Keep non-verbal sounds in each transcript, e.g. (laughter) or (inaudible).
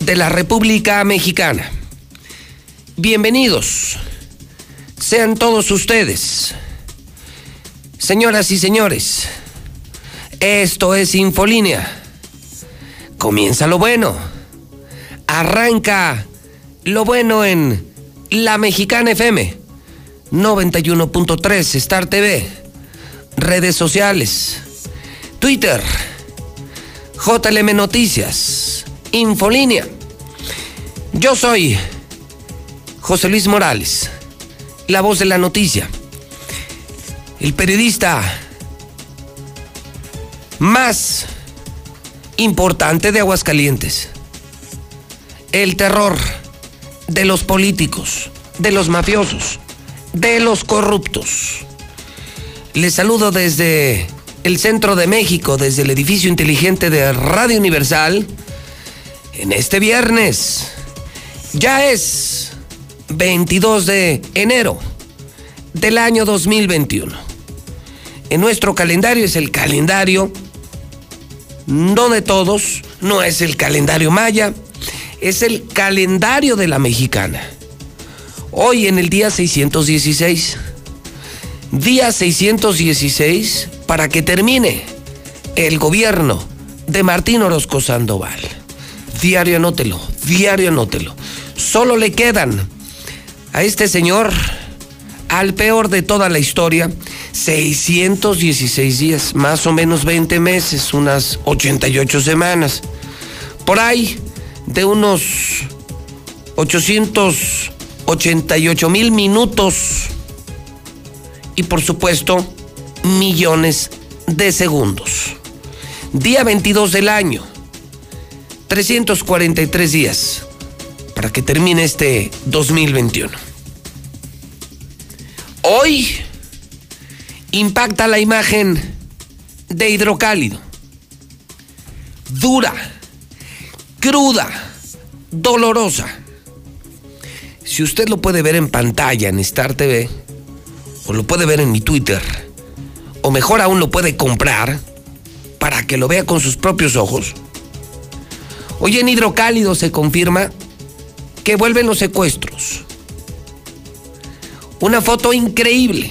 de la República Mexicana. Bienvenidos. Sean todos ustedes. Señoras y señores. Esto es Infolínea. Comienza lo bueno. Arranca lo bueno en La Mexicana FM 91.3 Star TV. Redes sociales. Twitter. JLM Noticias. Infolínea. Yo soy José Luis Morales, la voz de la noticia. El periodista más importante de Aguascalientes. El terror de los políticos, de los mafiosos, de los corruptos. Les saludo desde el centro de México, desde el edificio inteligente de Radio Universal, en este viernes. Ya es 22 de enero del año 2021. En nuestro calendario es el calendario no de todos, no es el calendario maya, es el calendario de la mexicana. Hoy en el día 616, día 616 para que termine el gobierno de Martín Orozco Sandoval. Diario anótelo, diario anótelo. Solo le quedan a este señor, al peor de toda la historia, 616 días, más o menos 20 meses, unas 88 semanas. Por ahí, de unos 888 mil minutos y por supuesto millones de segundos. Día 22 del año, 343 días para que termine este 2021. Hoy impacta la imagen de hidrocálido. Dura, cruda, dolorosa. Si usted lo puede ver en pantalla en Star TV, o lo puede ver en mi Twitter, o mejor aún lo puede comprar para que lo vea con sus propios ojos. Hoy en hidrocálido se confirma que vuelven los secuestros. Una foto increíble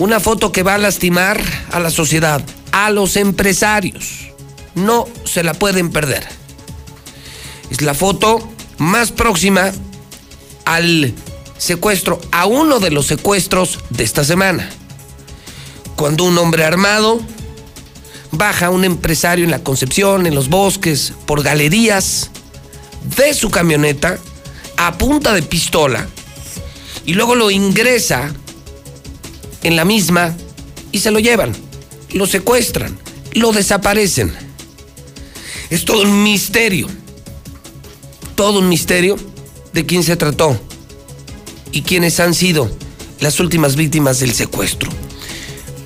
una foto que va a lastimar a la sociedad, a los empresarios. No se la pueden perder. Es la foto más próxima al secuestro, a uno de los secuestros de esta semana. Cuando un hombre armado baja un empresario en la Concepción, en los bosques, por galerías de su camioneta a punta de pistola y luego lo ingresa en la misma y se lo llevan, lo secuestran, lo desaparecen. Es todo un misterio, todo un misterio de quién se trató y quiénes han sido las últimas víctimas del secuestro.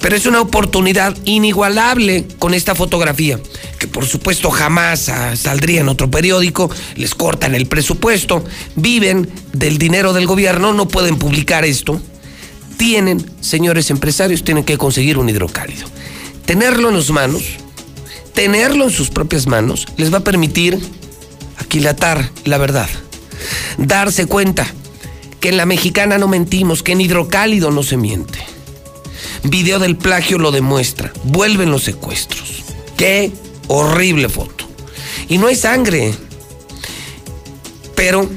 Pero es una oportunidad inigualable con esta fotografía, que por supuesto jamás saldría en otro periódico, les cortan el presupuesto, viven del dinero del gobierno, no pueden publicar esto tienen, señores empresarios, tienen que conseguir un hidrocálido. Tenerlo en las manos, tenerlo en sus propias manos, les va a permitir aquilatar la verdad. Darse cuenta que en la mexicana no mentimos, que en hidrocálido no se miente. Video del plagio lo demuestra. Vuelven los secuestros. Qué horrible foto. Y no hay sangre. Pero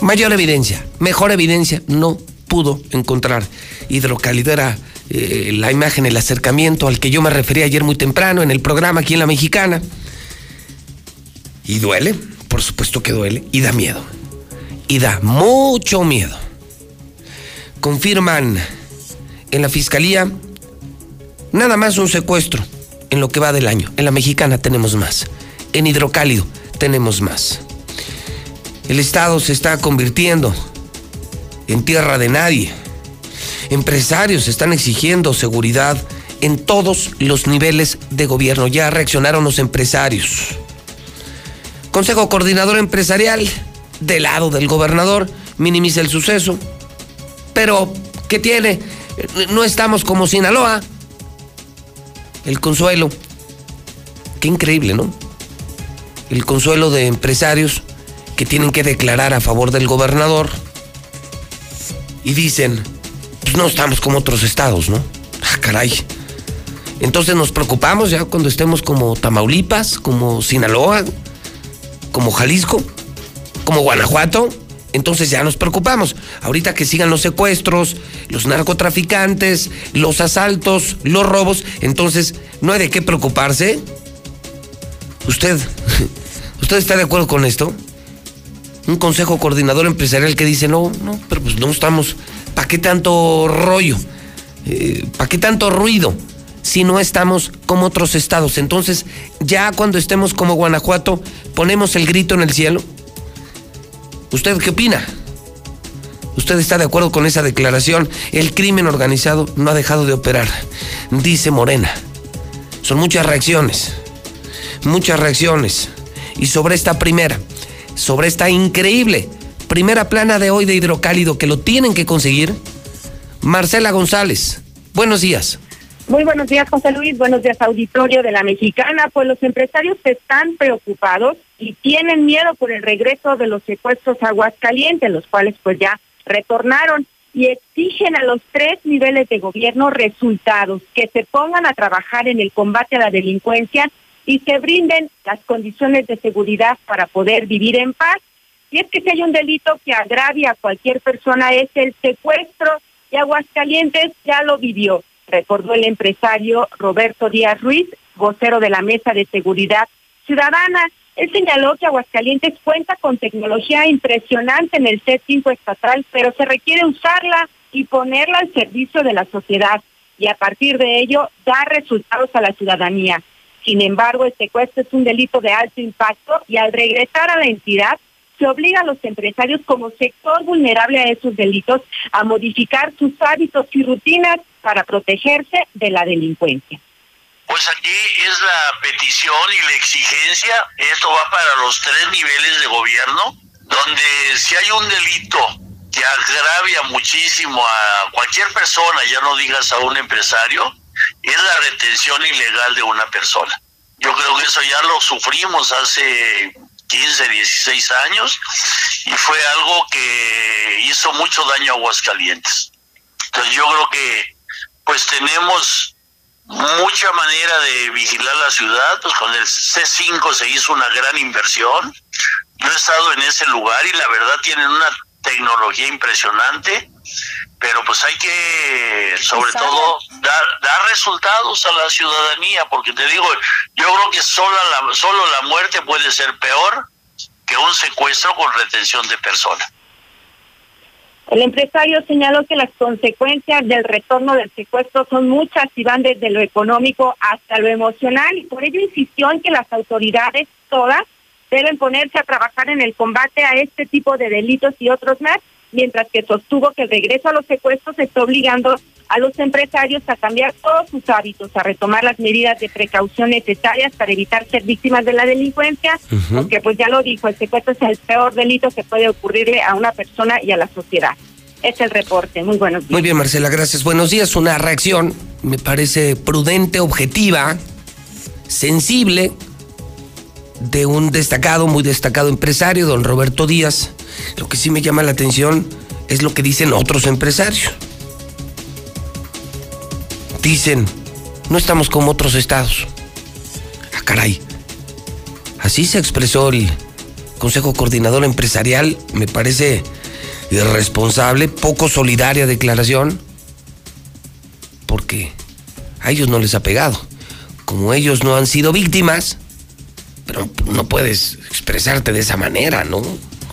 mayor evidencia mejor evidencia no pudo encontrar. Hidrocálido era eh, la imagen, el acercamiento al que yo me referí ayer muy temprano en el programa aquí en La Mexicana. Y duele, por supuesto que duele, y da miedo. Y da mucho miedo. Confirman en la fiscalía nada más un secuestro, en lo que va del año. En la mexicana tenemos más. En hidrocálido tenemos más. El Estado se está convirtiendo en tierra de nadie. Empresarios están exigiendo seguridad en todos los niveles de gobierno. Ya reaccionaron los empresarios. Consejo Coordinador Empresarial, del lado del gobernador, minimiza el suceso. Pero, ¿qué tiene? No estamos como Sinaloa. El consuelo. Qué increíble, ¿no? El consuelo de empresarios que tienen que declarar a favor del gobernador y dicen, pues no estamos como otros estados, ¿no? Ah, caray. Entonces nos preocupamos ya cuando estemos como Tamaulipas, como Sinaloa, como Jalisco, como Guanajuato. Entonces ya nos preocupamos. Ahorita que sigan los secuestros, los narcotraficantes, los asaltos, los robos, entonces no hay de qué preocuparse. ¿Usted, (laughs) usted está de acuerdo con esto? Un consejo coordinador empresarial que dice, no, no, pero pues no estamos, ¿para qué tanto rollo? Eh, ¿Para qué tanto ruido? si no estamos como otros estados. Entonces, ya cuando estemos como Guanajuato, ponemos el grito en el cielo. ¿Usted qué opina? ¿Usted está de acuerdo con esa declaración? El crimen organizado no ha dejado de operar, dice Morena. Son muchas reacciones, muchas reacciones. Y sobre esta primera, sobre esta increíble primera plana de hoy de hidrocálido que lo tienen que conseguir, Marcela González. Buenos días. Muy buenos días, José Luis. Buenos días, auditorio de la Mexicana. Pues los empresarios están preocupados y tienen miedo por el regreso de los secuestros a Aguascalientes, los cuales pues ya retornaron y exigen a los tres niveles de gobierno resultados, que se pongan a trabajar en el combate a la delincuencia y se brinden las condiciones de seguridad para poder vivir en paz. Y es que si hay un delito que agravia a cualquier persona es el secuestro y Aguascalientes ya lo vivió recordó el empresario Roberto Díaz Ruiz, vocero de la Mesa de Seguridad Ciudadana. Él señaló que Aguascalientes cuenta con tecnología impresionante en el C5 estatal, pero se requiere usarla y ponerla al servicio de la sociedad y a partir de ello dar resultados a la ciudadanía. Sin embargo, el secuestro es un delito de alto impacto y al regresar a la entidad se obliga a los empresarios como sector vulnerable a esos delitos a modificar sus hábitos y rutinas para protegerse de la delincuencia. Pues aquí es la petición y la exigencia, esto va para los tres niveles de gobierno, donde si hay un delito que agravia muchísimo a cualquier persona, ya no digas a un empresario, es la retención ilegal de una persona. Yo creo que eso ya lo sufrimos hace 15, 16 años y fue algo que hizo mucho daño a Aguascalientes. Entonces yo creo que pues tenemos mucha manera de vigilar la ciudad, pues con el C5 se hizo una gran inversión. Yo he estado en ese lugar y la verdad tienen una tecnología impresionante, pero pues hay que sobre todo dar, dar resultados a la ciudadanía, porque te digo, yo creo que solo la, solo la muerte puede ser peor que un secuestro con retención de personas. El empresario señaló que las consecuencias del retorno del secuestro son muchas y van desde lo económico hasta lo emocional y por ello insistió en que las autoridades todas deben ponerse a trabajar en el combate a este tipo de delitos y otros más, mientras que sostuvo que el regreso a los secuestros está obligando a los empresarios a cambiar todos sus hábitos, a retomar las medidas de precaución necesarias para evitar ser víctimas de la delincuencia, porque pues ya lo dijo, el secuestro es el peor delito que puede ocurrirle a una persona y a la sociedad. Es el reporte. Muy buenos días. Muy bien, Marcela, gracias. Buenos días. Una reacción, me parece prudente, objetiva, sensible, de un destacado, muy destacado empresario, don Roberto Díaz. Lo que sí me llama la atención es lo que dicen otros empresarios dicen, no estamos como otros estados. Ah, caray. Así se expresó el Consejo Coordinador Empresarial, me parece irresponsable, poco solidaria declaración, porque a ellos no les ha pegado. Como ellos no han sido víctimas, pero no puedes expresarte de esa manera, ¿no?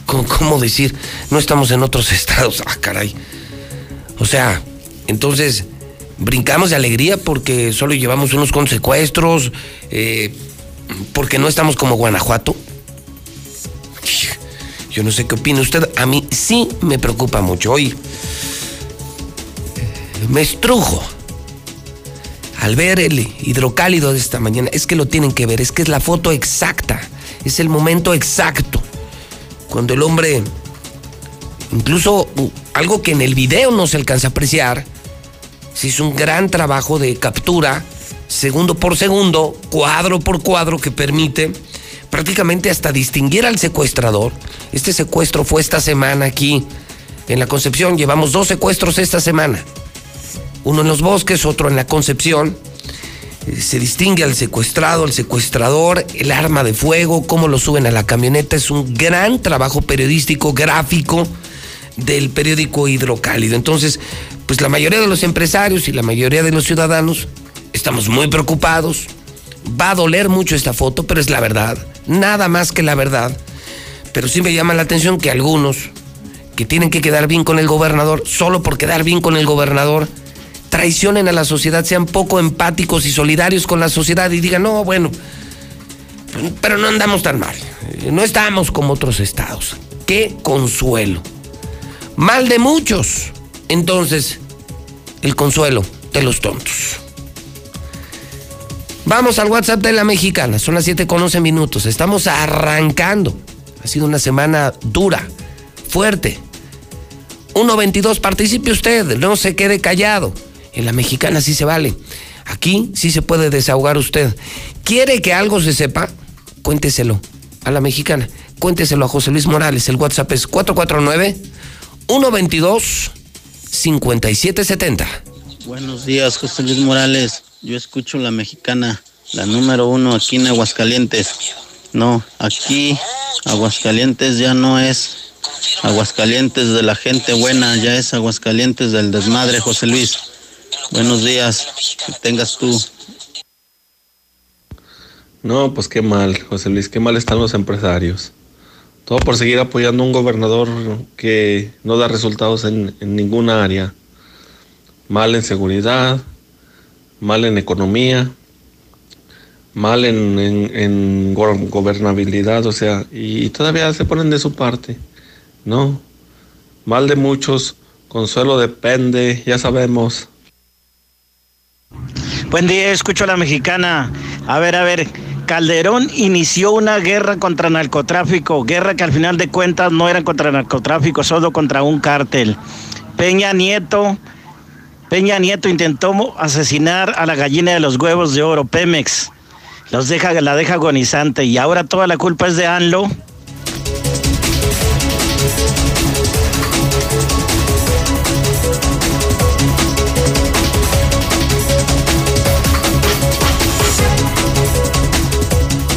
¿Cómo, cómo decir, no estamos en otros (laughs) estados? Ah, caray. O sea, entonces brincamos de alegría porque solo llevamos unos con secuestros, eh, porque no estamos como Guanajuato. Yo no sé qué opina usted, a mí sí me preocupa mucho. Hoy me estrujo al ver el hidrocálido de esta mañana. Es que lo tienen que ver, es que es la foto exacta, es el momento exacto. Cuando el hombre, incluso algo que en el video no se alcanza a apreciar, se hizo un gran trabajo de captura, segundo por segundo, cuadro por cuadro, que permite prácticamente hasta distinguir al secuestrador. Este secuestro fue esta semana aquí en la Concepción. Llevamos dos secuestros esta semana. Uno en los bosques, otro en la Concepción. Eh, se distingue al secuestrado, al secuestrador, el arma de fuego, cómo lo suben a la camioneta. Es un gran trabajo periodístico, gráfico del periódico Hidrocálido. Entonces, pues la mayoría de los empresarios y la mayoría de los ciudadanos estamos muy preocupados. Va a doler mucho esta foto, pero es la verdad. Nada más que la verdad. Pero sí me llama la atención que algunos que tienen que quedar bien con el gobernador, solo por quedar bien con el gobernador, traicionen a la sociedad, sean poco empáticos y solidarios con la sociedad y digan, no, bueno, pero no andamos tan mal, no estamos como otros estados. Qué consuelo mal de muchos. Entonces, el consuelo de los tontos. Vamos al WhatsApp de la mexicana, son las 7 con 11 minutos, estamos arrancando. Ha sido una semana dura, fuerte. 1.22, participe usted, no se quede callado. En la mexicana sí se vale. Aquí sí se puede desahogar usted. ¿Quiere que algo se sepa? Cuénteselo a la mexicana. Cuénteselo a José Luis Morales. El WhatsApp es 449 122-5770. Buenos días, José Luis Morales. Yo escucho la mexicana, la número uno aquí en Aguascalientes. No, aquí Aguascalientes ya no es Aguascalientes de la gente buena, ya es Aguascalientes del desmadre, José Luis. Buenos días, que tengas tú. No, pues qué mal, José Luis, qué mal están los empresarios. Todo por seguir apoyando a un gobernador que no da resultados en, ninguna área. Mal en seguridad, mal en economía, mal en, gobernabilidad, o sea, y, todavía se ponen de su parte, ¿no? Mal de muchos, consuelo depende, ya sabemos. Buen día, escucho a la mexicana. A ver, a ver, Calderón inició una guerra contra narcotráfico, guerra que al final de cuentas no era contra narcotráfico, solo contra un cártel. Peña Nieto, Peña Nieto intentó asesinar a la gallina de los huevos de oro, Pemex. Los deja, la deja agonizante y ahora toda la culpa es de ANLO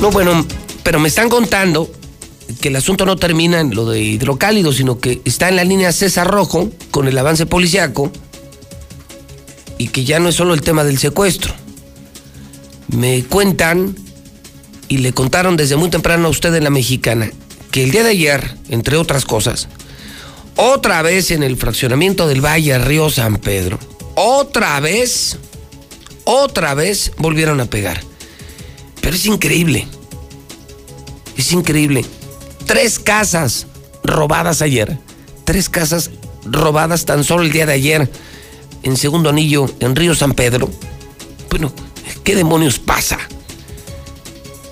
No, bueno, pero me están contando que el asunto no termina en lo de hidrocálido, sino que está en la línea César Rojo con el avance policiaco y que ya no es solo el tema del secuestro. Me cuentan y le contaron desde muy temprano a usted en la mexicana que el día de ayer, entre otras cosas, otra vez en el fraccionamiento del Valle Río San Pedro, otra vez, otra vez volvieron a pegar. Pero es increíble. Es increíble. Tres casas robadas ayer. Tres casas robadas tan solo el día de ayer en Segundo Anillo, en Río San Pedro. Bueno, ¿qué demonios pasa?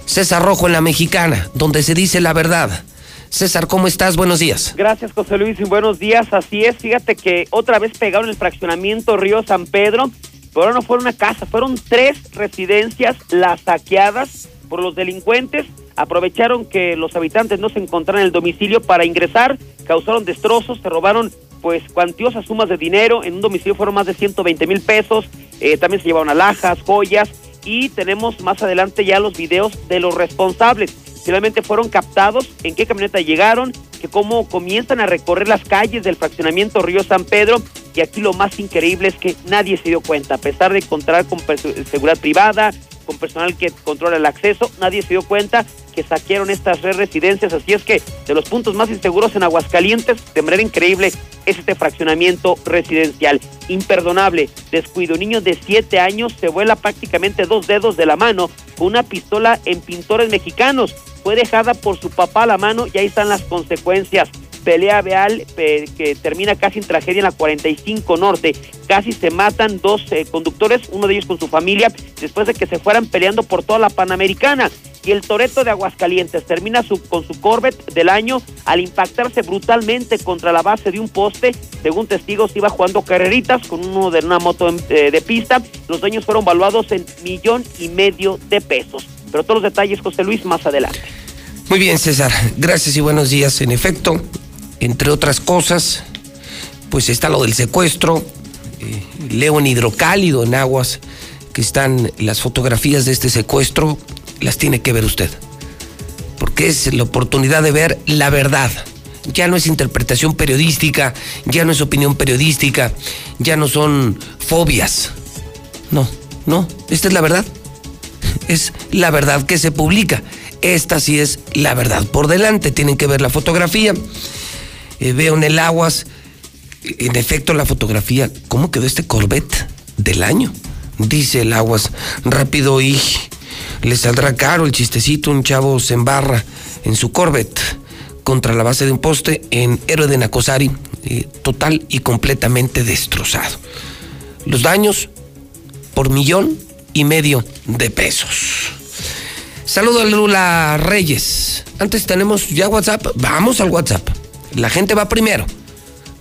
César Rojo en la Mexicana, donde se dice la verdad. César, ¿cómo estás? Buenos días. Gracias, José Luis, y buenos días. Así es, fíjate que otra vez pegaron el fraccionamiento Río San Pedro pero ahora no fue una casa, fueron tres residencias las saqueadas por los delincuentes. Aprovecharon que los habitantes no se encontraran en el domicilio para ingresar, causaron destrozos, se robaron pues cuantiosas sumas de dinero. En un domicilio fueron más de 120 mil pesos. Eh, también se llevaron alhajas, joyas y tenemos más adelante ya los videos de los responsables. Finalmente fueron captados, en qué camioneta llegaron, que cómo comienzan a recorrer las calles del fraccionamiento Río San Pedro. Y aquí lo más increíble es que nadie se dio cuenta, a pesar de contar con seguridad privada, con personal que controla el acceso. Nadie se dio cuenta que saquearon estas tres residencias, así es que de los puntos más inseguros en Aguascalientes, de manera increíble, es este fraccionamiento residencial. Imperdonable, descuido. Niño de siete años se vuela prácticamente dos dedos de la mano con una pistola en pintores mexicanos. Fue dejada por su papá a la mano y ahí están las consecuencias pelea veal que termina casi en tragedia en la 45 Norte. Casi se matan dos eh, conductores, uno de ellos con su familia, después de que se fueran peleando por toda la Panamericana. Y el Toreto de Aguascalientes termina con su Corvette del año al impactarse brutalmente contra la base de un poste. Según testigos, iba jugando carreritas con uno de una moto eh, de pista. Los dueños fueron valuados en millón y medio de pesos. Pero todos los detalles, José Luis, más adelante. Muy bien, César. Gracias y buenos días. En efecto, entre otras cosas, pues está lo del secuestro, eh, leo en hidrocálido, en aguas, que están las fotografías de este secuestro, las tiene que ver usted. Porque es la oportunidad de ver la verdad. Ya no es interpretación periodística, ya no es opinión periodística, ya no son fobias. No, no, esta es la verdad. Es la verdad que se publica. Esta sí es la verdad. Por delante tienen que ver la fotografía eh, veo en el Aguas, en efecto, la fotografía, ¿cómo quedó este Corvette del año? Dice el Aguas, rápido y le saldrá caro el chistecito, un chavo se embarra en su Corvette contra la base de un poste en Héroe de Nacosari, eh, total y completamente destrozado. Los daños por millón y medio de pesos. Saludo a Lula Reyes. Antes tenemos ya WhatsApp. Vamos al WhatsApp. La gente va primero.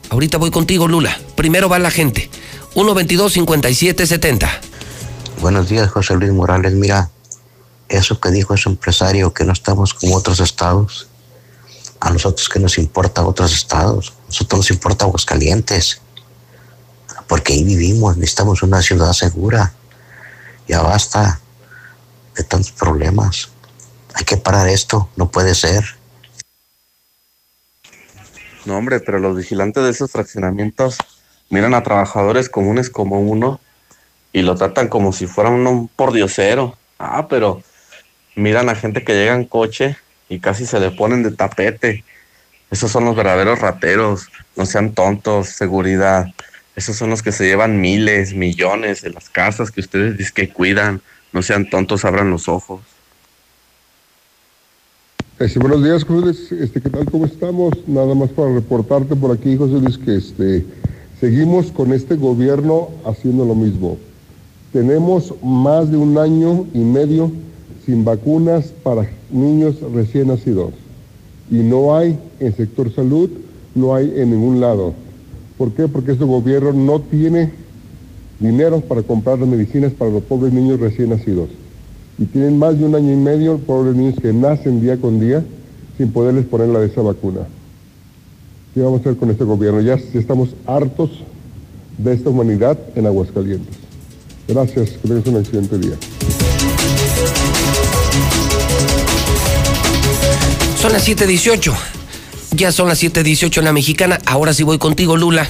Ahorita voy contigo, Lula. Primero va la gente. 122-5770. Buenos días, José Luis Morales. Mira, eso que dijo ese empresario, que no estamos como otros estados. A nosotros que nos importa otros estados. A nosotros nos importa Aguascalientes. Porque ahí vivimos, necesitamos una ciudad segura. Ya basta de tantos problemas. Hay que parar esto, no puede ser. No, hombre, pero los vigilantes de esos fraccionamientos miran a trabajadores comunes como uno y lo tratan como si fuera un pordiosero. Ah, pero miran a gente que llega en coche y casi se le ponen de tapete. Esos son los verdaderos rateros. No sean tontos, seguridad. Esos son los que se llevan miles, millones de las casas que ustedes dicen que cuidan. No sean tontos, abran los ojos. Este, buenos días, Luis. Este, ¿Qué tal? ¿Cómo estamos? Nada más para reportarte por aquí, José Luis, que este, seguimos con este gobierno haciendo lo mismo. Tenemos más de un año y medio sin vacunas para niños recién nacidos. Y no hay en sector salud, no hay en ningún lado. ¿Por qué? Porque este gobierno no tiene dinero para comprar las medicinas para los pobres niños recién nacidos y tienen más de un año y medio pobres niños que nacen día con día sin poderles poner la de esa vacuna. ¿Qué vamos a hacer con este gobierno? Ya estamos hartos de esta humanidad en Aguascalientes. Gracias, que tengas un excelente día. Son las 7.18. Ya son las 7.18 en la mexicana. Ahora sí voy contigo, Lula.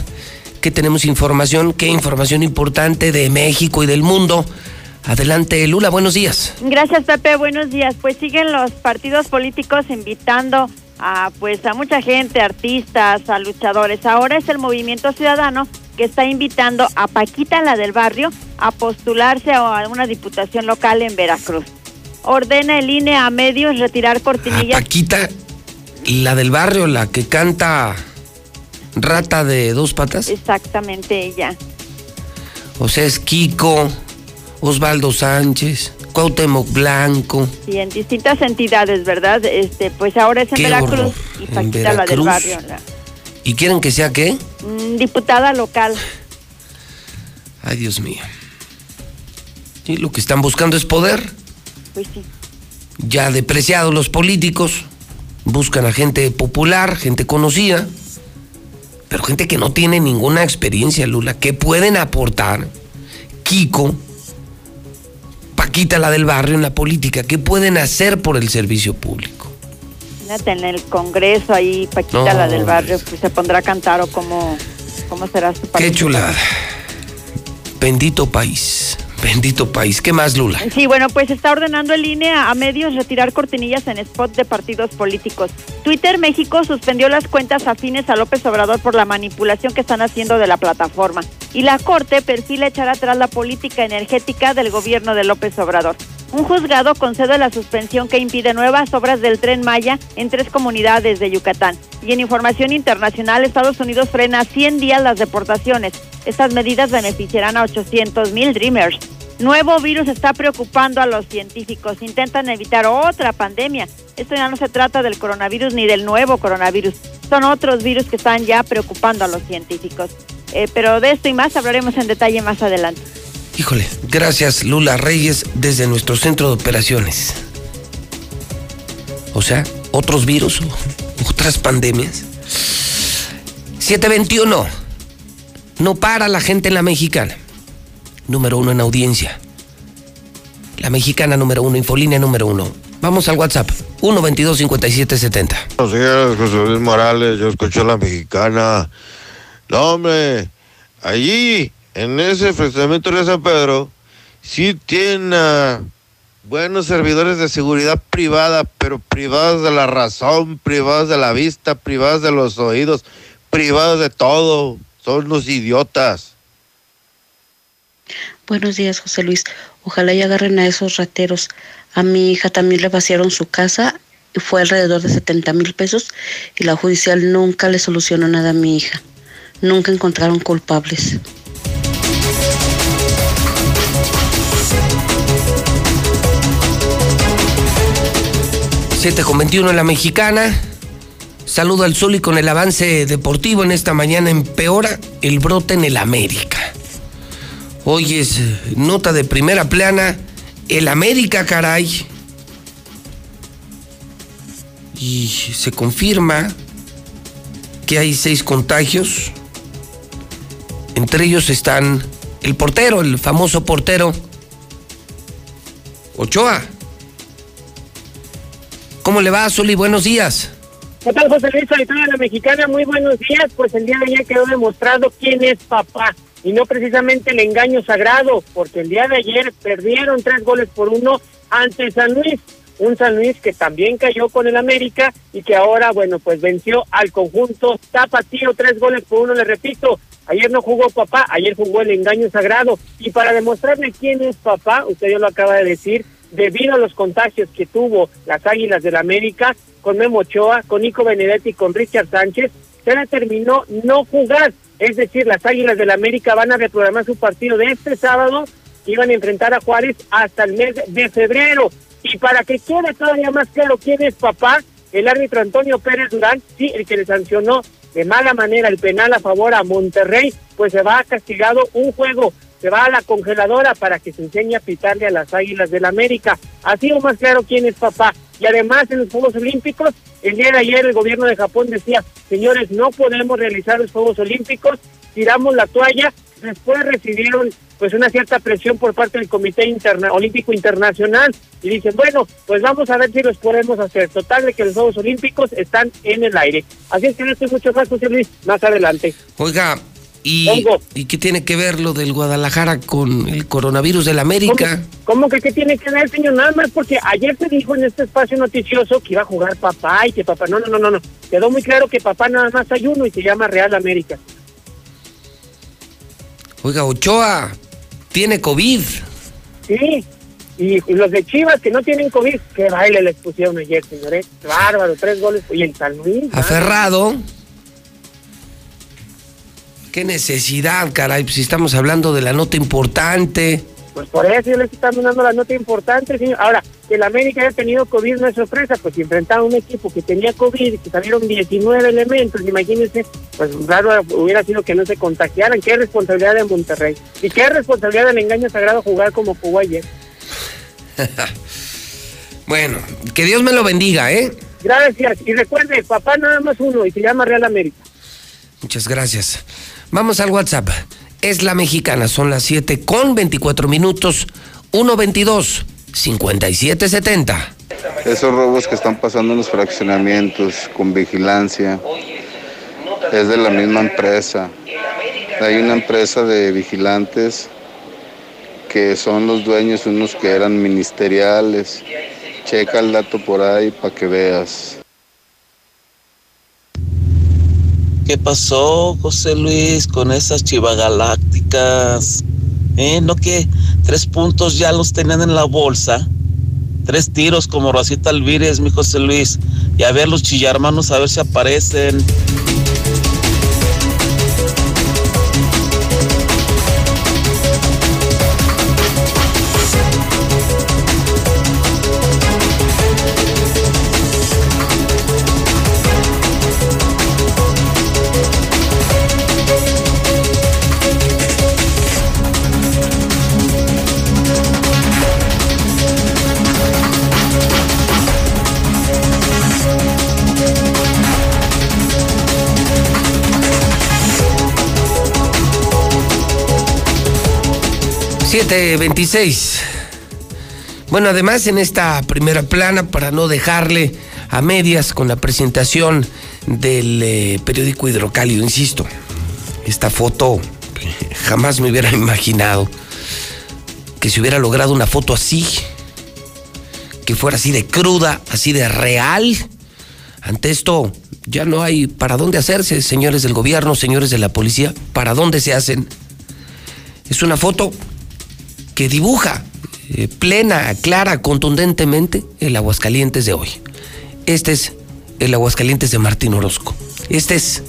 Que tenemos información, qué información importante de México y del mundo. Adelante, Lula, buenos días. Gracias, Pepe, buenos días. Pues siguen los partidos políticos invitando a pues a mucha gente, artistas, a luchadores. Ahora es el Movimiento Ciudadano que está invitando a Paquita, la del barrio, a postularse a una diputación local en Veracruz. Ordena el INE a medios retirar cortinillas. Paquita, la del barrio, la que canta Rata de dos patas. Exactamente ella. O sea, es Kiko, Osvaldo Sánchez, Cuauhtémoc Blanco. Sí, en distintas entidades, ¿verdad? Este, pues ahora es en Veracruz y Paquita la del barrio. ¿Y quieren que sea qué? Mm, diputada local. Ay, Dios mío. Sí, lo que están buscando es poder. Pues sí. Ya depreciados los políticos, buscan a gente popular, gente conocida, pero gente que no tiene ninguna experiencia, Lula, que pueden aportar. Kiko, Paquita, la del barrio, en la política? ¿Qué pueden hacer por el servicio público? En el Congreso ahí, Paquita, la del barrio, pues se pondrá a cantar o cómo, cómo será su Qué chulada. Bendito país. Bendito país. ¿Qué más, Lula? Sí, bueno, pues está ordenando en línea a medios retirar cortinillas en spot de partidos políticos. Twitter México suspendió las cuentas afines a López Obrador por la manipulación que están haciendo de la plataforma. Y la Corte perfila echar atrás la política energética del gobierno de López Obrador. Un juzgado concede la suspensión que impide nuevas obras del tren Maya en tres comunidades de Yucatán. Y en información internacional, Estados Unidos frena 100 días las deportaciones. Estas medidas beneficiarán a 800 mil Dreamers. Nuevo virus está preocupando a los científicos. Intentan evitar otra pandemia. Esto ya no se trata del coronavirus ni del nuevo coronavirus. Son otros virus que están ya preocupando a los científicos. Eh, pero de esto y más hablaremos en detalle más adelante. Híjole, gracias Lula Reyes desde nuestro centro de operaciones. O sea, otros virus, (laughs) otras pandemias. 721. No para la gente en la mexicana. Número uno en audiencia. La mexicana número uno, infolínea número uno. Vamos al WhatsApp. 122-5770. Buenos José Luis Morales. Yo escucho a la mexicana. No, hombre. Allí en ese fraccionamiento de San Pedro sí tiene buenos servidores de seguridad privada, pero privados de la razón, privados de la vista, privados de los oídos, privados de todo. Son los idiotas. Buenos días, José Luis. Ojalá y agarren a esos rateros. A mi hija también le vaciaron su casa y fue alrededor de 70 mil pesos y la judicial nunca le solucionó nada a mi hija. Nunca encontraron culpables. 7 con 21 en la mexicana. Saludo al sol y con el avance deportivo en esta mañana empeora el brote en el América. Hoy es eh, nota de primera plana. El América, caray. Y se confirma que hay seis contagios. Entre ellos están el portero, el famoso portero Ochoa. ¿Cómo le va, Zuli? Buenos días. ¿Qué tal, José Luis? de la mexicana, muy buenos días. Pues el día de ayer quedó demostrado quién es papá y no precisamente el engaño sagrado, porque el día de ayer perdieron tres goles por uno ante San Luis. Un San Luis que también cayó con el América y que ahora, bueno, pues venció al conjunto Tapatío, tres goles por uno, le repito. Ayer no jugó papá, ayer jugó el engaño sagrado. Y para demostrarle quién es papá, usted ya lo acaba de decir, debido a los contagios que tuvo las Águilas del América con Memo Ochoa, con Nico Benedetti y con Richard Sánchez, se determinó no jugar. Es decir, las Águilas del América van a reprogramar su partido de este sábado y van a enfrentar a Juárez hasta el mes de febrero. Y para que quede todavía más claro quién es papá, el árbitro Antonio Pérez Durán, sí, el que le sancionó de mala manera el penal a favor a Monterrey, pues se va a castigado un juego se va a la congeladora para que se enseñe a pitarle a las Águilas del América. Así o más claro quién es papá. Y además en los Juegos Olímpicos, el día de ayer el gobierno de Japón decía, señores, no podemos realizar los Juegos Olímpicos, tiramos la toalla, después recibieron pues una cierta presión por parte del Comité Interna Olímpico Internacional y dicen, bueno, pues vamos a ver si los podemos hacer. Total de que los Juegos Olímpicos están en el aire. Así es que no estoy mucho más, José Luis, más adelante. Oiga, ¿Y, ¿Y qué tiene que ver lo del Guadalajara con el coronavirus del América? ¿Cómo, que qué tiene que ver, señor? Nada más porque ayer se dijo en este espacio noticioso que iba a jugar papá y que papá... No, no, no, no, no. Quedó muy claro que papá nada más hay uno y se llama Real América. Oiga, Ochoa, tiene COVID. Sí, y, los de Chivas que no tienen COVID, qué baile les pusieron ayer, señor. ¿eh? Bárbaro, tres goles. Y el San Luis. Aferrado. Qué necesidad, caray, pues si estamos hablando de la nota importante. Pues por eso yo les estamos dando la nota importante, señor. Ahora, que el América haya tenido COVID no es sorpresa, pues si enfrentaba a un equipo que tenía COVID, que salieron 19 elementos, imagínense, pues raro hubiera sido que no se contagiaran. Qué responsabilidad de Monterrey. Y qué responsabilidad del engaño sagrado jugar como jugó ayer. (laughs) bueno, que Dios me lo bendiga, ¿eh? Gracias. Y recuerde, papá nada más uno y se llama Real América. Muchas gracias. Vamos al WhatsApp. Es la mexicana, son las 7 con 24 minutos, 122 5770. Esos robos que están pasando en los fraccionamientos con vigilancia es de la misma empresa. Hay una empresa de vigilantes que son los dueños unos que eran ministeriales. Checa el dato por ahí para que veas. ¿Qué pasó, José Luis, con esas chivagalácticas? ¿Eh? ¿No que tres puntos ya los tenían en la bolsa? Tres tiros como Rosita Alvírez, mi José Luis. Y a ver los chillarmanos, a ver si aparecen. Siete veintiséis. Bueno, además en esta primera plana, para no dejarle a medias con la presentación del eh, periódico Hidrocálido, insisto, esta foto jamás me hubiera imaginado que se hubiera logrado una foto así, que fuera así de cruda, así de real. Ante esto ya no hay para dónde hacerse, señores del gobierno, señores de la policía, para dónde se hacen. Es una foto dibuja eh, plena, clara, contundentemente el Aguascalientes de hoy. Este es el Aguascalientes de Martín Orozco. Este es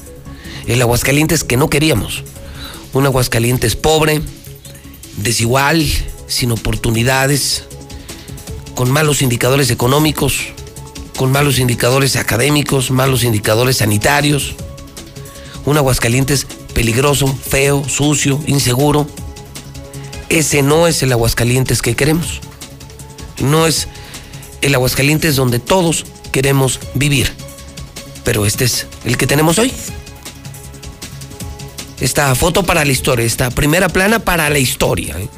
el Aguascalientes que no queríamos. Un Aguascalientes pobre, desigual, sin oportunidades, con malos indicadores económicos, con malos indicadores académicos, malos indicadores sanitarios. Un Aguascalientes peligroso, feo, sucio, inseguro. Ese no es el Aguascalientes que queremos. No es el Aguascalientes donde todos queremos vivir. Pero este es el que tenemos hoy. Esta foto para la historia, esta primera plana para la historia. ¿eh?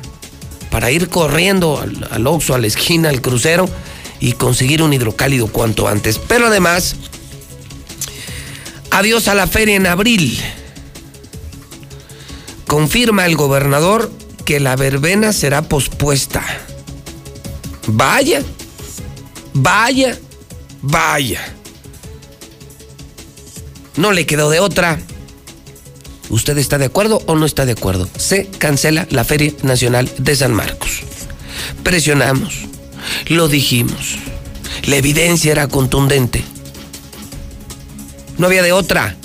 Para ir corriendo al, al Oxxo, a la esquina, al crucero y conseguir un hidrocálido cuanto antes. Pero además, adiós a la feria en abril. Confirma el gobernador que la verbena será pospuesta. Vaya, vaya, vaya. No le quedó de otra. ¿Usted está de acuerdo o no está de acuerdo? Se cancela la Feria Nacional de San Marcos. Presionamos, lo dijimos. La evidencia era contundente. No había de otra.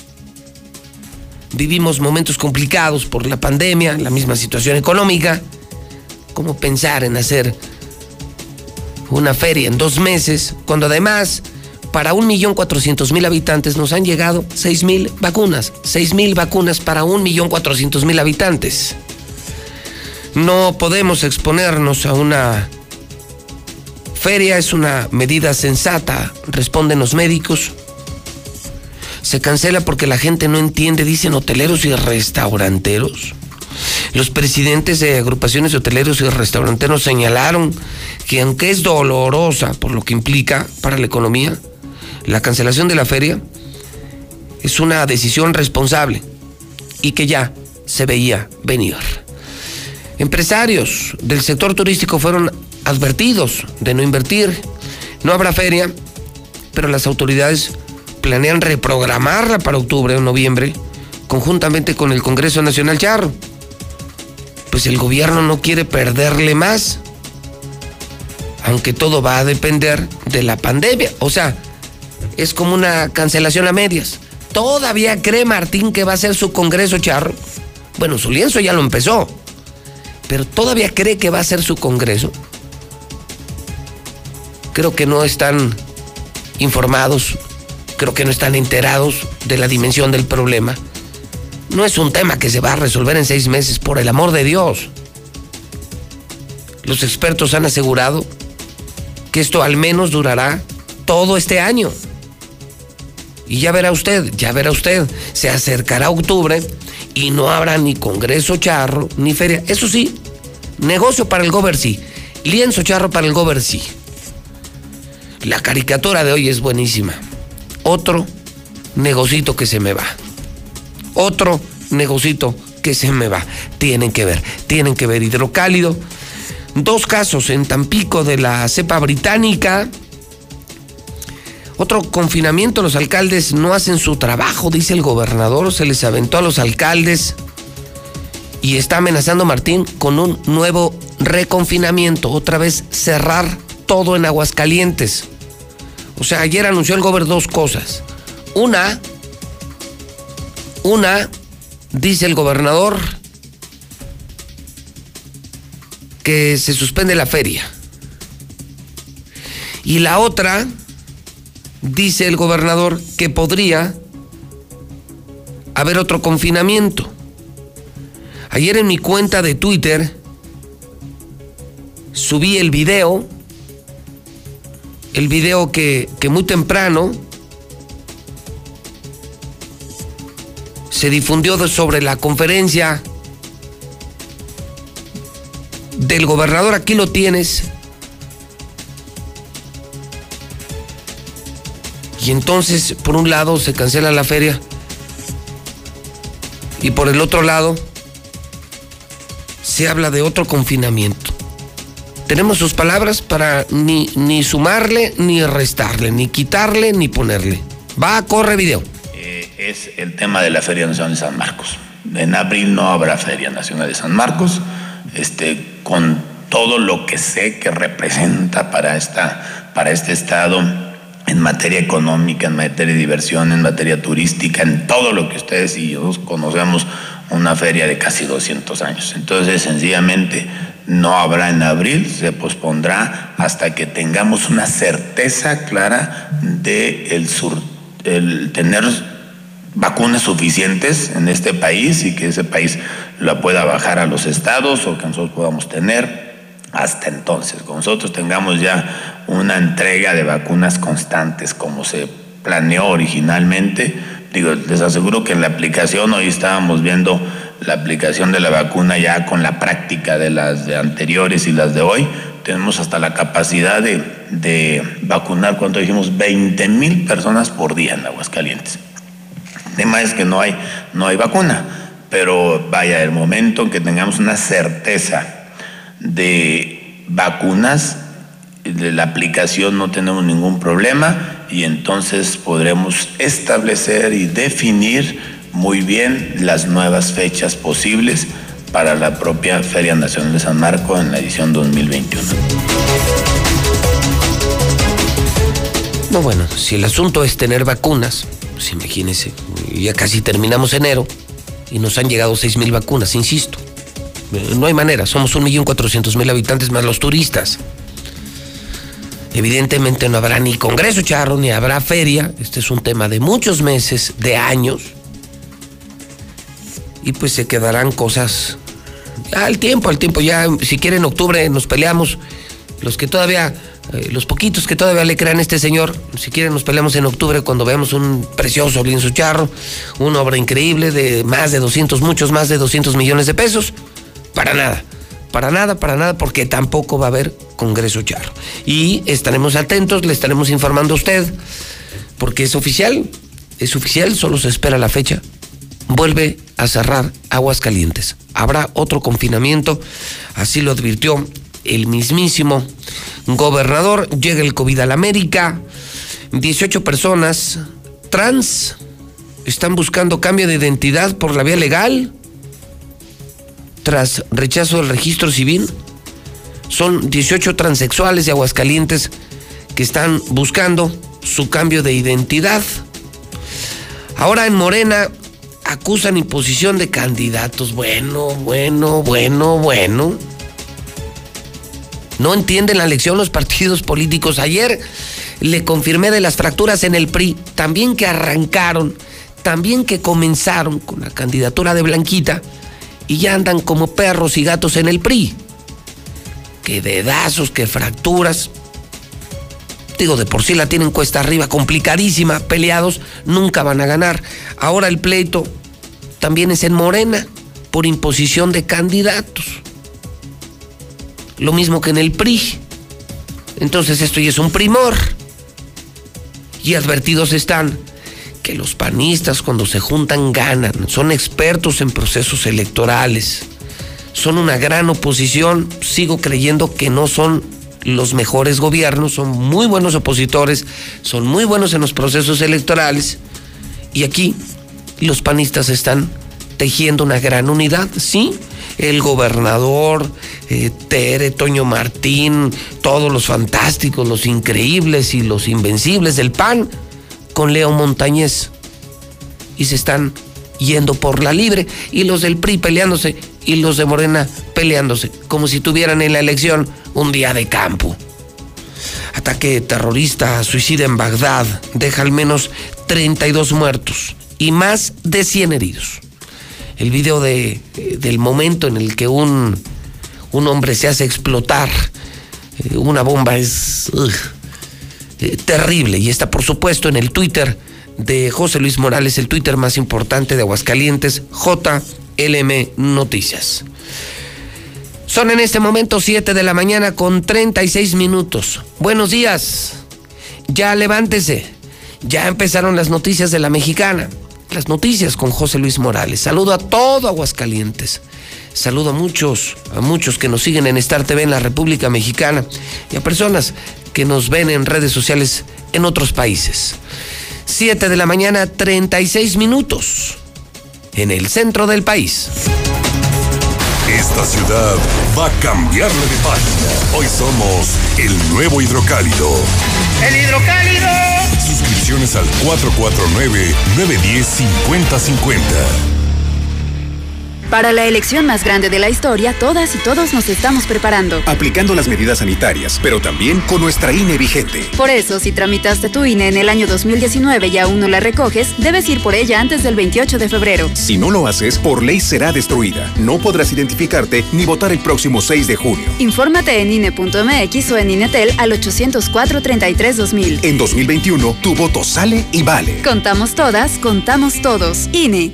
Vivimos momentos complicados por la pandemia, la misma situación económica. ¿Cómo pensar en hacer una feria en dos meses cuando además para 1.400.000 habitantes nos han llegado 6.000 vacunas? 6.000 vacunas para 1.400.000 habitantes. No podemos exponernos a una feria, es una medida sensata, responden los médicos se cancela porque la gente no entiende, dicen hoteleros y restauranteros. Los presidentes de agrupaciones de hoteleros y restauranteros señalaron que aunque es dolorosa por lo que implica para la economía, la cancelación de la feria es una decisión responsable y que ya se veía venir. Empresarios del sector turístico fueron advertidos de no invertir. No habrá feria, pero las autoridades planean reprogramarla para octubre o noviembre, conjuntamente con el Congreso Nacional Charro. Pues el gobierno no quiere perderle más, aunque todo va a depender de la pandemia. O sea, es como una cancelación a medias. ¿Todavía cree Martín que va a ser su Congreso Charro? Bueno, su lienzo ya lo empezó, pero ¿todavía cree que va a ser su Congreso? Creo que no están informados creo que no están enterados de la dimensión del problema. No es un tema que se va a resolver en seis meses, por el amor de Dios. Los expertos han asegurado que esto al menos durará todo este año. Y ya verá usted, ya verá usted, se acercará octubre y no habrá ni Congreso Charro ni feria. Eso sí, negocio para el Gober lienzo charro para el Gober sí. La caricatura de hoy es buenísima otro negocito que se me va. Otro negocito que se me va. Tienen que ver, tienen que ver hidrocálido. Dos casos en Tampico de la cepa británica. Otro confinamiento, los alcaldes no hacen su trabajo, dice el gobernador, se les aventó a los alcaldes y está amenazando Martín con un nuevo reconfinamiento, otra vez cerrar todo en Aguascalientes. O sea, ayer anunció el gobernador dos cosas. Una, una, dice el gobernador, que se suspende la feria. Y la otra, dice el gobernador, que podría haber otro confinamiento. Ayer en mi cuenta de Twitter subí el video, el video que, que muy temprano se difundió sobre la conferencia del gobernador, aquí lo tienes. Y entonces, por un lado, se cancela la feria. Y por el otro lado, se habla de otro confinamiento. Tenemos sus palabras para ni, ni sumarle, ni restarle, ni quitarle, ni ponerle. Va, corre video. Eh, es el tema de la Feria Nacional de San Marcos. En abril no habrá Feria Nacional de San Marcos, este, con todo lo que sé que representa para, esta, para este estado en materia económica, en materia de diversión, en materia turística, en todo lo que ustedes y yo conocemos una feria de casi 200 años. Entonces, sencillamente, no habrá en abril, se pospondrá hasta que tengamos una certeza clara de el, sur, el tener vacunas suficientes en este país y que ese país la pueda bajar a los estados o que nosotros podamos tener hasta entonces. Con nosotros tengamos ya una entrega de vacunas constantes como se planeó originalmente, digo, les aseguro que en la aplicación, hoy estábamos viendo la aplicación de la vacuna ya con la práctica de las de anteriores y las de hoy, tenemos hasta la capacidad de, de vacunar, cuando dijimos, 20 mil personas por día en Aguascalientes. El tema es que no hay, no hay vacuna, pero vaya, el momento en que tengamos una certeza de vacunas, de la aplicación no tenemos ningún problema y entonces podremos establecer y definir muy bien las nuevas fechas posibles para la propia Feria Nacional de San Marco en la edición 2021. No, bueno, si el asunto es tener vacunas, pues imagínense, ya casi terminamos enero y nos han llegado 6 mil vacunas, insisto. No hay manera, somos 1.400.000 habitantes más los turistas. Evidentemente no habrá ni Congreso Charro, ni habrá feria. Este es un tema de muchos meses, de años. Y pues se quedarán cosas al tiempo, al tiempo. Ya, si quieren, en octubre nos peleamos. Los que todavía, eh, los poquitos que todavía le crean a este señor, si quieren, nos peleamos en octubre cuando veamos un precioso lienzo charro, una obra increíble de más de 200, muchos más de 200 millones de pesos. Para nada. Para nada, para nada, porque tampoco va a haber Congreso Charro. Y estaremos atentos, le estaremos informando a usted, porque es oficial, es oficial, solo se espera la fecha. Vuelve a cerrar aguas calientes. Habrá otro confinamiento, así lo advirtió el mismísimo gobernador. Llega el COVID a la América, 18 personas trans están buscando cambio de identidad por la vía legal tras rechazo del registro civil. Son 18 transexuales de Aguascalientes que están buscando su cambio de identidad. Ahora en Morena acusan imposición de candidatos. Bueno, bueno, bueno, bueno. No entienden la lección los partidos políticos. Ayer le confirmé de las fracturas en el PRI, también que arrancaron, también que comenzaron con la candidatura de Blanquita y ya andan como perros y gatos en el PRI. Que dedazos, que fracturas. Digo, de por sí la tienen cuesta arriba, complicadísima, peleados, nunca van a ganar. Ahora el pleito también es en Morena, por imposición de candidatos. Lo mismo que en el PRI. Entonces esto ya es un primor. Y advertidos están que los panistas cuando se juntan ganan, son expertos en procesos electorales. son una gran oposición, sigo creyendo que no son los mejores gobiernos, son muy buenos opositores, son muy buenos en los procesos electorales. Y aquí los panistas están tejiendo una gran unidad, sí, el gobernador, eh, Tere, Toño Martín, todos los fantásticos, los increíbles y los invencibles del PAN, con Leo Montañez. Y se están yendo por la libre, y los del PRI peleándose, y los de Morena peleándose, como si tuvieran en la elección un día de campo. Ataque terrorista, suicida en Bagdad, deja al menos 32 muertos y más de 100 heridos el video de, del momento en el que un, un hombre se hace explotar eh, una bomba es eh, terrible y está por supuesto en el Twitter de José Luis Morales, el Twitter más importante de Aguascalientes, JLM Noticias. Son en este momento 7 de la mañana con 36 minutos. Buenos días. Ya levántese. Ya empezaron las noticias de la mexicana las noticias con José Luis Morales. Saludo a todo Aguascalientes. Saludo a muchos, a muchos que nos siguen en Star TV en la República Mexicana y a personas que nos ven en redes sociales en otros países. Siete de la mañana, 36 minutos, en el centro del país. Esta ciudad va a cambiarle de página. Hoy somos el nuevo hidrocálido. ¡El hidrocálido! Suscripciones al 449-910-5050. Para la elección más grande de la historia, todas y todos nos estamos preparando. Aplicando las medidas sanitarias, pero también con nuestra INE vigente. Por eso, si tramitaste tu INE en el año 2019 y aún no la recoges, debes ir por ella antes del 28 de febrero. Si no lo haces, por ley será destruida. No podrás identificarte ni votar el próximo 6 de junio. Infórmate en INE.mx o en INETEL al 804-33-2000. En 2021, tu voto sale y vale. Contamos todas, contamos todos. INE.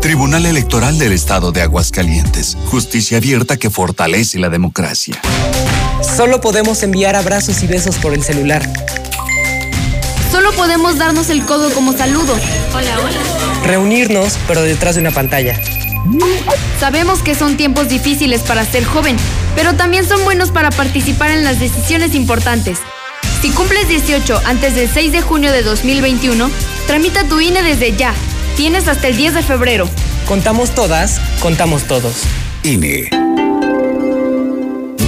Tribunal Electoral del Estado de Aguascalientes. Justicia abierta que fortalece la democracia. Solo podemos enviar abrazos y besos por el celular. Solo podemos darnos el codo como saludo. Hola, hola. Reunirnos, pero detrás de una pantalla. Sabemos que son tiempos difíciles para ser joven, pero también son buenos para participar en las decisiones importantes. Si cumples 18 antes del 6 de junio de 2021, tramita tu INE desde ya Tienes hasta el 10 de febrero. Contamos todas, contamos todos. INE.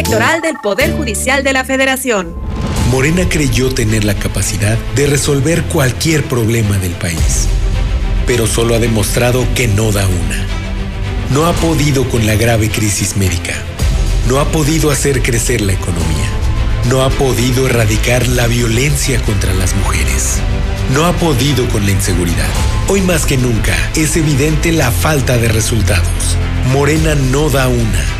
Electoral del Poder Judicial de la Federación. Morena creyó tener la capacidad de resolver cualquier problema del país, pero solo ha demostrado que no da una. No ha podido con la grave crisis médica. No ha podido hacer crecer la economía. No ha podido erradicar la violencia contra las mujeres. No ha podido con la inseguridad. Hoy más que nunca es evidente la falta de resultados. Morena no da una.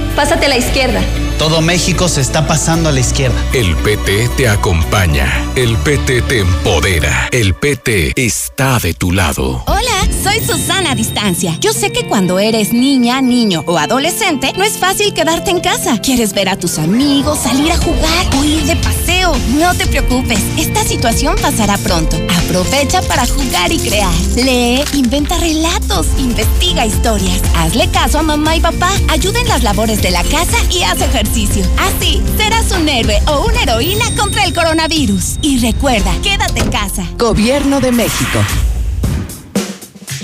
Pásate a la izquierda. Todo México se está pasando a la izquierda. El PT te acompaña. El PT te empodera. El PT está de tu lado. Hola, soy Susana Distancia. Yo sé que cuando eres niña, niño o adolescente, no es fácil quedarte en casa. Quieres ver a tus amigos, salir a jugar o ir de paseo No te preocupes, esta situación pasará pronto. Aprovecha para jugar y crear. Lee, inventa relatos, investiga historias. Hazle caso a mamá y papá, ayuda en las labores de la casa y haz ejercicio. Así serás un héroe o una heroína contra el coronavirus. Y recuerda, quédate en casa. Gobierno de México.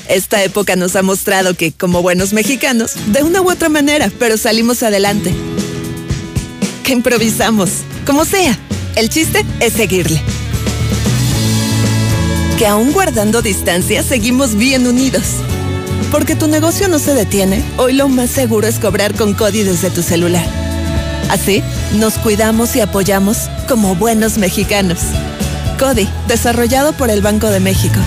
Esta época nos ha mostrado que, como buenos mexicanos, de una u otra manera, pero salimos adelante. Que improvisamos, como sea. El chiste es seguirle. Que aún guardando distancia, seguimos bien unidos. Porque tu negocio no se detiene, hoy lo más seguro es cobrar con CODI desde tu celular. Así, nos cuidamos y apoyamos como buenos mexicanos. CODI, desarrollado por el Banco de México.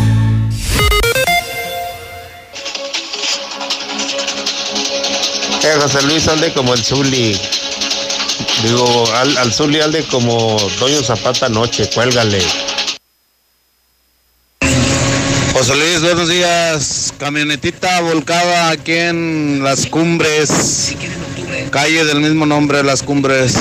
Eh, José Luis ande como el Zuli. Digo, al, al Zuli ande como Doño Zapata Noche, cuélgale. José Luis, buenos días. Camionetita volcada aquí en Las Cumbres. Calle del mismo nombre, Las Cumbres.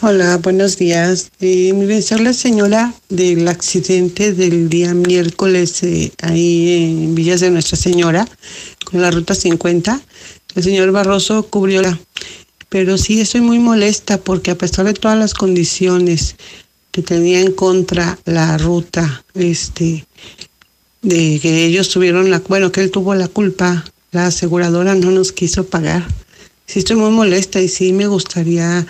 Hola, buenos días. Eh, mire, soy la señora del accidente del día miércoles eh, ahí en Villas de Nuestra Señora, con la ruta 50. El señor Barroso cubrió la... Pero sí estoy muy molesta porque a pesar de todas las condiciones que tenía en contra la ruta, este, de que ellos tuvieron la, bueno, que él tuvo la culpa, la aseguradora no nos quiso pagar. Sí estoy muy molesta y sí me gustaría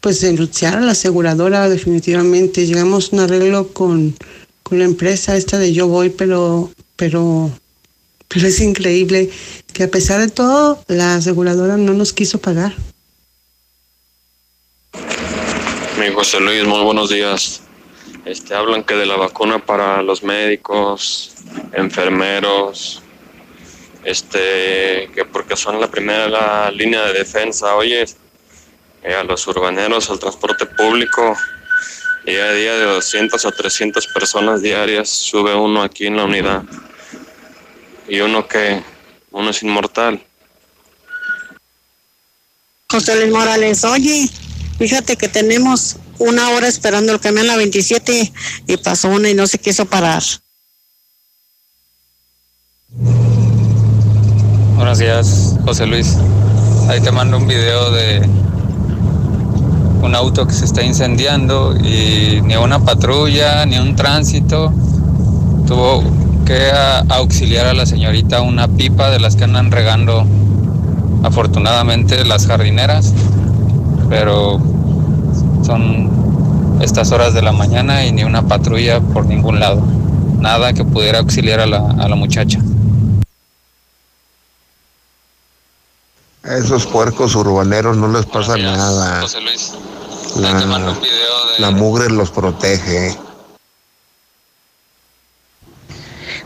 pues denunciar a la aseguradora definitivamente. Llegamos a un arreglo con, con la empresa esta de Yo Voy, pero, pero, pero es increíble que a pesar de todo la aseguradora no nos quiso pagar. Mi José Luis, muy buenos días. Este, hablan que de la vacuna para los médicos, enfermeros, este, que porque son la primera línea de defensa. Oye, eh, a los urbaneros, al transporte público, día a día de 200 a 300 personas diarias sube uno aquí en la unidad. Y uno que, uno es inmortal. José Luis Morales, oye, fíjate que tenemos una hora esperando el camión a la 27 y pasó una y no se quiso parar. Buenos días, José Luis. Ahí te mando un video de un auto que se está incendiando y ni una patrulla, ni un tránsito tuvo que a- auxiliar a la señorita una pipa de las que andan regando afortunadamente las jardineras, pero son estas horas de la mañana y ni una patrulla por ningún lado. Nada que pudiera auxiliar a la, a la muchacha. A esos puercos urbaneros no les pasa nada. José Luis. La, la mugre los protege.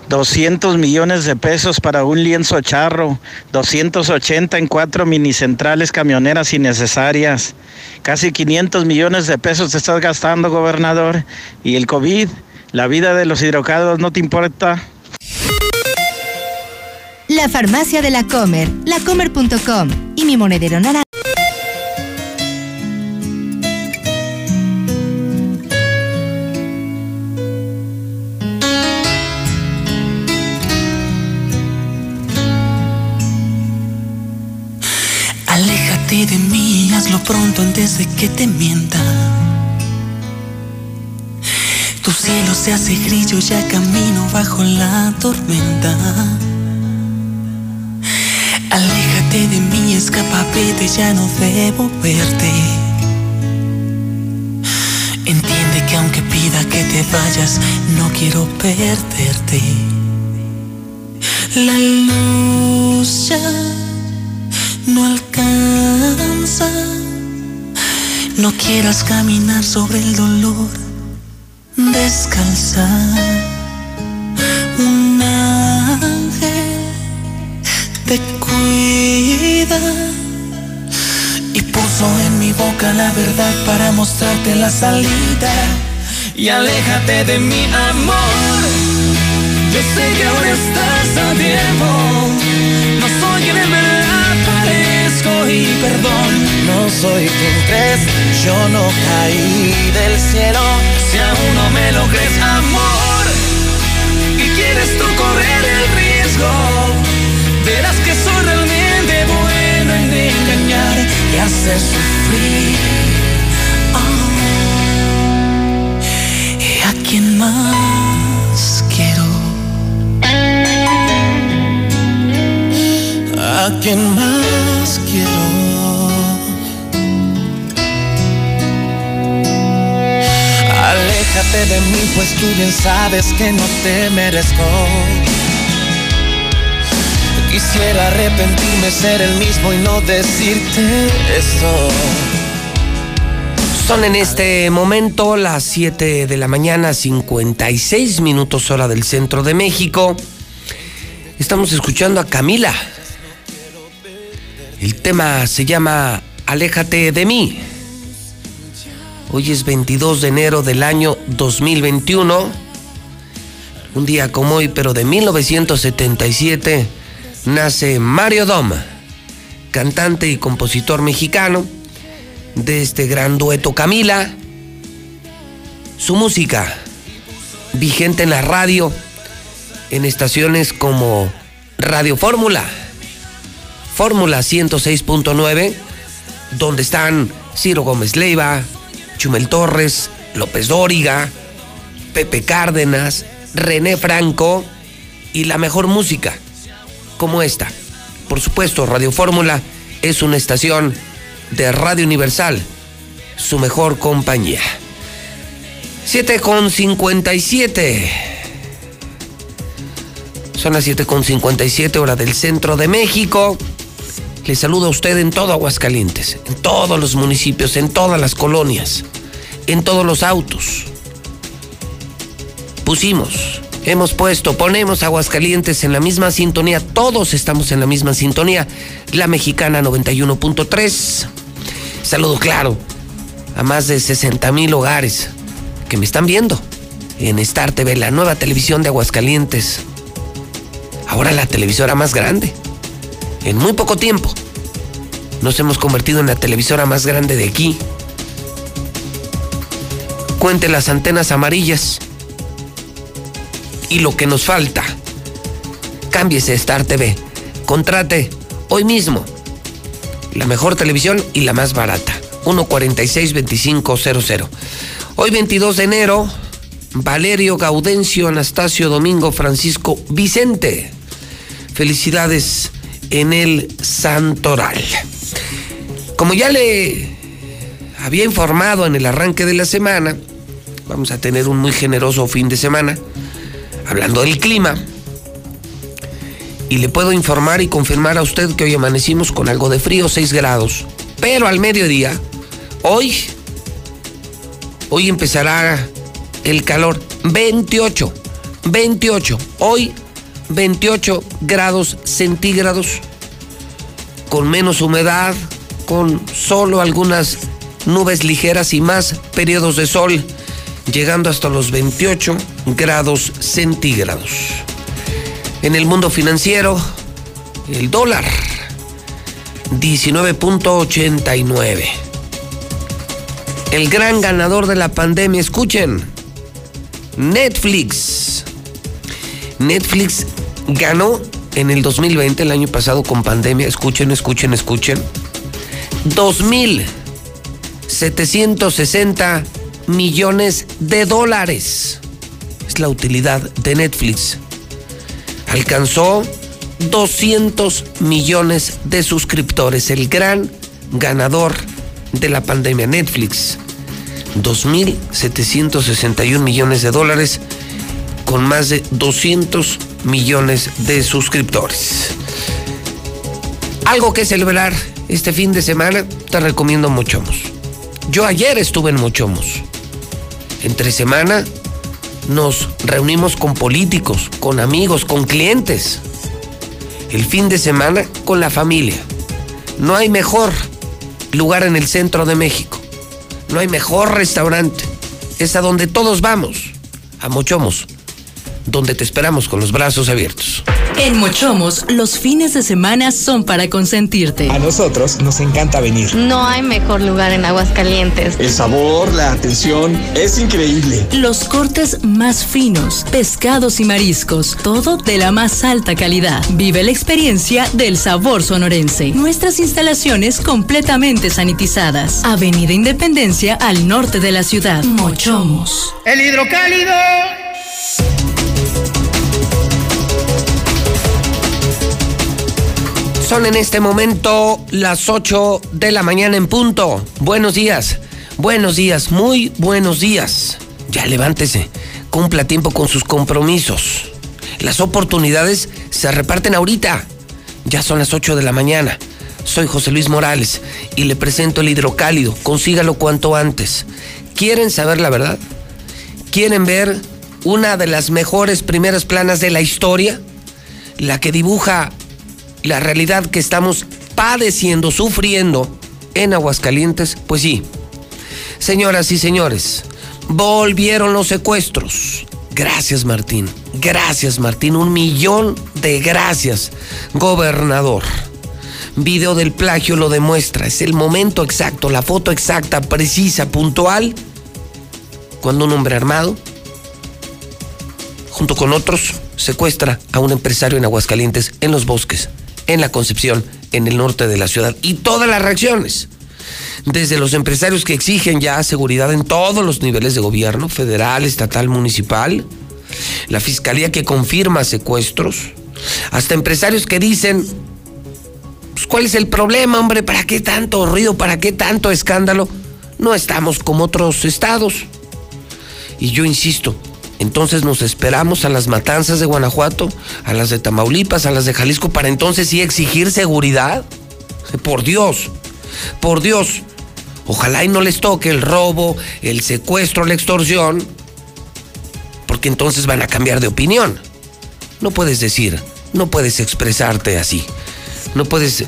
200 millones de pesos para un lienzo charro, 280 en cuatro minicentrales camioneras innecesarias, casi 500 millones de pesos te estás gastando, gobernador, y el COVID, la vida de los hidrocarburos no te importa. La farmacia de la Comer, lacomer.com y mi monedero naranja. Antes de que te mienta. Tu cielo se hace grillo, ya camino bajo la tormenta. Aléjate de mí, escapa, vete, ya no debo verte. Entiende que aunque pida que te vayas, no quiero perderte. La luz ya no alcanza. No quieras caminar sobre el dolor, descalza. Un ángel te cuida y puso en mi boca la verdad para mostrarte la salida. Y aléjate de mi amor. Yo sé que aún estás a tiempo. No soy quien en verdad parezco. riesgo y perdón. No soy quien crees, yo no caí del cielo. Si aún no me lo crees, amor, y quieres tú correr el riesgo, verás que soy realmente bueno en engañar y hacer sufrir. Ah, ¿Y a quién más ¿A quién más quiero? Aléjate de mí, pues tú bien sabes que no te merezco. Quisiera arrepentirme, ser el mismo y no decirte esto. Son en este momento las 7 de la mañana, 56 minutos hora del centro de México. Estamos escuchando a Camila. El tema se llama Aléjate de mí. Hoy es 22 de enero del año 2021. Un día como hoy, pero de 1977, nace Mario Dom, cantante y compositor mexicano de este gran dueto Camila. Su música, vigente en la radio, en estaciones como Radio Fórmula, Fórmula 106.9, donde están Ciro Gómez Leiva, Chumel Torres, López Dóriga, Pepe Cárdenas, René Franco y la mejor música, como esta. Por supuesto, Radio Fórmula es una estación de Radio Universal, su mejor compañía. 7 con 57. Son las 7 con 57 hora del centro de México. Le saludo a usted en todo Aguascalientes, en todos los municipios, en todas las colonias, en todos los autos. Pusimos, hemos puesto, ponemos Aguascalientes en la misma sintonía, todos estamos en la misma sintonía, la mexicana 91.3. Saludo claro a más de 60 mil hogares que me están viendo en Star TV, la nueva televisión de Aguascalientes. Ahora la televisora más grande. En muy poco tiempo nos hemos convertido en la televisora más grande de aquí. Cuente las antenas amarillas. Y lo que nos falta. Cámbiese Star TV. Contrate hoy mismo la mejor televisión y la más barata. 146-2500. Hoy 22 de enero, Valerio Gaudencio, Anastasio Domingo, Francisco Vicente. Felicidades en el Santoral. Como ya le había informado en el arranque de la semana, vamos a tener un muy generoso fin de semana, hablando del clima. Y le puedo informar y confirmar a usted que hoy amanecimos con algo de frío, 6 grados. Pero al mediodía, hoy, hoy empezará el calor, 28, 28. Hoy 28 grados centígrados, con menos humedad, con solo algunas nubes ligeras y más periodos de sol, llegando hasta los 28 grados centígrados. En el mundo financiero, el dólar 19.89. El gran ganador de la pandemia, escuchen, Netflix. Netflix ganó en el 2020, el año pasado con pandemia, escuchen, escuchen, escuchen, 2.760 millones de dólares. Es la utilidad de Netflix. Alcanzó 200 millones de suscriptores, el gran ganador de la pandemia Netflix. 2.761 millones de dólares con más de 200 millones de suscriptores. Algo que celebrar este fin de semana, te recomiendo Mochomos. Yo ayer estuve en Mochomos. Entre semana nos reunimos con políticos, con amigos, con clientes. El fin de semana con la familia. No hay mejor lugar en el centro de México. No hay mejor restaurante. Es a donde todos vamos. A Mochomos donde te esperamos con los brazos abiertos. En Mochomos, los fines de semana son para consentirte. A nosotros nos encanta venir. No hay mejor lugar en Aguascalientes. El sabor, la atención, es increíble. Los cortes más finos, pescados y mariscos, todo de la más alta calidad. Vive la experiencia del sabor sonorense. Nuestras instalaciones completamente sanitizadas. Avenida Independencia al norte de la ciudad. Mochomos. El hidrocálido. Son en este momento las 8 de la mañana en punto. Buenos días, buenos días, muy buenos días. Ya levántese, cumpla tiempo con sus compromisos. Las oportunidades se reparten ahorita. Ya son las 8 de la mañana. Soy José Luis Morales y le presento el hidrocálido. Consígalo cuanto antes. ¿Quieren saber la verdad? ¿Quieren ver una de las mejores primeras planas de la historia? La que dibuja la realidad que estamos padeciendo, sufriendo en Aguascalientes, pues sí. Señoras y señores, volvieron los secuestros. Gracias Martín, gracias Martín, un millón de gracias, gobernador. Video del plagio lo demuestra, es el momento exacto, la foto exacta, precisa, puntual, cuando un hombre armado, junto con otros, secuestra a un empresario en Aguascalientes, en los bosques en la Concepción, en el norte de la ciudad. Y todas las reacciones. Desde los empresarios que exigen ya seguridad en todos los niveles de gobierno, federal, estatal, municipal, la fiscalía que confirma secuestros, hasta empresarios que dicen, pues, ¿cuál es el problema, hombre? ¿Para qué tanto ruido? ¿Para qué tanto escándalo? No estamos como otros estados. Y yo insisto, entonces nos esperamos a las matanzas de Guanajuato, a las de Tamaulipas, a las de Jalisco, para entonces sí exigir seguridad. Por Dios, por Dios. Ojalá y no les toque el robo, el secuestro, la extorsión, porque entonces van a cambiar de opinión. No puedes decir, no puedes expresarte así. No puedes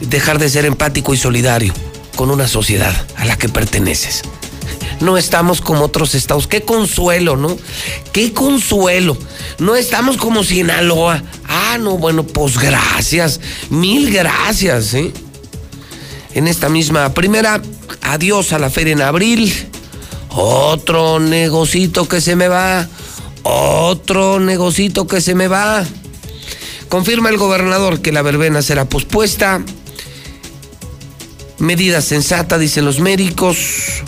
dejar de ser empático y solidario con una sociedad a la que perteneces no estamos como otros estados. Qué consuelo, ¿no? Qué consuelo. No estamos como Sinaloa. Ah, no, bueno, pues gracias. Mil gracias, ¿eh? En esta misma primera, adiós a la feria en abril. Otro negocito que se me va. Otro negocito que se me va. Confirma el gobernador que la verbena será pospuesta. Medida sensata, dicen los médicos.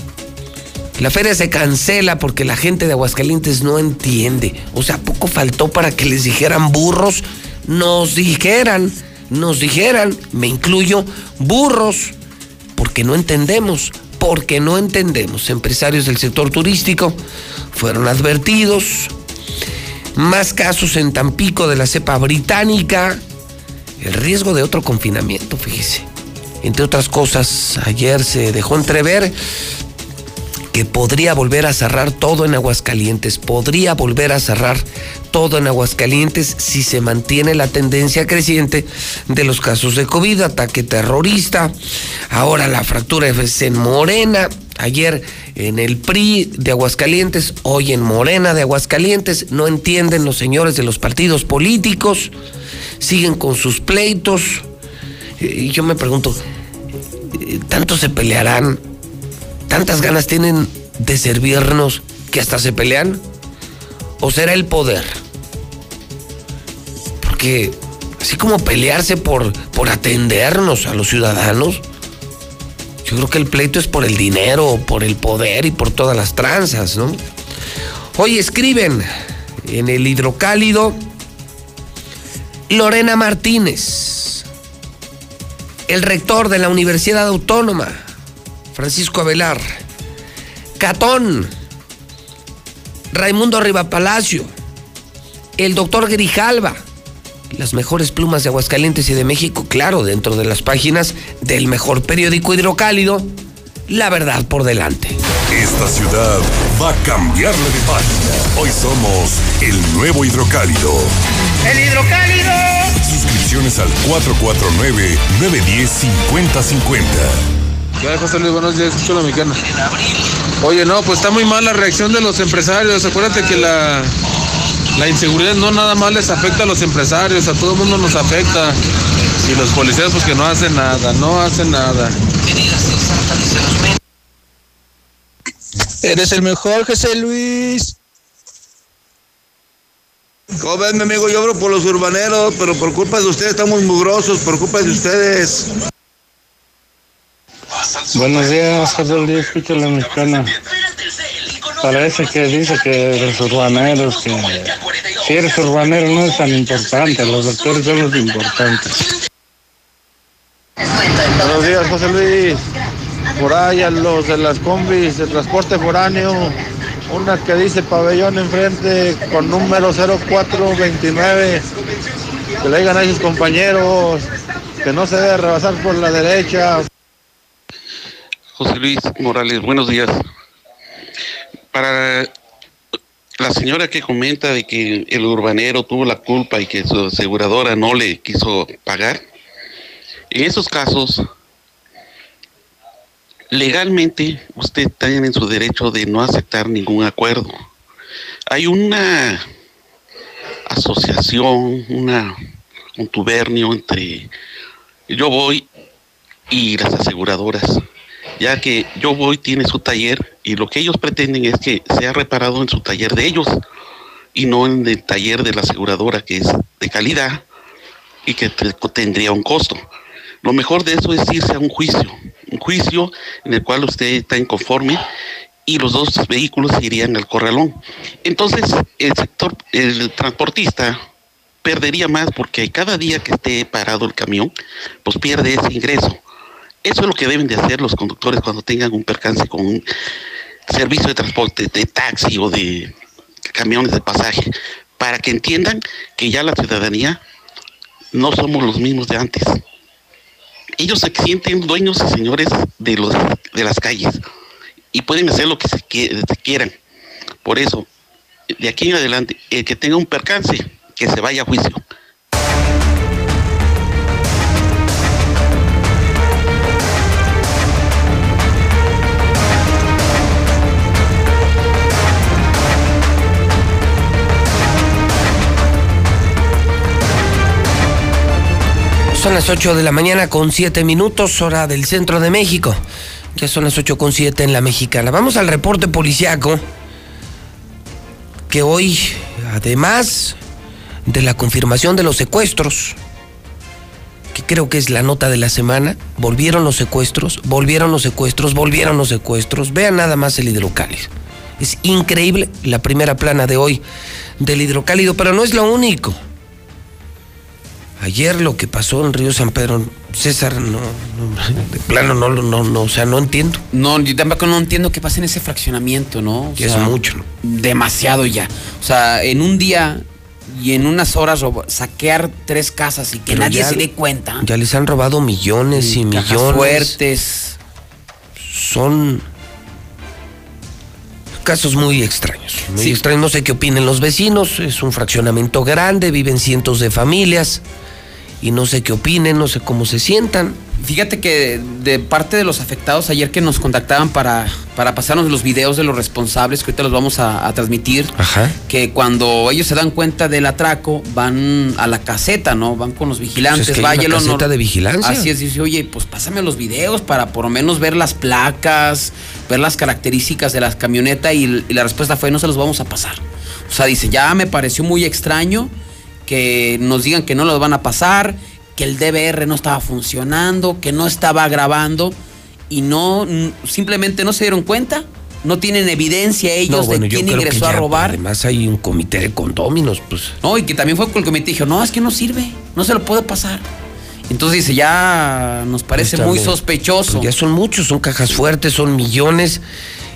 La feria se cancela porque la gente de Aguascalientes no entiende. O sea, poco faltó para que les dijeran burros. Nos dijeran, nos dijeran, me incluyo, burros, porque no entendemos, porque no entendemos. Empresarios del sector turístico fueron advertidos. Más casos en Tampico de la cepa británica. El riesgo de otro confinamiento, fíjese. Entre otras cosas, ayer se dejó entrever que podría volver a cerrar todo en Aguascalientes, podría volver a cerrar todo en Aguascalientes si se mantiene la tendencia creciente de los casos de COVID, ataque terrorista, ahora la fractura es en Morena, ayer en el PRI de Aguascalientes, hoy en Morena de Aguascalientes, no entienden los señores de los partidos políticos, siguen con sus pleitos, y yo me pregunto, ¿tanto se pelearán? Tantas ganas tienen de servirnos que hasta se pelean? ¿O será el poder? Porque así como pelearse por, por atendernos a los ciudadanos, yo creo que el pleito es por el dinero, por el poder y por todas las tranzas, ¿no? Hoy escriben en el hidrocálido Lorena Martínez, el rector de la Universidad Autónoma, Francisco Avelar, Catón, Raimundo Palacio, el doctor Grijalva, las mejores plumas de Aguascalientes y de México, claro, dentro de las páginas del mejor periódico hidrocálido, La Verdad por delante. Esta ciudad va a cambiarle de página. Hoy somos el nuevo hidrocálido. ¡El hidrocálido! Suscripciones al 449-910-5050. Ya, José Luis, buenos días, escucho la mexicana. Oye, no, pues está muy mal la reacción de los empresarios. Acuérdate que la, La inseguridad no nada más les afecta a los empresarios, a todo el mundo nos afecta. Y los policías pues que no hacen nada, no hacen nada. Eres el mejor, José Luis. ¿Cómo ves, mi amigo? Yo abro por los urbaneros, pero por culpa de ustedes estamos mugrosos, por culpa de ustedes. Buenos días, José Luis, escucha la mexicana. Parece que dice que los urbaneros, que si eres urbanero no es tan importante, los doctores son los importantes. Buenos días, José Luis. Por ahí a los de las combis de transporte foráneo, una que dice pabellón enfrente con número 0429. Que le digan a sus compañeros que no se debe rebasar por la derecha. José Luis Morales, buenos días. Para la señora que comenta de que el urbanero tuvo la culpa y que su aseguradora no le quiso pagar, en esos casos, legalmente usted está en su derecho de no aceptar ningún acuerdo. Hay una asociación, una, un tubernio entre yo voy y las aseguradoras, ya que yo voy tiene su taller y lo que ellos pretenden es que sea reparado en su taller de ellos y no en el taller de la aseguradora que es de calidad y que te- tendría un costo. Lo mejor de eso es irse a un juicio, un juicio en el cual usted está inconforme y los dos vehículos irían al corralón. Entonces, el sector, el transportista perdería más porque cada día que esté parado el camión, pues pierde ese ingreso. Eso es lo que deben de hacer los conductores cuando tengan un percance con un servicio de transporte, de taxi o de camiones de pasaje, para que entiendan que ya la ciudadanía no somos los mismos de antes. Ellos se sienten dueños y señores de, los, de las calles y pueden hacer lo que se, qui- se quieran. Por eso, de aquí en adelante, el que tenga un percance, que se vaya a juicio. Son las 8 de la mañana con 7 minutos, hora del centro de México. Ya son las 8 con 7 en la mexicana. Vamos al reporte policiaco. Que hoy, además de la confirmación de los secuestros, que creo que es la nota de la semana, volvieron los secuestros, volvieron los secuestros, volvieron los secuestros. Vean nada más el hidrocálido. Es increíble la primera plana de hoy del hidrocálido, pero no es lo único. Ayer lo que pasó en Río San Pedro, César, no, no, de plano no, lo- no, no, o sea, no entiendo. No, yo tampoco no entiendo qué pasa en ese fraccionamiento, ¿no? O Que es mucho, ¿no? Demasiado ya. O sea, en un día y en unas horas saquear tres casas y que Pero nadie ya- se dé cuenta. Ya les han robado millones y Cajas millones. fuertes. Son casos muy extraños. Muy Sí. extraños. No sé qué opinen los vecinos. Es un fraccionamiento grande, viven cientos de familias. Y no sé qué opinen, no sé cómo se sientan. Fíjate que de parte de los afectados ayer que nos contactaban para, para pasarnos los videos de los responsables, que ahorita los vamos a, a transmitir, Ajá. que cuando ellos se dan cuenta del atraco, van a la caseta, ¿no? Van con los vigilantes, Pues es que hay una no- caseta de vigilancia. Así es, dice, oye, pues pásame los videos para por lo menos ver las placas, ver las características de la camioneta y, y la respuesta fue, no se los vamos a pasar. O sea, dice, ya me pareció muy extraño que nos digan que no los van a pasar, que el DVR no estaba funcionando, que no estaba grabando y no, simplemente no se dieron cuenta. No tienen evidencia ellos No, bueno, de quién ingresó a robar. Además hay un comité de condóminos, pues. No, y que también fue con el comité dijo, no, es que no sirve, no se lo puedo pasar. Entonces dice, ya nos parece muy sospechoso. Pues ya son muchos, son cajas fuertes, son millones.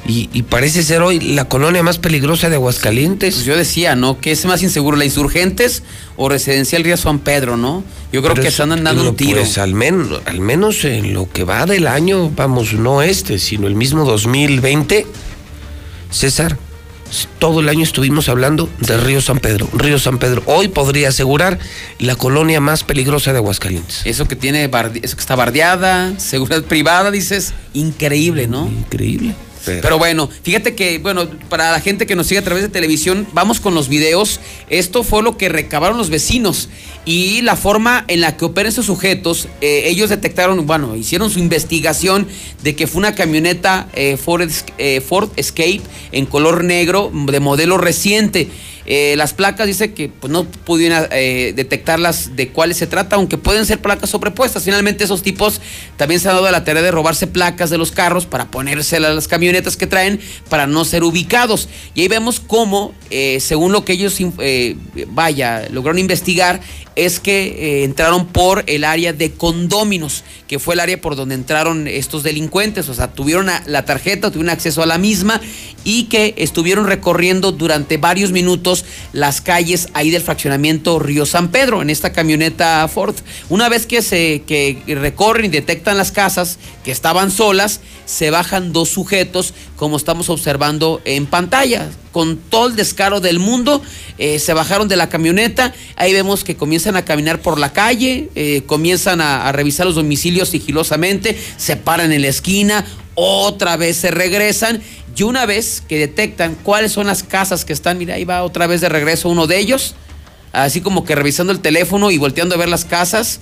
Y, y parece ser hoy la colonia más peligrosa de Aguascalientes. Pues yo decía, ¿no? ¿Qué es más inseguro, la Insurgentes o Residencial Río San Pedro, no? Yo creo Pero que es- se andan dando no, un tiro. Pues al, men- al menos en lo que va del año, vamos, no este, sino el mismo 2020, César, todo el año estuvimos hablando de Río San Pedro. Río San Pedro, hoy podría asegurar la colonia más peligrosa de Aguascalientes. Eso que tiene, eso que está bardeada, seguridad privada, dices, increíble, ¿no? Increíble. Pero bueno, fíjate que, bueno, para la gente que nos sigue a través de televisión, vamos con los videos. Esto fue lo que recabaron los vecinos y la forma en la que operan estos sujetos. eh, ellos detectaron, bueno, hicieron su investigación de que fue una camioneta eh, Ford, eh, Ford Escape en color negro de modelo reciente. Eh, las placas dice que pues, no pudieron eh, detectarlas de cuáles se trata, aunque pueden ser placas sobrepuestas. Finalmente esos tipos también se han dado a la tarea de robarse placas de los carros para ponérselas a las camionetas que traen para no ser ubicados. Y ahí vemos cómo, eh, según lo que ellos, eh, vaya, lograron investigar, es que eh, entraron por el área de condóminos, que fue el área por donde entraron estos delincuentes. O sea, tuvieron la tarjeta, tuvieron acceso a la misma y que estuvieron recorriendo durante varios minutos las calles ahí del fraccionamiento Río San Pedro, en esta camioneta Ford. Una vez que se que recorren y detectan las casas que estaban solas, se bajan dos sujetos, como estamos observando en pantalla. Con todo el descaro del mundo, eh, se bajaron de la camioneta. Ahí vemos que comienzan a caminar por la calle, eh, comienzan a, a revisar los domicilios sigilosamente, se paran en la esquina, otra vez se regresan. Y una vez que detectan cuáles son las casas que están, mira, ahí va otra vez de regreso uno de ellos, así como que revisando el teléfono y volteando a ver las casas.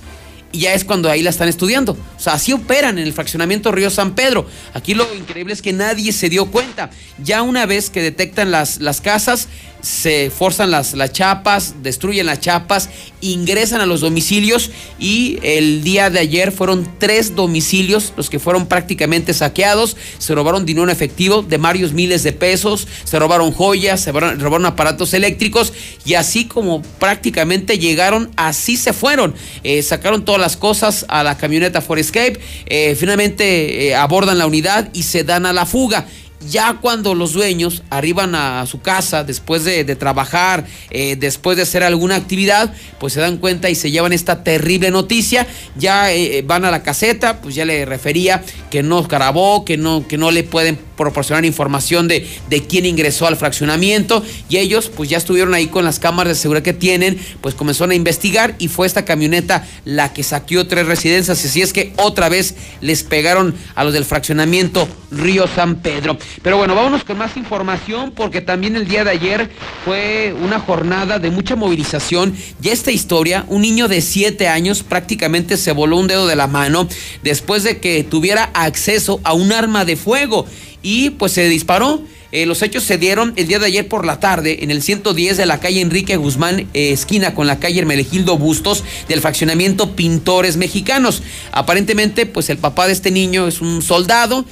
Y ya es cuando ahí la están estudiando. O sea, así operan en el fraccionamiento Río San Pedro. Aquí lo increíble es que nadie se dio cuenta. Ya una vez que detectan las, las casas, se forzan las, chapas, destruyen las chapas, ingresan a los domicilios y el día de ayer fueron tres domicilios los que fueron prácticamente saqueados. Se robaron dinero en efectivo de varios miles de pesos, se robaron joyas, se robaron, robaron aparatos eléctricos y así como prácticamente llegaron, así se fueron. Eh, sacaron todas las cosas a la camioneta Forescape, eh, finalmente eh, abordan la unidad y se dan a la fuga. Ya cuando los dueños arriban a su casa después de, trabajar, eh, después de hacer alguna actividad, pues se dan cuenta y se llevan esta terrible noticia. Ya eh, van a la caseta, pues ya le refería que no grabó, que no, que no le pueden proporcionar información de, de quién ingresó al fraccionamiento. Y ellos, pues ya estuvieron ahí con las cámaras de seguridad que tienen, pues comenzaron a investigar y fue esta camioneta la que saqueó tres residencias. Y así es que otra vez les pegaron a los del fraccionamiento Río San Pedro. Pero bueno, vámonos con más información porque también el día de ayer fue una jornada de mucha movilización. Y esta historia, un niño de 7 años prácticamente se voló un dedo de la mano después de que tuviera acceso a un arma de fuego y pues se disparó. Eh, los hechos se dieron el día de ayer por la tarde en el 110 de la calle Enrique Guzmán, eh, esquina con la calle Hermenegildo Bustos del fraccionamiento Pintores Mexicanos. Aparentemente, pues el papá de este niño es un soldado,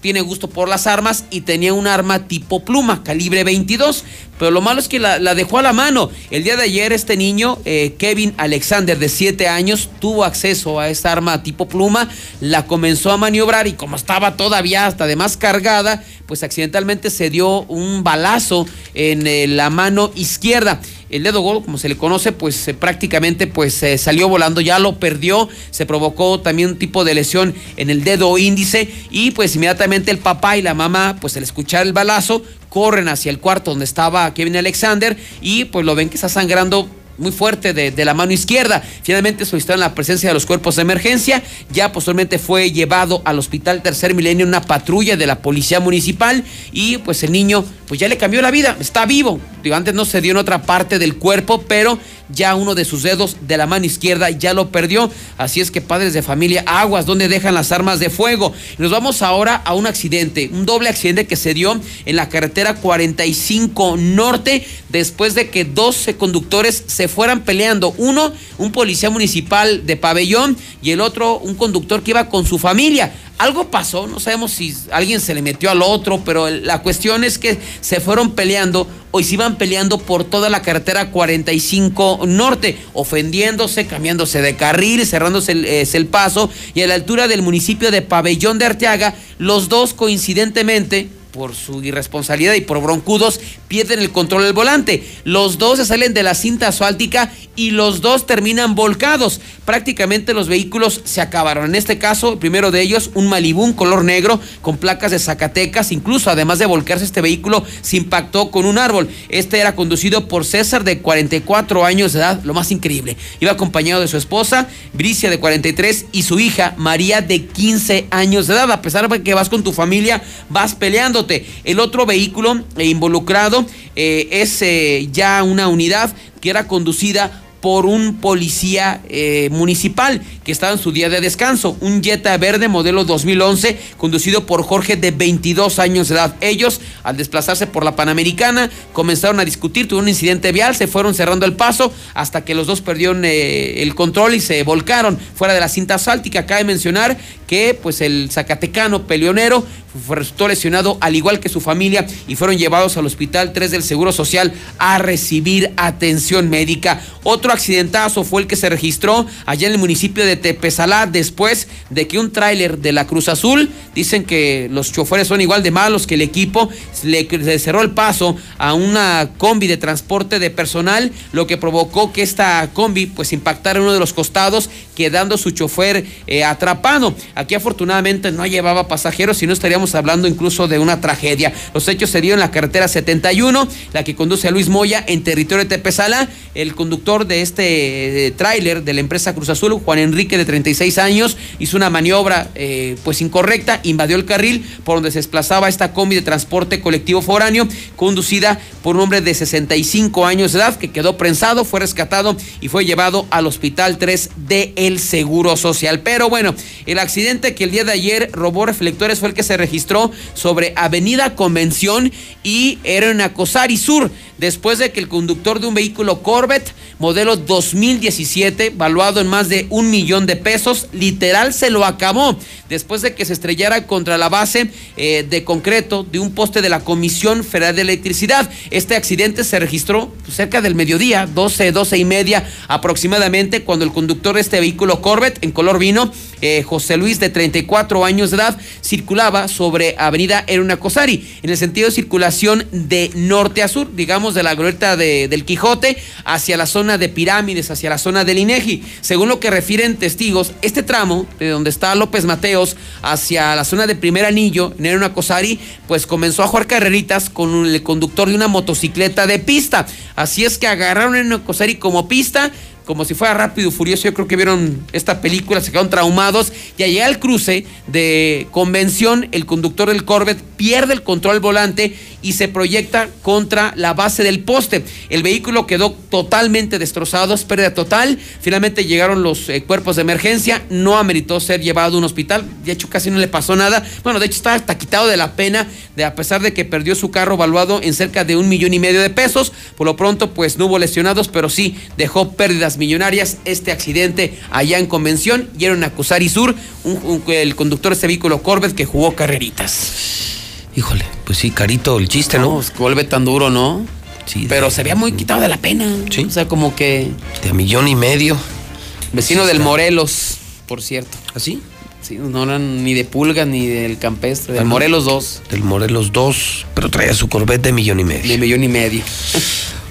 tiene gusto por las armas y tenía un arma tipo pluma, calibre 22. Pero lo malo es que la, dejó a la mano. El día de ayer este niño, eh, Kevin Alexander, de 7 años, tuvo acceso a esta arma tipo pluma, la comenzó a maniobrar y como estaba todavía hasta de más cargada, pues accidentalmente se dio un balazo en eh, la mano izquierda. El dedo gol, como se le conoce, pues eh, prácticamente pues salió volando, ya lo perdió, se provocó también un tipo de lesión en el dedo índice y pues inmediatamente el papá y la mamá, pues al escuchar el balazo, corren hacia el cuarto donde estaba Kevin Alexander y pues lo ven que está sangrando muy fuerte de, de la mano izquierda. Finalmente solicitaron la presencia de los cuerpos de emergencia. Ya posteriormente fue llevado al hospital Tercer Milenio una patrulla de la policía municipal y pues el niño pues ya le cambió la vida. Está vivo. Digo, antes no se dio en otra parte del cuerpo, pero ya uno de sus dedos de la mano izquierda ya lo perdió. Así es que padres de familia, aguas, ¿dónde dejan las armas de fuego? Nos vamos ahora a un accidente, un doble accidente que se dio en la carretera 45 Norte después de que 12 conductores se fueran peleando. Uno, un policía municipal de pabellón y el otro, un conductor que iba con su familia. Algo pasó, no sabemos si alguien se le metió al otro, pero la cuestión es que se fueron peleando o se iban peleando por toda la carretera 45 Norte, ofendiéndose, cambiándose de carril, cerrándose el, el paso y a la altura del municipio de Pabellón de Arteaga, los dos coincidentemente por su irresponsabilidad y por broncudos, pierden el control del volante. Los dos se salen de la cinta asfáltica y los dos terminan volcados. Prácticamente los vehículos se acabaron. En este caso, el primero de ellos, un Malibú color negro con placas de Zacatecas. Incluso, además de volcarse este vehículo, se impactó con un árbol. Este era conducido por César de 44 años de edad, lo más increíble. Iba acompañado de su esposa, Bricia de 43 y su hija, María de 15 años de edad. A pesar de que vas con tu familia, vas peleándote. El otro vehículo involucrado eh, es eh, ya una unidad que era conducida por un policía eh, municipal que estaba en su día de descanso, un Jetta verde modelo 2011 conducido por Jorge de 22 años de edad. Ellos, al desplazarse por la Panamericana, comenzaron a discutir, tuvieron un incidente vial, se fueron cerrando el paso hasta que los dos perdieron el control y se volcaron fuera de la cinta asfáltica. Cabe mencionar que pues el zacatecano peleonero resultó lesionado al igual que su familia y fueron llevados al hospital 3 del Seguro Social a recibir atención médica. Otro accidentazo fue el que se registró allá en el municipio de Tepesalá después de que un tráiler de la Cruz Azul, dicen que los choferes son igual de malos que el equipo, le, le cerró el paso a una combi de transporte de personal, lo que provocó que esta combi pues impactara en uno de los costados, quedando su chofer eh, atrapado. Aquí afortunadamente no llevaba pasajeros, sino estaríamos hablando incluso de una tragedia. Los hechos se dieron en la carretera 71, la que conduce a Luis Moya en territorio de Tepesala. El conductor de este eh, tráiler de la empresa Cruz Azul, Juan Enrique de 36 años, hizo una maniobra eh, pues incorrecta, invadió el carril por donde se desplazaba esta combi de transporte colectivo foráneo, conducida por un hombre de 65 años de edad que quedó prensado, fue rescatado y fue llevado al hospital 3 de El Seguro Social. Pero bueno, el accidente que el día de ayer robó reflectores fue el que se registró sobre Avenida Convención y era en Acosari Sur, después de que el conductor de un vehículo Corvette modelo 2017, valuado en más de un millón de pesos, literal se lo acabó después de que se estrellara contra la base eh, de concreto de un poste de la Comisión Federal de Electricidad. Este accidente se registró cerca del mediodía, 12, 12 y media aproximadamente, cuando el conductor de este vehículo Corvette en color vino, eh, José Luis de 34 años de edad, circulaba sobre Avenida Eruna Cosari, en el sentido de circulación de norte a sur, digamos de la glorieta de, del Quijote hacia la zona de Pirámides, hacia la zona del Inegi. Según lo que refieren testigos, este tramo de donde está López Mateos hacia la zona de Primer Anillo, en Eruna Cosari, pues comenzó a jugar carreritas con el conductor de una motocicleta de pista. Así es que agarraron Eruna Cosari como pista como si fuera rápido y furioso. Yo creo que vieron esta película, se quedaron traumados. Y allá al cruce de convención, el conductor del Corvette pierde el control volante y se proyecta contra la base del poste. El vehículo quedó totalmente destrozado, es pérdida total. Finalmente llegaron los eh, cuerpos de emergencia, no ameritó ser llevado a un hospital. De hecho, casi no le pasó nada. Bueno, de hecho, está hasta quitado de la pena, de a pesar de que perdió su carro valuado en cerca de un millón y medio de pesos. Por lo pronto, pues no hubo lesionados, pero sí dejó pérdidas millonarias este accidente allá en Convención y era en Acusari Sur, un, un, el conductor de este vehículo Corvette que jugó carreritas. Híjole, pues sí, carito el chiste, ¿no? No, vuelve tan duro, ¿no? Sí. Pero se había muy quitado de la pena. Sí. O sea, como que De a millón y medio. vecino Sí, del. Morelos, por cierto. ¿Así? Sí, no eran ni de Pulga ni del Campestre, del Ah. Morelos 2, Del Morelos 2, pero traía su Corvette de millón y medio. de millón y medio.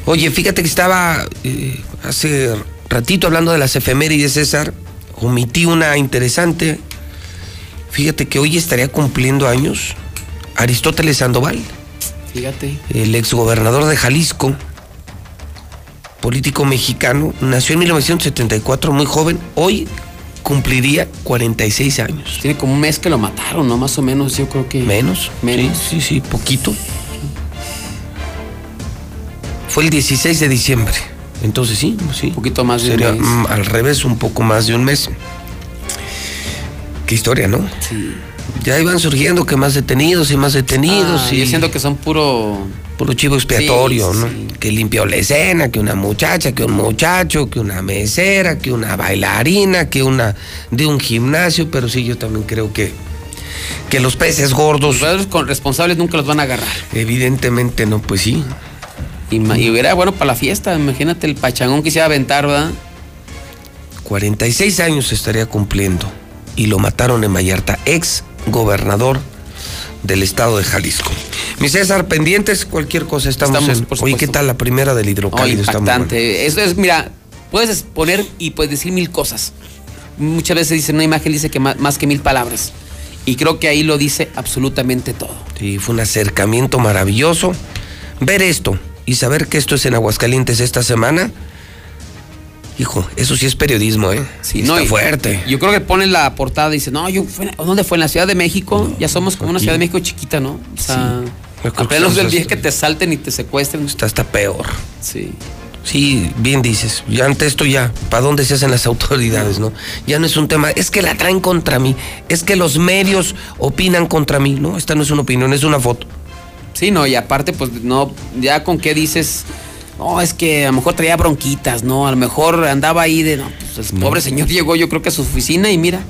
Oye, fíjate que estaba eh, hace ratito hablando de las efemérides, César. Omití una interesante. Fíjate que hoy estaría cumpliendo años Aristóteles Sandoval, Fíjate. el exgobernador de Jalisco, político mexicano. Nació en 1974, muy joven. Hoy cumpliría 46 años. Tiene como un mes que lo mataron, ¿no? Más o menos, yo creo que. Menos. Menos. Sí, sí, sí, poquito. Fue el 16 de diciembre. Entonces sí, sí. Un poquito más de un mes. mm, al revés, un poco más de un mes. Qué historia, ¿no? Sí. Ya iban surgiendo que más detenidos y más detenidos. Ah, y Yo siento que son puro. puro chivo expiatorio, Sí, ¿no? sí. Que limpió la escena, que una muchacha, que un muchacho, que una mesera, que una bailarina, que una de un gimnasio, pero sí, yo también creo que, que los peces gordos, Los responsables nunca los van a agarrar. evidentemente no, pues sí. Y, y hubiera bueno para la fiesta. Imagínate el pachangón que se iba a aventar, ¿verdad? 46 años estaría cumpliendo y lo mataron en Vallarta, ex gobernador del estado de Jalisco. Mi César, pendientes, cualquier cosa estamos, Estamos, en... por Oye, ¿qué tal la primera del Oh, hidrocálido? Muy impactante. Eso es, mira, puedes poner y puedes decir mil cosas. Muchas veces dice una imagen dice que más, más que mil palabras. Y creo que ahí lo dice absolutamente todo. Sí, fue un acercamiento maravilloso. Ver esto y saber que esto es en Aguascalientes esta semana. Hijo, eso sí es periodismo, ¿eh? Sí, Está fuerte. Yo creo que ponen la portada y dice, no, yo fui, ¿dónde fue? En la Ciudad de México. ya somos como una Ciudad de México chiquita, ¿no? O sea, creo a del día que te salten y te secuestren. Está hasta peor. Sí. Sí, bien dices. Ya ante esto ya, ¿para dónde se hacen las autoridades, no? Ya no es un tema, es que la traen contra mí, es que los medios opinan contra mí, ¿no? Esta no es una opinión, es una foto. Sí, no, y aparte, pues no, ya con qué dices, no, es que a lo mejor traía bronquitas, ¿no? A lo mejor andaba ahí de, no, pues el pobre señor (laughs) llegó yo creo que a su oficina y mira,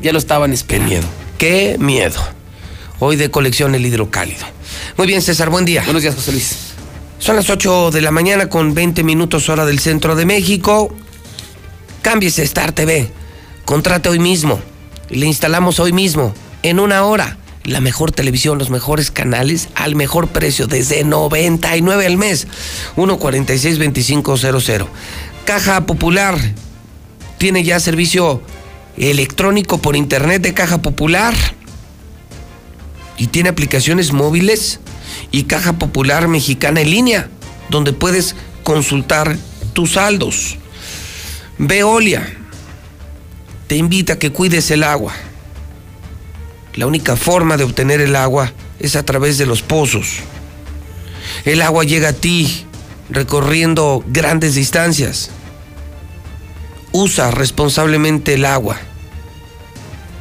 ya lo estaban esperando. miedo. Qué miedo. Hoy de colección el hidrocálido. Muy bien, César, buen día. Buenos días, José Luis. Son las 8 de la mañana con 20 minutos hora del centro de México. Cámbiese Star TV. Contrate hoy mismo. Le instalamos hoy mismo, en una hora. La mejor televisión, los mejores canales al mejor precio, desde 99 al mes. 146-2500. Caja Popular. Tiene ya servicio electrónico por internet de Caja Popular. Y tiene aplicaciones móviles y Caja Popular Mexicana en línea, donde puedes consultar tus saldos. Veolia te invita a que cuides el agua. La única forma de obtener el agua es a través de los pozos. El agua llega a ti recorriendo grandes distancias. Usa responsablemente el agua.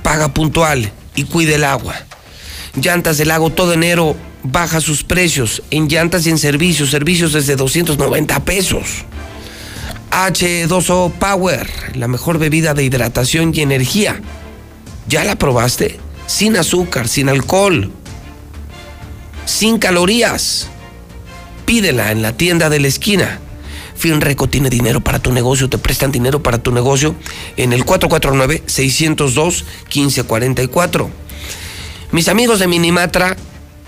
Paga puntual y cuida el agua. Llantas del lago todo enero baja sus precios en llantas y en servicios, servicios desde 290 pesos. H2O Power, la mejor bebida de hidratación y energía. ¿Ya la probaste? Sin azúcar, sin alcohol, sin calorías. Pídela en la tienda de la esquina. Finreco tiene dinero para tu negocio, te prestan dinero para tu negocio en el 449-602-1544. Mis amigos de Minimatra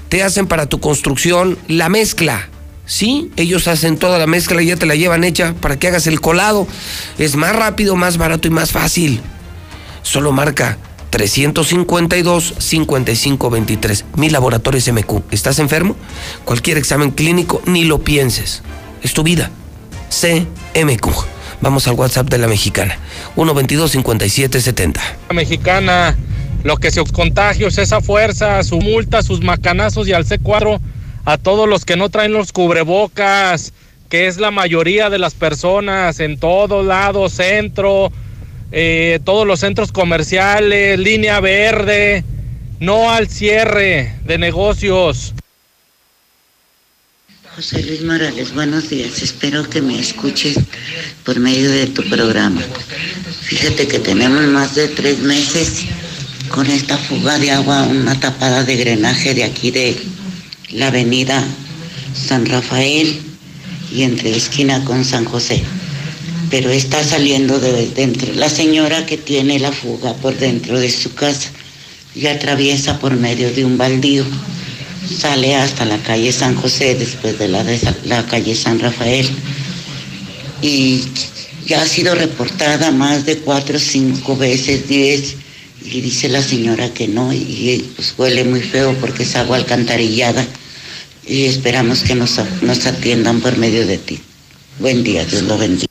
te hacen para tu construcción la mezcla. Sí, ellos hacen toda la mezcla y ya te la llevan hecha para que hagas el colado. Es más rápido, más barato y más fácil. Solo marca 352-5523. Mi laboratorios MQ. ¿Estás enfermo? Cualquier examen clínico, ni lo pienses. Es tu vida. CMQ. Vamos al WhatsApp de la mexicana. 122-5770. La mexicana, lo que se contagios, esa fuerza, su multa, sus macanazos y al C4 a todos los que no traen los cubrebocas, que es la mayoría de las personas en todos lados, centro, eh, todos los centros comerciales, línea verde, no al cierre de negocios. José Luis Morales, buenos días. Espero que me escuches por medio de tu programa. Fíjate que tenemos más de tres meses con esta fuga de agua, una tapada de drenaje de aquí de la avenida San Rafael y entre esquina con San José. Pero está saliendo de dentro. La señora que tiene la fuga por dentro de su casa y atraviesa por medio de un baldío sale hasta la calle San José, después de la, de la calle San Rafael. Y ya ha sido reportada más de cuatro, cinco veces, diez, y dice la señora que no, y pues huele muy feo porque es agua alcantarillada. Y esperamos que nos, nos atiendan por medio de ti. Buen día, Dios lo bendiga.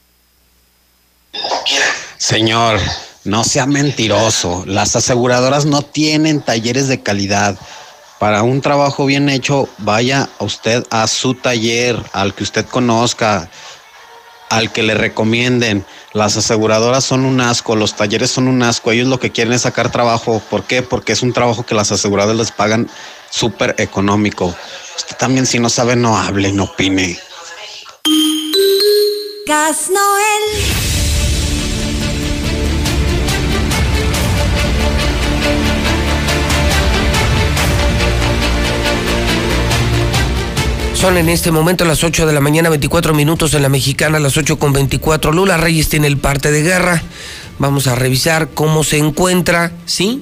Señor, no sea mentiroso. Las aseguradoras no tienen talleres de calidad. Para un trabajo bien hecho, vaya usted a su taller, al que usted conozca, al que le recomienden. Las aseguradoras son un asco, los talleres son un asco. Ellos lo que quieren es sacar trabajo. ¿Por qué? Porque es un trabajo que las aseguradoras les pagan súper económico. Usted también, si no sabe, no hable, no opine. Gas Noel. Son en este momento las 8 de la mañana, 24 minutos en la mexicana, las 8 con 24. Lula Reyes tiene el parte de guerra. Vamos a revisar cómo se encuentra, ¿sí?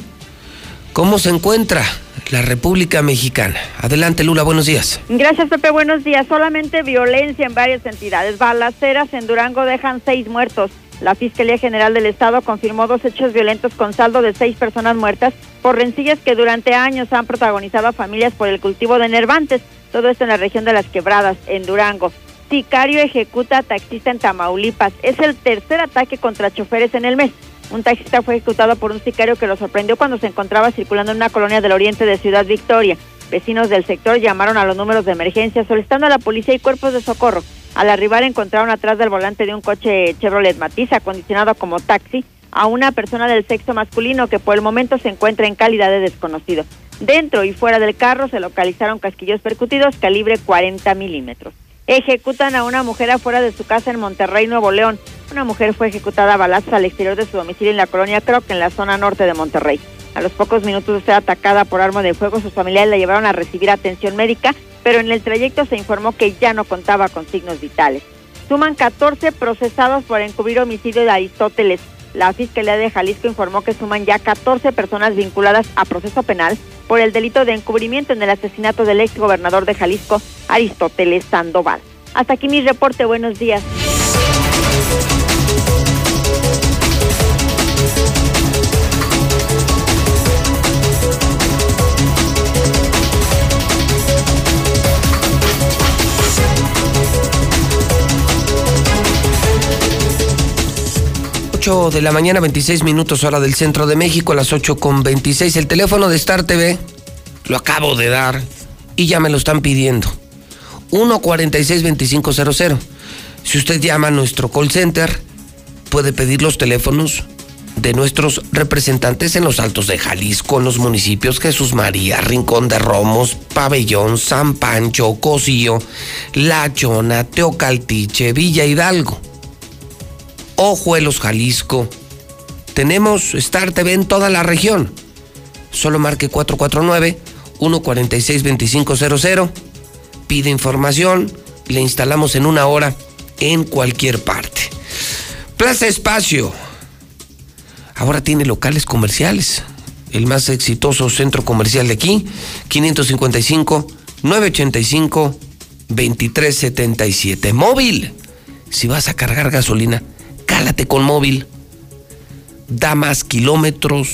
¿Cómo se encuentra la República Mexicana. Adelante, Lula, buenos días. Gracias, Pepe. Buenos días. Solamente violencia en varias entidades. Balaceras en Durango dejan seis muertos. La Fiscalía General del Estado confirmó dos hechos violentos con saldo de seis personas muertas por rencillas que durante años han protagonizado a familias por el cultivo de nervantes. Todo esto en la región de las Quebradas, en Durango. Sicario ejecuta a taxista en Tamaulipas. Es el tercer ataque contra choferes en el mes. Un taxista fue ejecutado por un sicario que lo sorprendió cuando se encontraba circulando en una colonia del oriente de Ciudad Victoria. Vecinos del sector llamaron a los números de emergencia solicitando a la policía y cuerpos de socorro. Al arribar encontraron atrás del volante de un coche Chevrolet Matiz acondicionado como taxi a una persona del sexo masculino que por el momento se encuentra en calidad de desconocido. Dentro y fuera del carro se localizaron casquillos percutidos calibre 40 milímetros. Ejecutan a una mujer afuera de su casa en Monterrey, Nuevo León. Una mujer fue ejecutada a balazos al exterior de su domicilio en la colonia Croc, en la zona norte de Monterrey. A los pocos minutos de ser atacada por arma de fuego, sus familiares la llevaron a recibir atención médica, pero en el trayecto se informó que ya no contaba con signos vitales. Suman 14 procesados por encubrir homicidio de Aristóteles. La Fiscalía de Jalisco informó que suman ya 14 personas vinculadas a proceso penal por el delito de encubrimiento en el asesinato del ex gobernador de Jalisco, Aristóteles Sandoval. Hasta aquí mi reporte. Buenos días. 8 de la mañana, 26 minutos hora del centro de México, a las 8 con 26. El teléfono de Star TV lo acabo de dar y ya me lo están pidiendo. 146-2500. Si usted llama a nuestro call center, puede pedir los teléfonos de nuestros representantes en los Altos de Jalisco, en los municipios Jesús María, Rincón de Romos, Pabellón, San Pancho, Cosío, La Chona, Teocaltiche, Villa Hidalgo. Ojuelos, Jalisco. Tenemos Star TV en toda la región. Solo marque 449-146-2500. Pide información. Le instalamos en una hora en cualquier parte. Plaza Espacio. Ahora tiene locales comerciales. El más exitoso centro comercial de aquí, 555-985-2377. Móvil. Si vas a cargar gasolina, cálate con móvil. Da más kilómetros.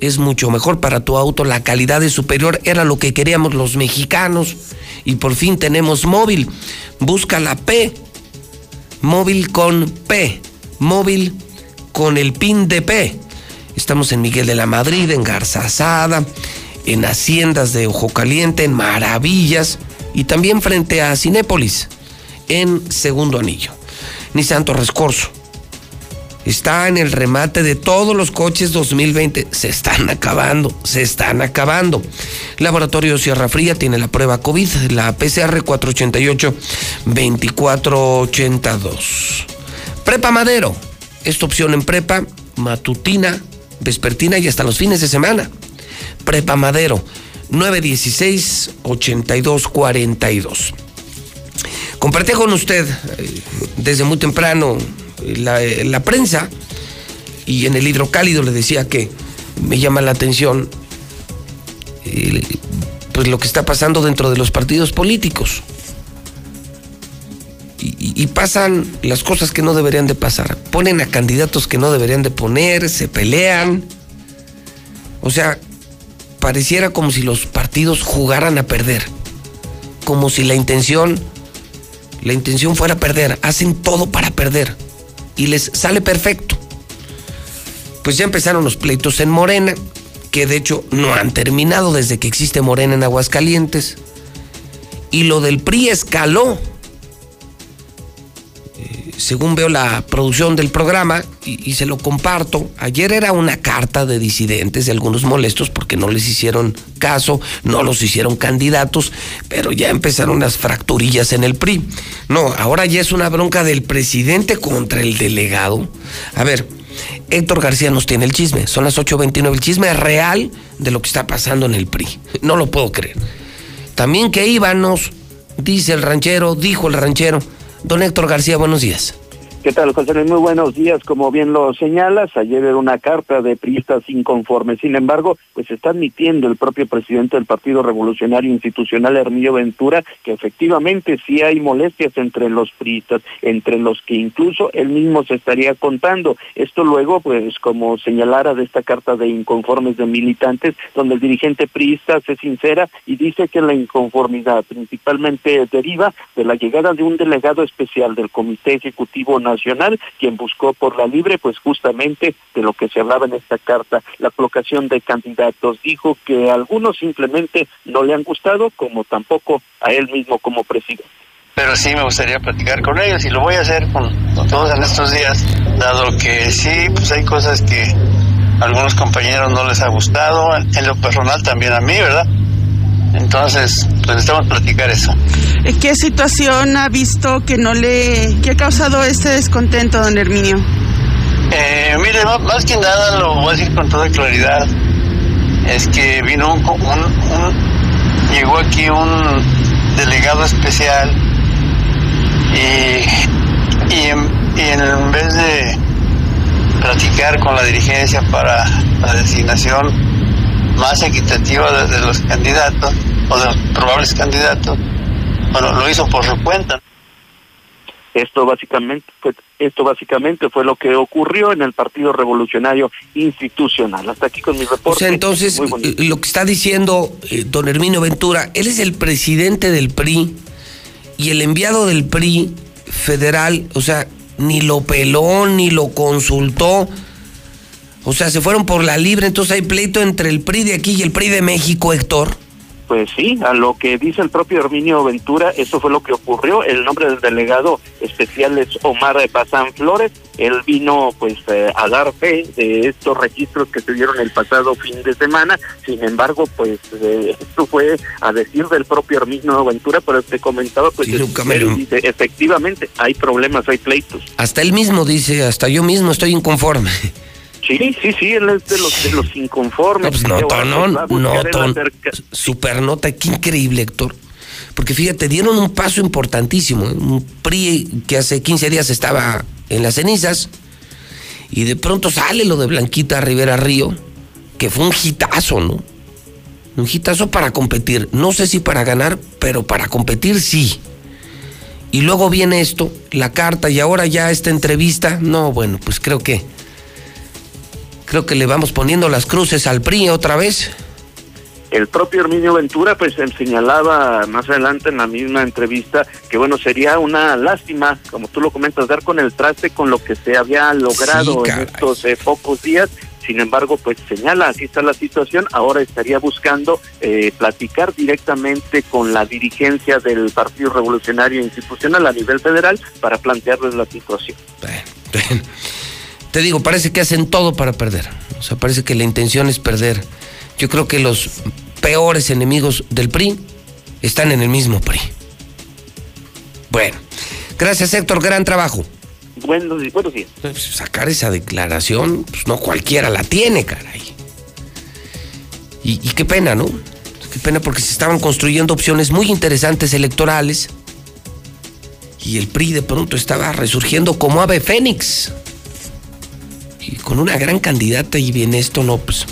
Es mucho mejor para tu auto. La calidad es superior. Era lo que queríamos los mexicanos. Y por fin tenemos móvil. Busca la P. Móvil con P. Móvil con el PIN de P. Estamos en Miguel de la Madrid, en Garza Asada, en Haciendas de Ojo Caliente, en Maravillas y también frente a Cinépolis, en Segundo Anillo. Nissan Torres Corso. Está en el remate de todos los coches 2020. Se están acabando, se están acabando. Laboratorio Sierra Fría tiene la prueba COVID, la PCR 488-2482. Prepa Madero. Esta opción en prepa, matutina, vespertina y hasta los fines de semana. Prepa Madero, 916-8242. Compartí con usted eh, desde muy temprano la, eh, la, prensa y en el hidrocálido le decía que me llama la atención eh, pues lo que está pasando dentro de los partidos políticos. Y, y, pasan las cosas que no deberían de pasar. Ponen a candidatos que no deberían de poner, se pelean. O sea, pareciera como si los partidos jugaran a perder. Como si la intención, la intención fuera perder. Hacen todo para perder. Y les sale perfecto. Pues ya empezaron los pleitos en Morena, que de hecho no han terminado desde que existe Morena en Aguascalientes. Y lo del PRI escaló según veo la producción del programa y, se lo comparto, ayer era una carta de disidentes, de algunos molestos porque no les hicieron caso, no los hicieron candidatos, pero ya empezaron las fracturillas en el PRI. No, ahora ya es una bronca del presidente contra el delegado. A ver, Héctor García nos tiene el chisme, son las 8.29, el chisme real de lo que está pasando en el PRI. (laughs) No lo puedo creer. También que íbamos, dice el ranchero, dijo el ranchero, Don Héctor García, buenos días. ¿Qué tal, José Luis? Muy buenos días. Como bien lo señalas, ayer era una carta de priistas inconformes. Sin embargo, pues está admitiendo el propio presidente del Partido Revolucionario Institucional, Hermilio Ventura, que efectivamente sí hay molestias entre los priistas, entre los que incluso él mismo se estaría contando. Esto luego, pues como señalara de esta carta de inconformes de militantes, donde el dirigente priista se sincera y dice que la inconformidad principalmente deriva de la llegada de un delegado especial del Comité Ejecutivo Nacional, quien buscó por la libre, pues justamente de lo que se hablaba en esta carta, la colocación de candidatos. Dijo que algunos simplemente no le han gustado, como tampoco a él mismo como presidente pero sí me gustaría platicar con ellos y lo voy a hacer con, con, todos en estos días, dado que sí, pues hay cosas que a algunos compañeros no les ha gustado, en lo personal también a mí, ¿verdad? Entonces, pues necesitamos platicar eso. ¿Qué situación ha visto que no le, que ha causado este descontento, don Herminio? Eh, mire, más, que nada lo voy a decir con toda claridad, es que vino un, un, un llegó aquí un delegado especial y, y, en, y en vez de platicar con la dirigencia para la designación más equitativa de, de, los candidatos o de los probables candidatos, bueno, lo hizo por su cuenta. Esto básicamente fue, esto básicamente fue lo que ocurrió en el Partido Revolucionario Institucional. Hasta aquí con mi reporte. O sea, entonces, lo que está diciendo eh, don Herminio Ventura, él es el presidente del PRI y el enviado del PRI federal, o sea, ni lo peló, ni lo consultó. O sea, se fueron por la libre, entonces hay pleito entre el PRI de aquí y el PRI de México, Héctor. Pues sí, a lo que dice el propio Herminio Ventura, eso fue lo que ocurrió. El nombre del delegado especial es Omar Bazán Flores. Él vino pues eh, a dar fe de estos registros que se dieron el pasado fin de semana. Sin embargo, pues eh, esto fue a decir del propio Herminio Ventura, pero te comentaba pues Sí, él dice, efectivamente hay problemas, hay pleitos. Hasta él mismo dice, hasta yo mismo estoy inconforme. Sí, sí, sí, él es de los, de los inconformes. No, pues no, no, no, super nota, qué increíble, Héctor. Porque fíjate, dieron un paso importantísimo. ¿eh? Un PRI que hace 15 días estaba en las cenizas y de pronto sale lo de Blanquita Rivera Río, que fue un hitazo, ¿no? Un hitazo para competir. No sé si para ganar, pero para competir sí. Y luego viene esto, la carta y ahora ya esta entrevista. No, bueno, pues creo que creo que le vamos poniendo las cruces al PRI otra vez. El propio Herminio Ventura pues señalaba más adelante en la misma entrevista que bueno sería una lástima, como tú lo comentas, dar con el traste con lo que se había logrado Sí, en estos eh, pocos días. Sin embargo, pues señala, aquí está la situación, ahora estaría buscando eh, platicar directamente con la dirigencia del Partido Revolucionario Institucional a nivel federal para plantearles la situación. (laughs) Te digo, parece que hacen todo para perder. O sea, parece que la intención es perder. Yo creo que los peores enemigos del PRI están en el mismo PRI. Bueno, gracias Héctor, gran trabajo. Buenos, buenos días. Sacar esa declaración, pues no cualquiera la tiene, caray. Y, y qué pena, ¿no? Qué pena porque se estaban construyendo opciones muy interesantes electorales y el PRI de pronto estaba resurgiendo como ave fénix. Con una gran candidata y bien esto no, pues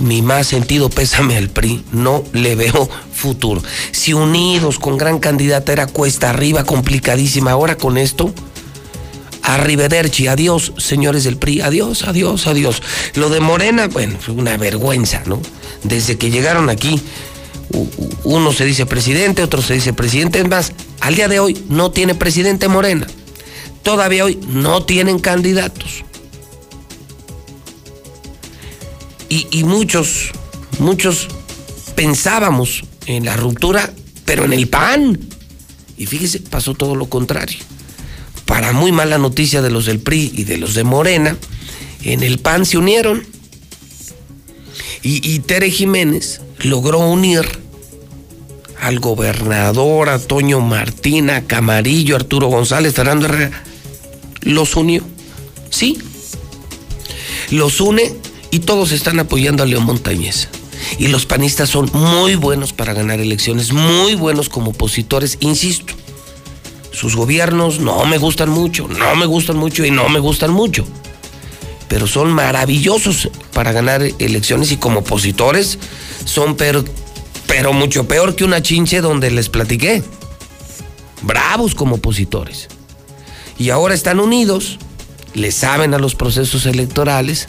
mi más sentido pésame al PRI, no le veo futuro. Si unidos con gran candidata era cuesta arriba, complicadísima, ahora con esto, arrivederci, adiós, señores del PRI, adiós, adiós, adiós. Lo de Morena, bueno, fue una vergüenza, ¿no? Desde que llegaron aquí, uno se dice presidente, otro se dice presidente, es más, al día de hoy no tiene presidente Morena. Todavía hoy no tienen candidatos. Y, muchos, muchos pensábamos en la ruptura, pero en el PAN. Y fíjese, pasó todo lo contrario. Para muy mala noticia de los del PRI y de los de Morena, en el PAN se unieron. Y, Tere Jiménez logró unir al gobernador, a Toño a Camarillo, Arturo González, Fernando Herrera. Los unió. Sí. Los une y todos están apoyando a León Montañez. Y los panistas son muy buenos para ganar elecciones, muy buenos como opositores, insisto. Sus gobiernos no me gustan mucho, no me gustan mucho y no me gustan mucho. Pero son maravillosos para ganar elecciones y como opositores son pero, mucho peor que una chinche donde les platiqué. Bravos como opositores. Y ahora están unidos, le saben a los procesos electorales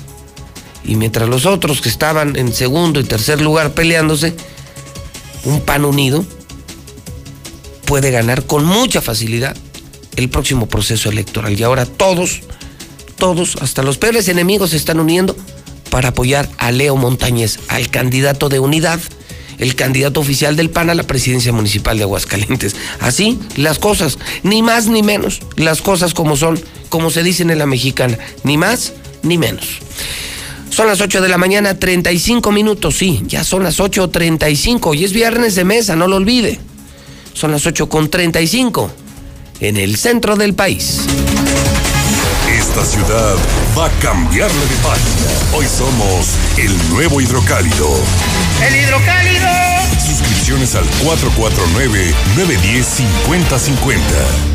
y mientras los otros que estaban en segundo y tercer lugar peleándose, un pan unido puede ganar con mucha facilidad el próximo proceso electoral. Y ahora todos, todos, hasta los peores enemigos se están uniendo para apoyar a Leo Montañez, al candidato de unidad, el candidato oficial del PAN a la presidencia municipal de Aguascalientes. Así las cosas, ni más ni menos, las cosas como son, como se dicen en la mexicana, ni más ni menos. Son las 8 de la mañana, 35 minutos, sí, ya son las 8.35 y es viernes de mesa, no lo olvide. Son las 8 con 35 en el centro del país. Esta ciudad va a cambiarle de página. Hoy somos el nuevo hidrocálido. El hidrocálido. Suscripciones al 449-910-5050.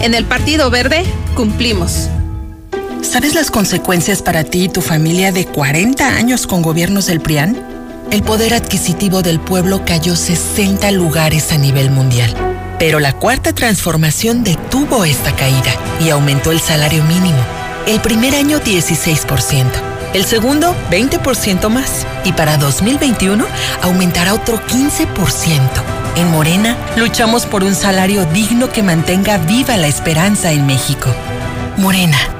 En el Partido Verde cumplimos. ¿Sabes las consecuencias para ti y tu familia de 40 años con gobiernos del PRIAN? El poder adquisitivo del pueblo cayó 60 lugares a nivel mundial. Pero la cuarta transformación detuvo esta caída y aumentó el salario mínimo. El primer año 16%, el segundo 20% más y para 2021 aumentará otro 15%. En Morena luchamos por un salario digno que mantenga viva la esperanza en México. Morena.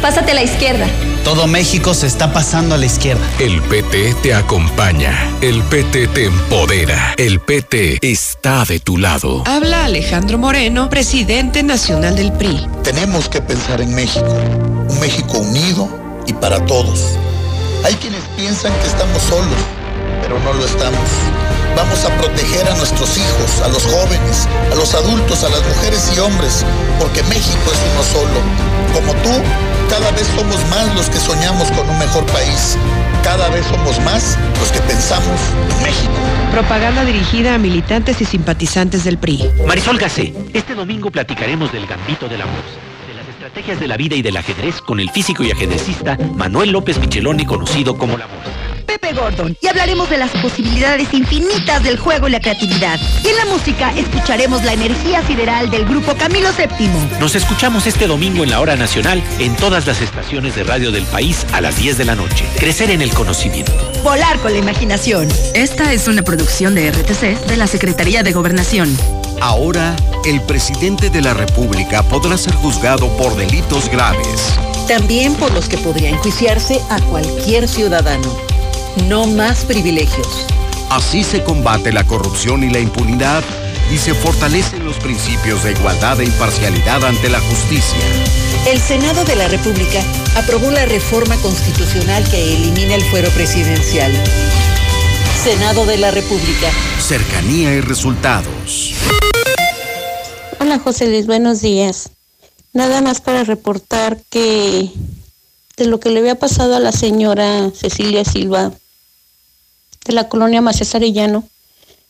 Pásate a la izquierda. Todo México se está pasando a la izquierda. El PT te acompaña. El PT te empodera. El PT está de tu lado. Habla Alejandro Moreno, presidente nacional del PRI. Tenemos que pensar en México. Un México unido y para todos. Hay quienes piensan que estamos solos, pero no lo estamos. Vamos a proteger a nuestros hijos, a los jóvenes, a los adultos, a las mujeres y hombres, porque México es uno solo. Como tú, cada vez somos más los que soñamos con un mejor país. Cada vez somos más los que pensamos en México. Propaganda dirigida a militantes y simpatizantes del PRI. Marisol Gacé, este domingo platicaremos del gambito de la voz, de las estrategias de la vida y del ajedrez con el físico y ajedrecista Manuel López Micheloni, conocido como la voz. Pepe Gordon y hablaremos de las posibilidades infinitas del juego y la creatividad. Y en la música escucharemos la energía sideral del grupo Camilo VII. Nos escuchamos este domingo en la hora nacional en todas las estaciones de radio del país a las 10 de la noche. Crecer en el conocimiento. Volar con la imaginación. Esta es una producción de RTC de la Secretaría de Gobernación. Ahora, el presidente de la República podrá ser juzgado por delitos graves. También por los que podría enjuiciarse a cualquier ciudadano. No más privilegios. Así se combate la corrupción y la impunidad y se fortalecen los principios de igualdad e imparcialidad ante la justicia. El Senado de la República aprobó la reforma constitucional que elimina el fuero presidencial. Senado de la República. Cercanía y resultados. Hola José Luis, buenos días. Nada más para reportar que de lo que le había pasado a la señora Cecilia Silva de la colonia Macías Arellano,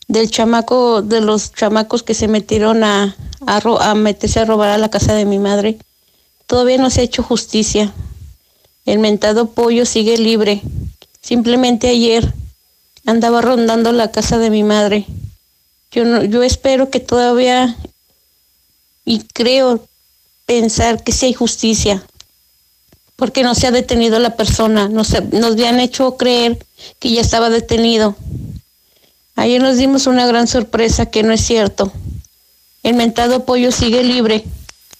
del chamaco, de los chamacos que se metieron a, a, meterse a robar a la casa de mi madre, todavía no se ha hecho justicia. El mentado pollo sigue libre. Simplemente ayer andaba rondando la casa de mi madre. Yo, no, yo espero que todavía y creo pensar que sí hay justicia, porque no se ha detenido la persona, nos, nos habían hecho creer que ya estaba detenido. Ayer nos dimos una gran sorpresa que no es cierto. El mentado pollo sigue libre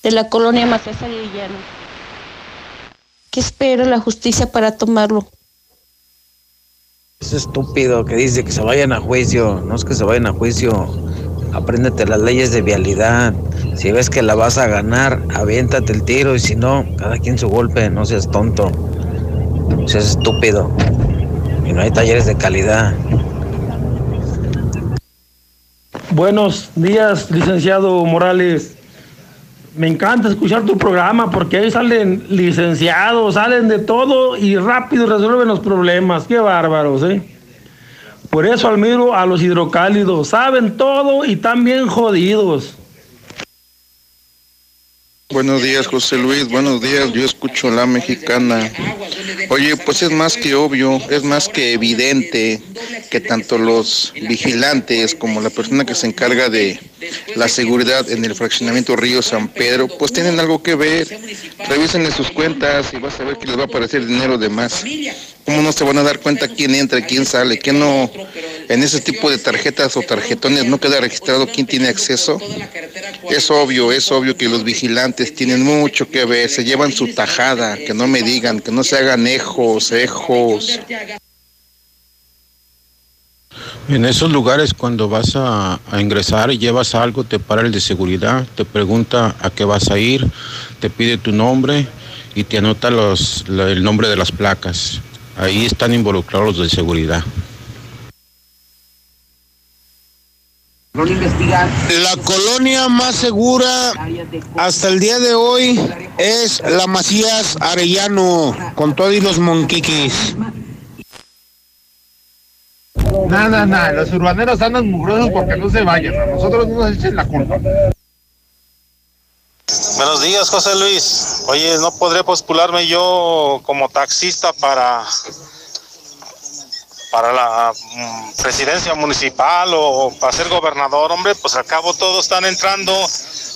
de la colonia Macías Arellano. ¿Qué espera la justicia para tomarlo? Es estúpido que dice que se vayan a juicio. No es que se vayan a juicio. Apréndete las leyes de vialidad. Si ves que la vas a ganar, aviéntate el tiro. Y si no, cada quien su golpe. No seas tonto. Seas estúpido. Y no hay talleres de calidad. Buenos días, licenciado Morales. Me encanta escuchar tu programa porque ahí salen licenciados, salen de todo y rápido resuelven los problemas. Qué bárbaros, ¿eh? Por eso admiro a los hidrocálidos. Saben todo y están bien jodidos. Buenos días, José Luis. Buenos días. Yo escucho la mexicana. Oye, pues es más que obvio, es más que evidente que tanto los vigilantes como la persona que se encarga de la seguridad en el fraccionamiento Río San Pedro, pues tienen algo que ver. Revisen sus cuentas y vas a ver que les va a aparecer dinero de más. ¿Cómo no se van a dar cuenta quién entra, quién sale? ¿Quién no en ese tipo de tarjetas o tarjetones no queda registrado quién tiene acceso? Es obvio, es obvio que los vigilantes tienen mucho que ver, se llevan su tajada, que no me digan, que no se hagan ejos, ejos. En esos lugares cuando vas a, ingresar y llevas algo, te para el de seguridad, te pregunta a qué vas a ir, te pide tu nombre y te anota los, el nombre de las placas. Ahí están involucrados los de seguridad. La colonia más segura hasta el día de hoy es la Macías Arellano, con todos los monquiquis. Nada, nada, los urbaneros andan mugrosos porque no se vayan, a nosotros no nos echen la culpa. Buenos días, José Luis. Oye, ¿no podré postularme yo como taxista para para la mm, presidencia municipal o para ser gobernador, hombre? Pues al cabo todos están entrando,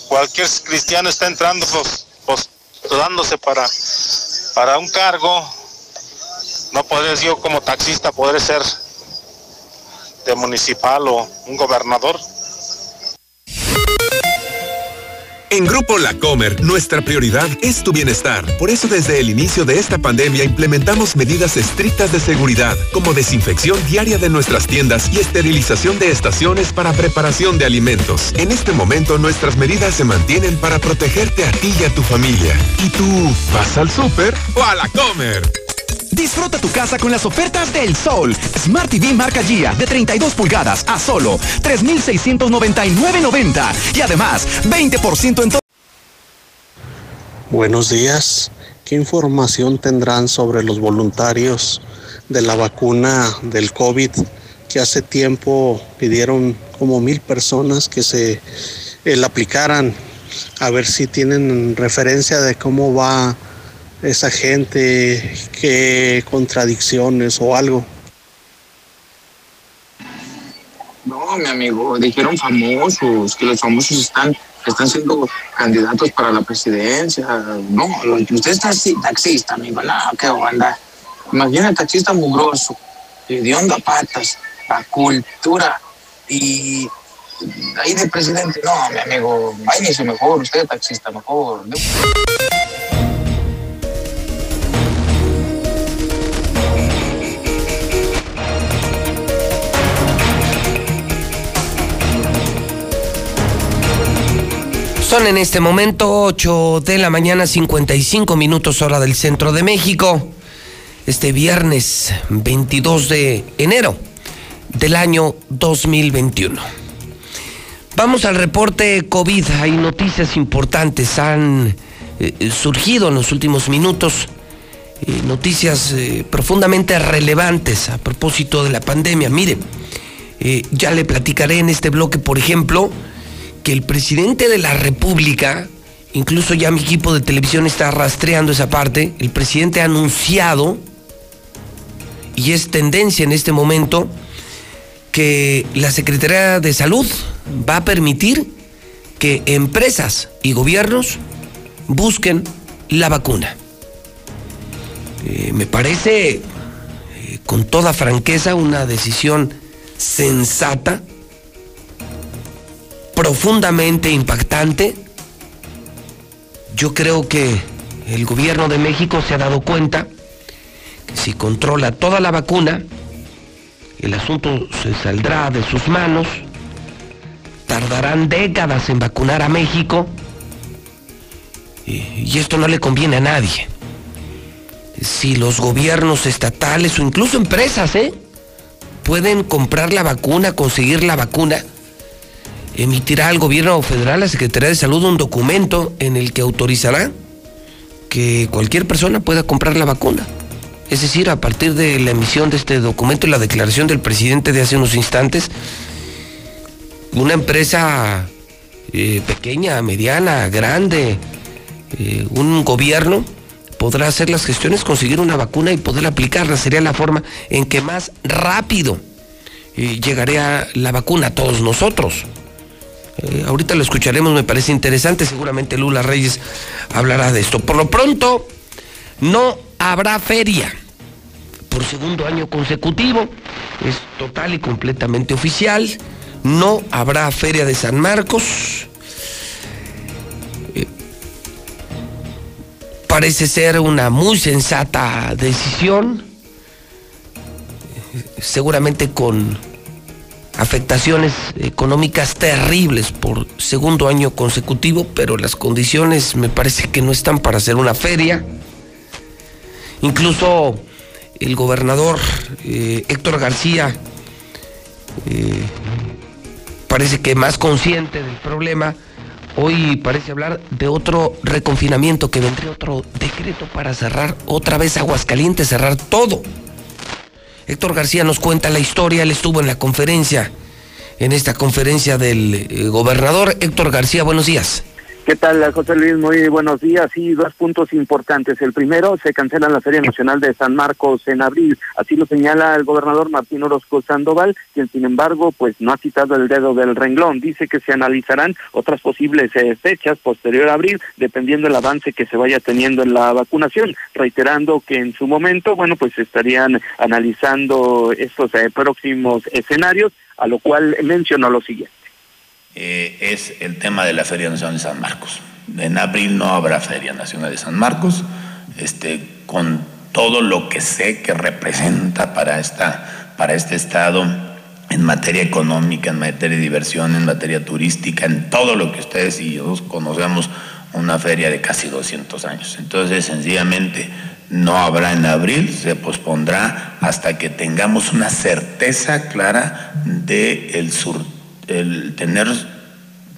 cualquier cristiano está entrando pues, postulándose para, para un cargo. No podré yo como taxista poder ser de municipal o un gobernador. En Grupo La Comer, nuestra prioridad es tu bienestar. Por eso desde el inicio de esta pandemia implementamos medidas estrictas de seguridad, como desinfección diaria de nuestras tiendas y esterilización de estaciones para preparación de alimentos. En este momento nuestras medidas se mantienen para protegerte a ti y a tu familia. ¿Y tú vas al súper o a La Comer? Disfruta tu casa con las ofertas del Sol. Smart TV marca Gia de 32 pulgadas a solo 3,699.90. Y además, 20% en todo. Buenos días. ¿Qué información tendrán sobre los voluntarios de la vacuna del COVID que hace tiempo pidieron como mil personas que se eh, la aplicaran? A ver si tienen referencia de cómo va esa gente, qué contradicciones o algo. No, mi amigo, dijeron famosos, que los famosos están, están siendo candidatos para la presidencia. No, usted es taxista, amigo, no, qué onda. Imagina taxista mugroso, de onda patas, la cultura y ahí de presidente. No, mi amigo, váyase mejor, usted es taxista mejor. Son en este momento 8 de la mañana, 55 minutos hora del centro de México. Este viernes 22 de enero del año 2021. Vamos al reporte COVID. Hay noticias importantes. Han eh, surgido en los últimos minutos eh, noticias eh, profundamente relevantes a propósito de la pandemia. Mire, ya le platicaré en este bloque, por ejemplo, que el presidente de la República, incluso ya mi equipo de televisión está rastreando esa parte, el presidente ha anunciado, y es tendencia en este momento, que la Secretaría de Salud va a permitir que empresas y gobiernos busquen la vacuna. Eh, me parece, eh, con toda franqueza, una decisión sensata profundamente impactante. Yo creo que el gobierno de México se ha dado cuenta que si controla toda la vacuna, el asunto se saldrá de sus manos, tardarán décadas en vacunar a México y, esto no le conviene a nadie. Si los gobiernos estatales o incluso empresas ¿eh? pueden comprar la vacuna, conseguir la vacuna, emitirá al gobierno federal, la Secretaría de Salud, un documento en el que autorizará que cualquier persona pueda comprar la vacuna. Es decir, a partir de la emisión de este documento y la declaración del presidente de hace unos instantes, una empresa eh, pequeña, mediana, grande, eh, un gobierno podrá hacer las gestiones, conseguir una vacuna y poder aplicarla. Sería la forma en que más rápido eh, llegaría la vacuna a todos nosotros. Eh, ahorita lo escucharemos, me parece interesante. Seguramente Lula Reyes hablará de esto. Por lo pronto, no habrá feria por segundo año consecutivo. Es total y completamente oficial. No habrá feria de San Marcos. Eh, parece ser una muy sensata decisión. seguramente con afectaciones económicas terribles por segundo año consecutivo, pero las condiciones me parece que no están para hacer una feria. Incluso el gobernador eh, Héctor García eh, parece que más consciente del problema, hoy parece hablar de otro reconfinamiento, que vendría otro decreto para cerrar otra vez Aguascalientes, cerrar todo. Héctor García nos cuenta la historia, él estuvo en la conferencia, en esta conferencia del eh, gobernador. Héctor García, buenos días. ¿Qué tal, José Luis? Muy buenos días. Sí, dos puntos importantes. El primero, se cancela la Feria Nacional de San Marcos en abril. Así lo señala el gobernador Martín Orozco Sandoval, quien sin embargo, pues no ha quitado el dedo del renglón. Dice que se analizarán otras posibles eh, fechas posterior a abril, dependiendo del avance que se vaya teniendo en la vacunación, reiterando que en su momento, bueno, pues estarían analizando estos eh, próximos escenarios, a lo cual mencionó lo siguiente. Eh, es el tema de la Feria Nacional de San Marcos. En abril no habrá Feria Nacional de San Marcos, este, con todo lo que sé que representa para, esta, para este Estado en materia económica, en materia de diversión, en materia turística, en todo lo que ustedes y yo conocemos, una feria de casi 200 años. Entonces, sencillamente, no habrá en abril, se pospondrá hasta que tengamos una certeza clara de el sur el tener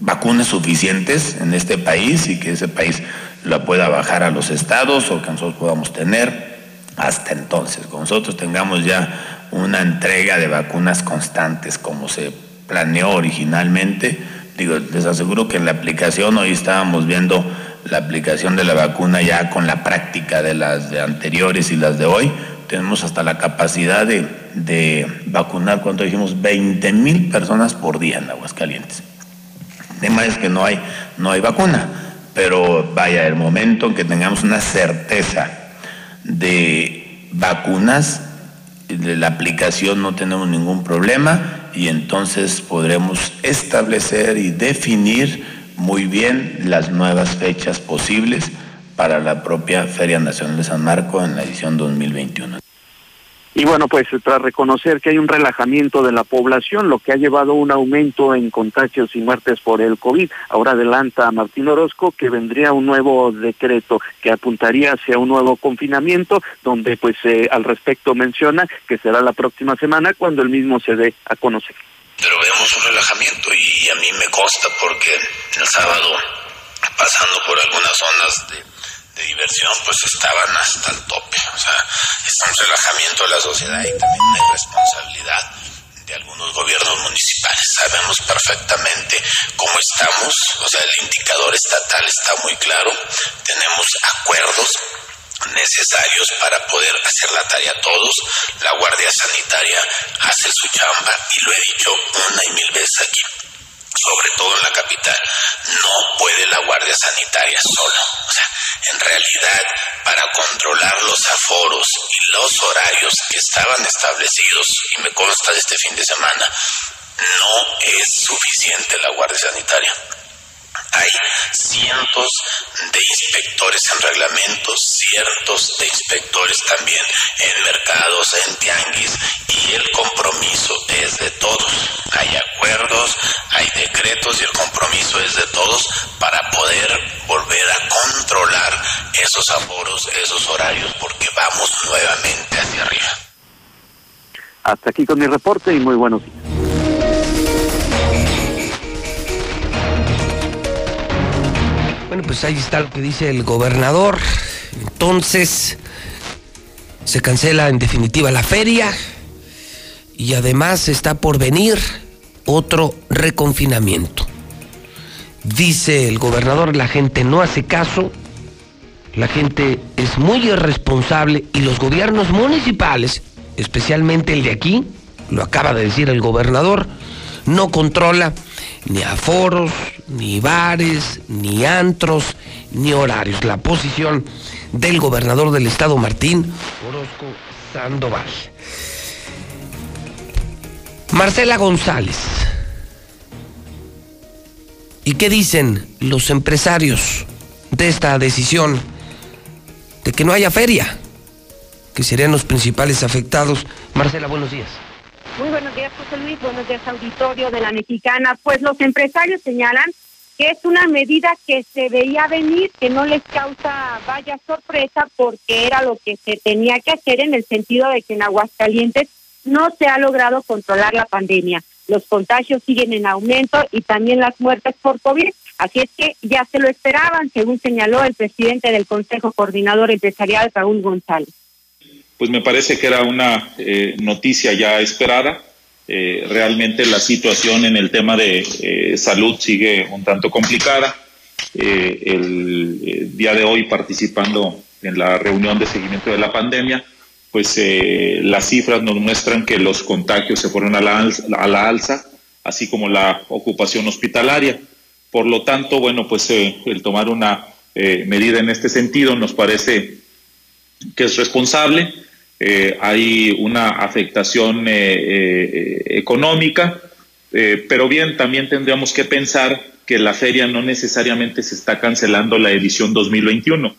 vacunas suficientes en este país y que ese país la pueda bajar a los estados o que nosotros podamos tener hasta entonces. Con nosotros tengamos ya una entrega de vacunas constantes como se planeó originalmente. Digo, les aseguro que en la aplicación hoy estábamos viendo la aplicación de la vacuna ya con la práctica de las de anteriores y las de hoy tenemos hasta la capacidad de, vacunar, cuando dijimos, 20 mil personas por día en Aguascalientes. El tema es que no hay, no hay vacuna, pero vaya, el momento en que tengamos una certeza de vacunas, de la aplicación no tenemos ningún problema y entonces podremos establecer y definir muy bien las nuevas fechas posibles para la propia Feria Nacional de San Marco en la edición 2021. Y bueno, pues tras reconocer que hay un relajamiento de la población, lo que ha llevado a un aumento en contagios y muertes por el COVID, ahora adelanta Martín Orozco que vendría un nuevo decreto que apuntaría hacia un nuevo confinamiento, donde pues eh, al respecto menciona que será la próxima semana cuando el mismo se dé a conocer. Pero vemos un relajamiento y a mí me consta porque el sábado, pasando por algunas zonas de de diversión pues estaban hasta el tope. O sea, es un relajamiento de la sociedad y también una irresponsabilidad de algunos gobiernos municipales. Sabemos perfectamente cómo estamos, o sea, el indicador estatal está muy claro, tenemos acuerdos necesarios para poder hacer la tarea todos. La Guardia Sanitaria hace su chamba y lo he dicho una y mil veces aquí sobre todo en la capital, no puede la Guardia Sanitaria sola. O sea, en realidad, para controlar los aforos y los horarios que estaban establecidos, y me consta de este fin de semana, no es suficiente la Guardia Sanitaria. Hay cientos de inspectores en reglamentos, cientos de inspectores también en mercados, en tianguis, y el compromiso es de todos. Hay acuerdos, hay decretos y el compromiso es de todos para poder volver a controlar esos aforos, esos horarios, porque vamos nuevamente hacia arriba. Hasta aquí con mi reporte y muy buenos días. Bueno, pues ahí está lo que dice el gobernador. Entonces, se cancela en definitiva la feria y además está por venir otro reconfinamiento. Dice el gobernador, la gente no hace caso, la gente es muy irresponsable y los gobiernos municipales, especialmente el de aquí, lo acaba de decir el gobernador, no controla ni aforos, ni bares, ni antros, ni horarios. La posición del gobernador del estado, Martín Orozco Sandoval. Marcela González. ¿Y qué dicen los empresarios de esta decisión de que no haya feria? Que serían los principales afectados. Marcela, buenos días. Muy buenos días, José Luis. Buenos días, auditorio de la Mexicana. Pues los empresarios señalan que es una medida que se veía venir, que no les causa vaya sorpresa porque era lo que se tenía que hacer en el sentido de que en Aguascalientes no se ha logrado controlar la pandemia. Los contagios siguen en aumento y también las muertes por COVID. Así es que ya se lo esperaban, según señaló el presidente del Consejo Coordinador Empresarial, Raúl González pues me parece que era una eh, noticia ya esperada. Eh, realmente la situación en el tema de eh, salud sigue un tanto complicada. el día de hoy participando en la reunión de seguimiento de la pandemia, pues las cifras nos muestran que los contagios se fueron a la, alza, a la alza, así como la ocupación hospitalaria. Por lo tanto, bueno, pues el tomar una medida en este sentido nos parece que es responsable eh, hay una afectación eh, eh, económica, pero bien, también tendríamos que pensar que la feria no necesariamente se está cancelando la edición 2021.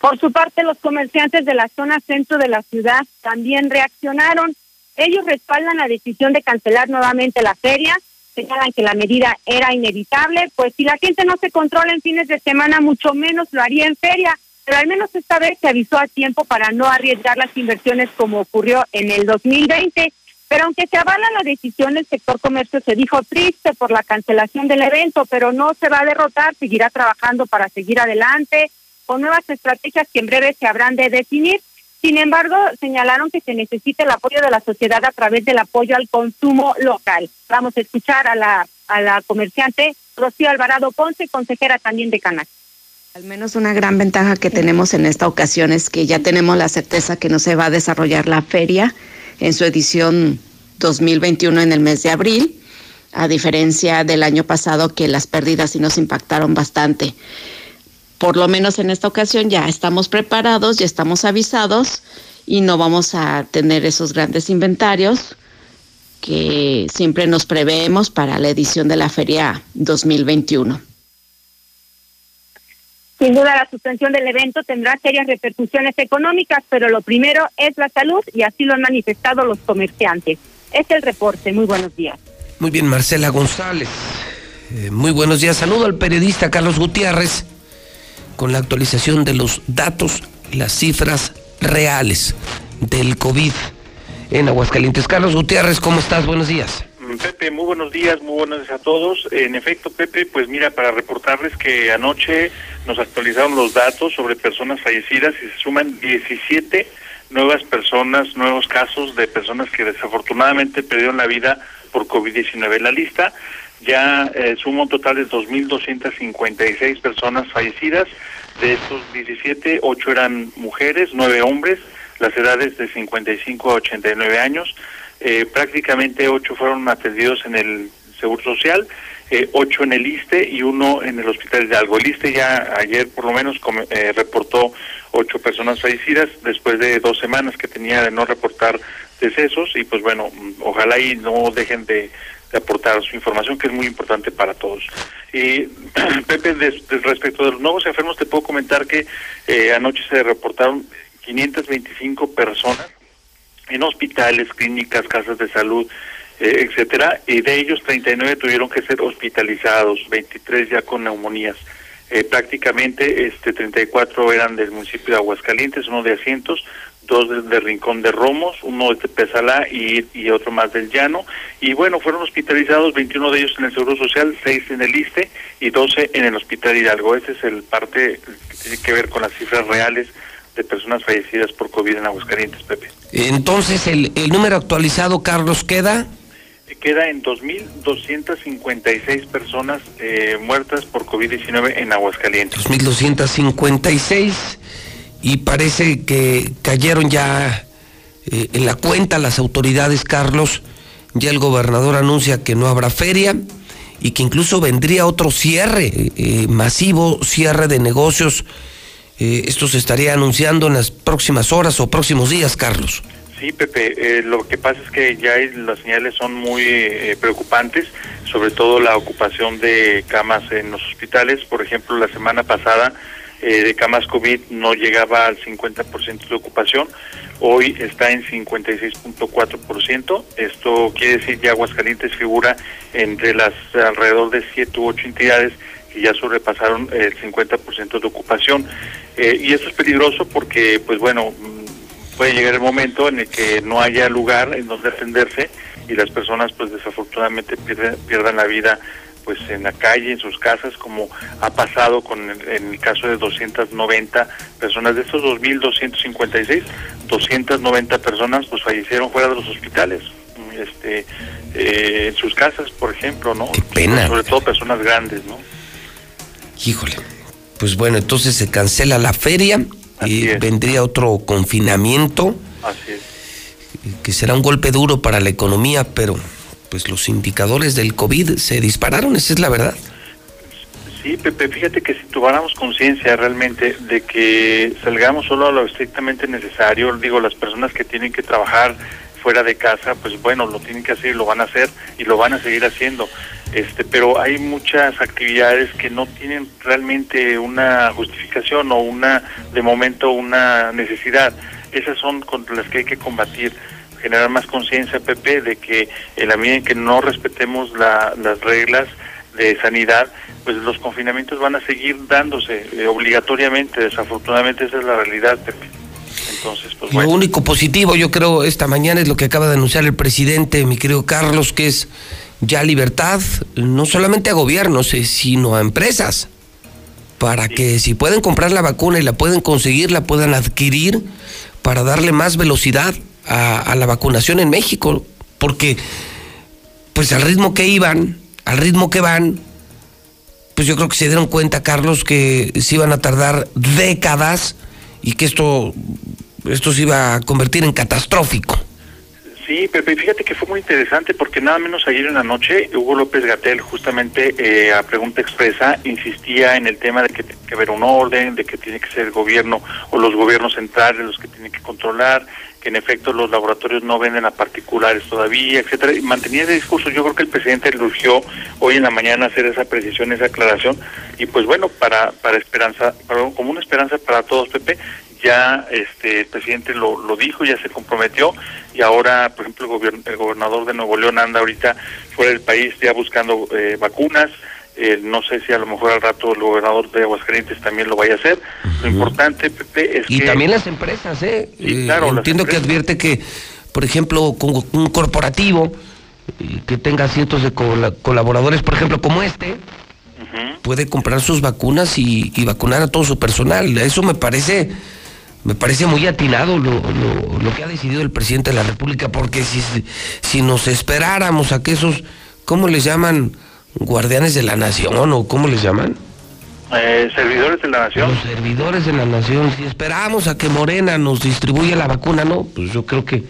Por su parte, los comerciantes de la zona centro de la ciudad también reaccionaron. Ellos respaldan la decisión de cancelar nuevamente la feria, señalan que la medida era inevitable, pues si la gente no se controla en fines de semana, mucho menos lo haría en feria pero al menos esta vez se avisó a tiempo para no arriesgar las inversiones como ocurrió en el 2020. Pero aunque se avala la decisión, el sector comercio se dijo triste por la cancelación del evento, pero no se va a derrotar, seguirá trabajando para seguir adelante con nuevas estrategias que en breve se habrán de definir. Sin embargo, señalaron que se necesita el apoyo de la sociedad a través del apoyo al consumo local. Vamos a escuchar a la, a la comerciante Rocío Alvarado Ponce, consejera también de Canac. Al menos una gran ventaja que tenemos en esta ocasión es que ya tenemos la certeza que no se va a desarrollar la feria en su edición 2021 en el mes de abril, a diferencia del año pasado que las pérdidas sí nos impactaron bastante. Por lo menos en esta ocasión ya estamos preparados, ya estamos avisados y no vamos a tener esos grandes inventarios que siempre nos preveemos para la edición de la feria 2021. Sin duda la suspensión del evento tendrá serias repercusiones económicas, pero lo primero es la salud y así lo han manifestado los comerciantes. Es el reporte. Muy buenos días. Muy bien, Marcela González. Eh, muy buenos días. Saludo al periodista Carlos Gutiérrez con la actualización de los datos, las cifras reales del COVID en Aguascalientes. Carlos Gutiérrez, ¿cómo estás? Buenos días. Pepe, muy buenos días, muy buenos días a todos. En efecto, Pepe, pues mira, para reportarles que anoche nos actualizaron los datos sobre personas fallecidas y se suman 17 nuevas personas, nuevos casos de personas que desafortunadamente perdieron la vida por COVID-19. La lista ya eh, suma un total de 2.256 personas fallecidas. De estos 17, 8 eran mujeres, 9 hombres, las edades de 55 a 89 años. Eh, prácticamente 8 fueron atendidos en el Seguro Social, eh, 8 en el ISTE y uno en el Hospital de Algo. El ISTE ya ayer por lo menos eh, reportó 8 personas fallecidas después de dos semanas que tenía de no reportar decesos y pues bueno, ojalá y no dejen de de aportar su información, que es muy importante para todos. Y (clears throat) Pepe, respecto de los nuevos enfermos, te puedo comentar que eh, anoche se reportaron 525 personas en hospitales, clínicas, casas de salud, eh, etcétera, y de ellos 39 tuvieron que ser hospitalizados, 23 ya con neumonías. Eh, prácticamente este 34 eran del municipio de Aguascalientes, uno de Asientos, dos de, Rincón de Romos, uno de Pesalá y, y, otro más del Llano. Y bueno, fueron hospitalizados 21 de ellos en el Seguro Social, 6 en el ISTE y 12 en el Hospital Hidalgo. Ese es el parte que tiene que ver con las cifras reales de personas fallecidas por COVID en Aguascalientes, Pepe. Entonces, ¿el, el número actualizado, Carlos, queda? Queda en 2.256 personas eh, muertas por COVID-19 en Aguascalientes. 2.256 y parece que cayeron ya eh, en la cuenta las autoridades, Carlos. Ya el gobernador anuncia que no habrá feria y que incluso vendría otro cierre eh, masivo, cierre de negocios. Eh, esto se estaría anunciando en las próximas horas o próximos días, Carlos. Sí, Pepe, lo que pasa es que ya las señales son muy preocupantes, sobre todo la ocupación de camas en los hospitales. Por ejemplo, la semana pasada eh, de camas COVID no llegaba al 50% de ocupación, hoy está en 56.4%. Esto quiere decir que Aguascalientes figura entre las alrededor de 7 u 8 entidades que ya sobrepasaron el 50% de ocupación. Eh, y esto es peligroso porque, pues bueno, mm, puede llegar el momento en el que no haya lugar en donde atenderse y las personas, pues desafortunadamente pierden, pierdan la vida pues en la calle, en sus casas, como ha pasado con el, en el caso de 290 personas. De estos 2.256, 290 personas pues fallecieron fuera de los hospitales, este, eh, en sus casas, por ejemplo, ¿no? Qué pena. Sobre todo personas grandes, ¿no? Híjole. Pues bueno, entonces se cancela la feria y vendría otro confinamiento. Así es. Que será un golpe duro para la economía, pero pues los indicadores del COVID se dispararon, esa es la verdad. Sí, Pepe, fíjate que si tuviéramos conciencia realmente de que salgamos solo a lo estrictamente necesario, digo, las personas que tienen que trabajar fuera de casa, pues bueno, lo tienen que hacer y lo van a hacer y lo van a seguir haciendo. Este, pero hay muchas actividades que no tienen realmente una justificación o una, de momento, una necesidad. Esas son contra las que hay que combatir generar más conciencia, Pepe, de que en la medida en que no respetemos las reglas de sanidad, pues los confinamientos van a seguir dándose eh, obligatoriamente. Desafortunadamente esa es la realidad, Pepe. Entonces, pues Lo único positivo, yo creo, esta mañana es lo que acaba de anunciar el presidente, mi querido Carlos, que es ya libertad, no solamente a gobiernos, eh, sino a empresas, para que si pueden comprar la vacuna y la pueden conseguir, la puedan adquirir para darle más velocidad a, la vacunación en México, porque pues al ritmo que iban, al ritmo que van, pues yo creo que se dieron cuenta, Carlos, que se iban a tardar décadas y que esto, esto se iba a convertir en catastrófico. Sí, Pepe, fíjate que fue muy interesante porque nada menos ayer en la noche Hugo López Gatel justamente eh, a pregunta expresa insistía en el tema de que tiene que haber un orden, de que tiene que ser el gobierno o los gobiernos centrales los que tienen que controlar, que en efecto los laboratorios no venden a particulares todavía, etcétera. Y mantenía ese discurso. Yo creo que el presidente urgió hoy en la mañana hacer esa precisión, esa aclaración. Y pues bueno, para, para esperanza, para, como una esperanza para todos, Pepe, ya este el presidente lo, lo dijo, ya se comprometió y ahora, por ejemplo, el, gobierno, el gobernador de Nuevo León anda ahorita fuera del país ya buscando eh, vacunas. Eh, no sé si a lo mejor al rato el gobernador de Aguascalientes también lo vaya a hacer. Lo importante, Pepe, es y que... también las empresas, ¿eh? Eh, claro, las entiendo que advierte que, por ejemplo, con un corporativo eh, que tenga cientos de cola- colaboradores, por ejemplo, como este, puede comprar sus vacunas y, y vacunar a todo su personal. Eso me parece, me parece muy atinado lo, lo- lo que ha decidido el presidente de la República, porque si, si nos esperáramos a que esos, ¿cómo les llaman? Guardianes de la nación o cómo les llaman? Eh, servidores de la nación. Los servidores de la nación, si esperamos a que Morena nos distribuya la vacuna, no, pues yo creo que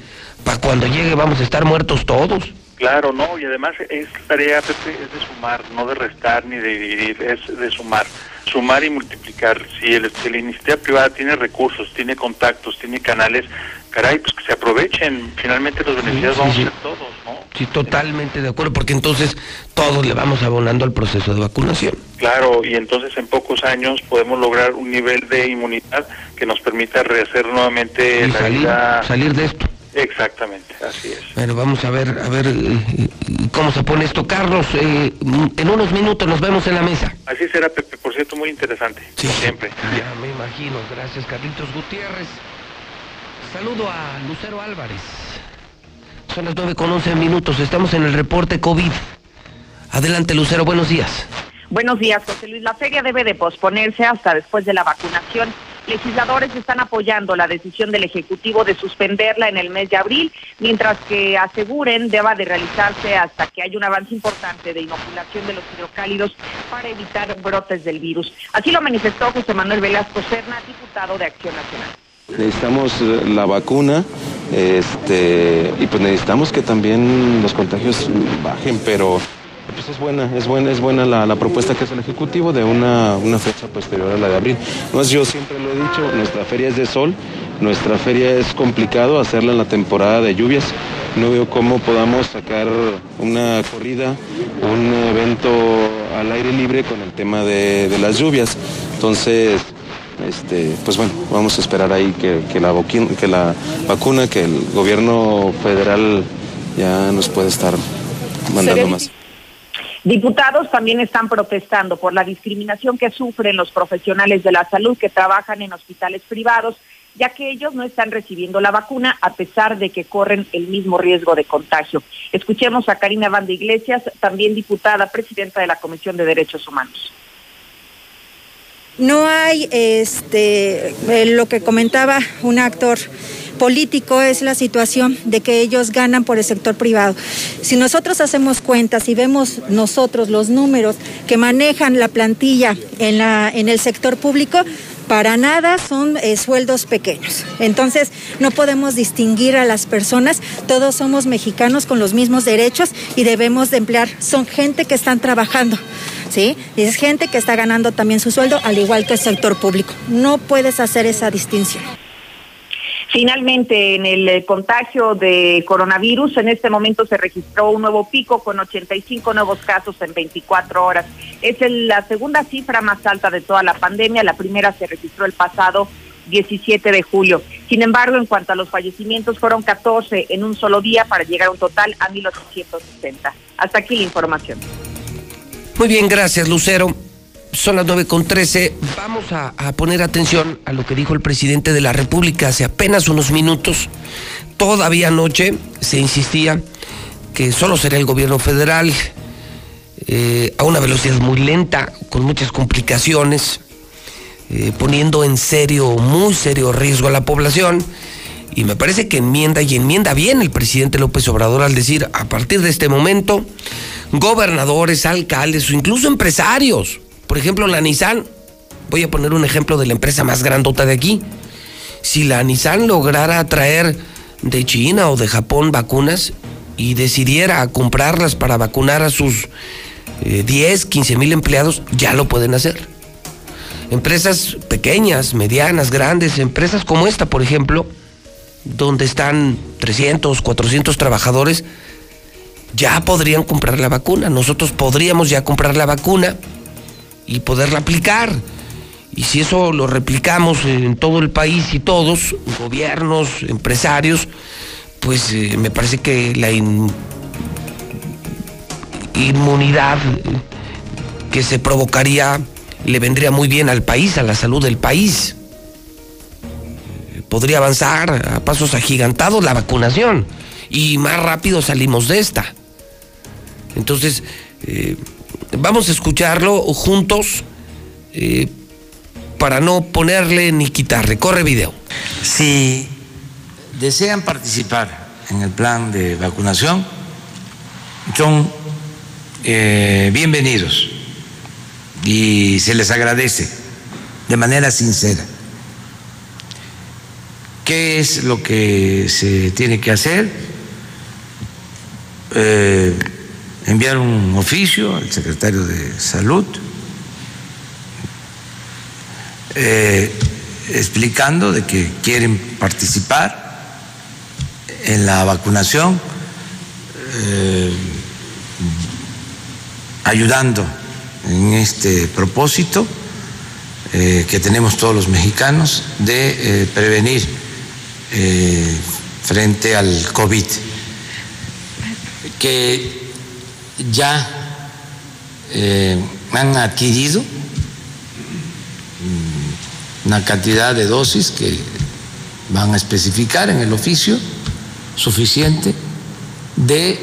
para cuando llegue vamos a estar muertos todos. Claro, no, y además es tarea, Pepe, es de sumar, no de restar ni de dividir, es de sumar. Sumar y multiplicar. Si, el, si la iniciativa privada tiene recursos, tiene contactos, tiene canales, caray, pues que se aprovechen. Finalmente los beneficiados sí, vamos sí. a ser todos, ¿no? Sí, totalmente de acuerdo, porque entonces todos le vamos abonando al proceso de vacunación. Claro, y entonces en pocos años podemos lograr un nivel de inmunidad que nos permita rehacer nuevamente Y la salir, vida. salir de esto. Exactamente, así es. Bueno, vamos a ver, a ver eh, eh, cómo se pone esto. Carlos, eh, en unos minutos nos vemos en la mesa. Así será, Pepe, por cierto, muy interesante, como siempre. Ya me imagino. Gracias, Carlitos Gutiérrez. Saludo a Lucero Álvarez. Son las 9 con 11 minutos. Estamos en el reporte COVID. Adelante, Lucero. Buenos días. Buenos días, José Luis. La feria debe de posponerse hasta después de la vacunación. Legisladores están apoyando la decisión del Ejecutivo de suspenderla en el mes de abril, mientras que aseguren deba de realizarse hasta que haya un avance importante de inoculación de los hidrocálidos para evitar brotes del virus. Así lo manifestó José Manuel Velasco Serna, diputado de Acción Nacional. Necesitamos eh, la vacuna este, y pues necesitamos que también los contagios bajen, pero pues es buena, es buena, es buena la, la propuesta que hace el Ejecutivo de una, una fecha posterior a la de abril. No yo siempre lo he dicho, nuestra feria es de sol, nuestra feria es complicado hacerla en la temporada de lluvias. No veo cómo podamos sacar una corrida, un evento al aire libre con el tema de, de las lluvias. Entonces, este, pues bueno, vamos a esperar ahí que, que la, que la vacuna, que el gobierno federal ya nos puede estar mandando más. Diputados también están protestando por la discriminación que sufren los profesionales de la salud que trabajan en hospitales privados, ya que ellos no están recibiendo la vacuna a pesar de que corren el mismo riesgo de contagio. Escuchemos a Karina Banda Iglesias, también diputada, presidenta de la Comisión de Derechos Humanos. No hay este eh, lo que comentaba un actor político es la situación de que ellos ganan por el sector privado. Si nosotros hacemos cuentas y vemos nosotros los números que manejan la plantilla en la en el sector público, para nada son eh, sueldos pequeños. Entonces, no podemos distinguir a las personas, todos somos mexicanos con los mismos derechos y debemos de emplear, son gente que están trabajando. ¿Sí? Es gente que está ganando también su sueldo, al igual que el sector público. No puedes hacer esa distinción. Finalmente, en el eh, contagio de coronavirus, en este momento se registró un nuevo pico con 85 nuevos casos en 24 horas. Es la segunda cifra más alta de toda la pandemia. La primera se registró el pasado 17 de julio. Sin embargo, en cuanto a los fallecimientos, fueron 14 en un solo día para llegar a un total a 1.860. Hasta aquí la información. Muy bien, gracias, Lucero. Son las 9 con 13. Vamos a, poner atención a lo que dijo el presidente de la República hace apenas unos minutos. Todavía anoche se insistía que solo será el gobierno federal eh, a una velocidad muy lenta, con muchas complicaciones, eh, poniendo en serio, muy serio riesgo a la población. Y me parece que enmienda y enmienda bien el presidente López Obrador al decir, a partir de este momento, gobernadores, alcaldes o incluso empresarios, por ejemplo la Nissan, voy a poner un ejemplo de la empresa más grandota de aquí, si la Nissan lograra traer de China o de Japón vacunas y decidiera comprarlas para vacunar a sus eh, 10, 15 mil empleados, ya lo pueden hacer. Empresas pequeñas, medianas, grandes, empresas como esta, por ejemplo, donde están 300, 400 trabajadores, ya podrían comprar la vacuna. Nosotros podríamos ya comprar la vacuna y poderla aplicar. Y si eso lo replicamos en todo el país y todos, gobiernos, empresarios, pues eh, me parece que la inmunidad que se provocaría le vendría muy bien al país, a la salud del país. Podría avanzar a pasos agigantados la vacunación y más rápido salimos de esta. Entonces, eh, vamos a escucharlo juntos eh, para no ponerle ni quitarle. Corre video. Si desean participar en el plan de vacunación, son eh, bienvenidos y se les agradece de manera sincera. ¿Qué es lo que se tiene que hacer? Eh, enviar un oficio al secretario de Salud eh, explicando de que quieren participar en la vacunación, eh, ayudando en este propósito eh, que tenemos todos los mexicanos de prevenir frente al COVID, que ya han adquirido una cantidad de dosis que van a especificar en el oficio suficiente de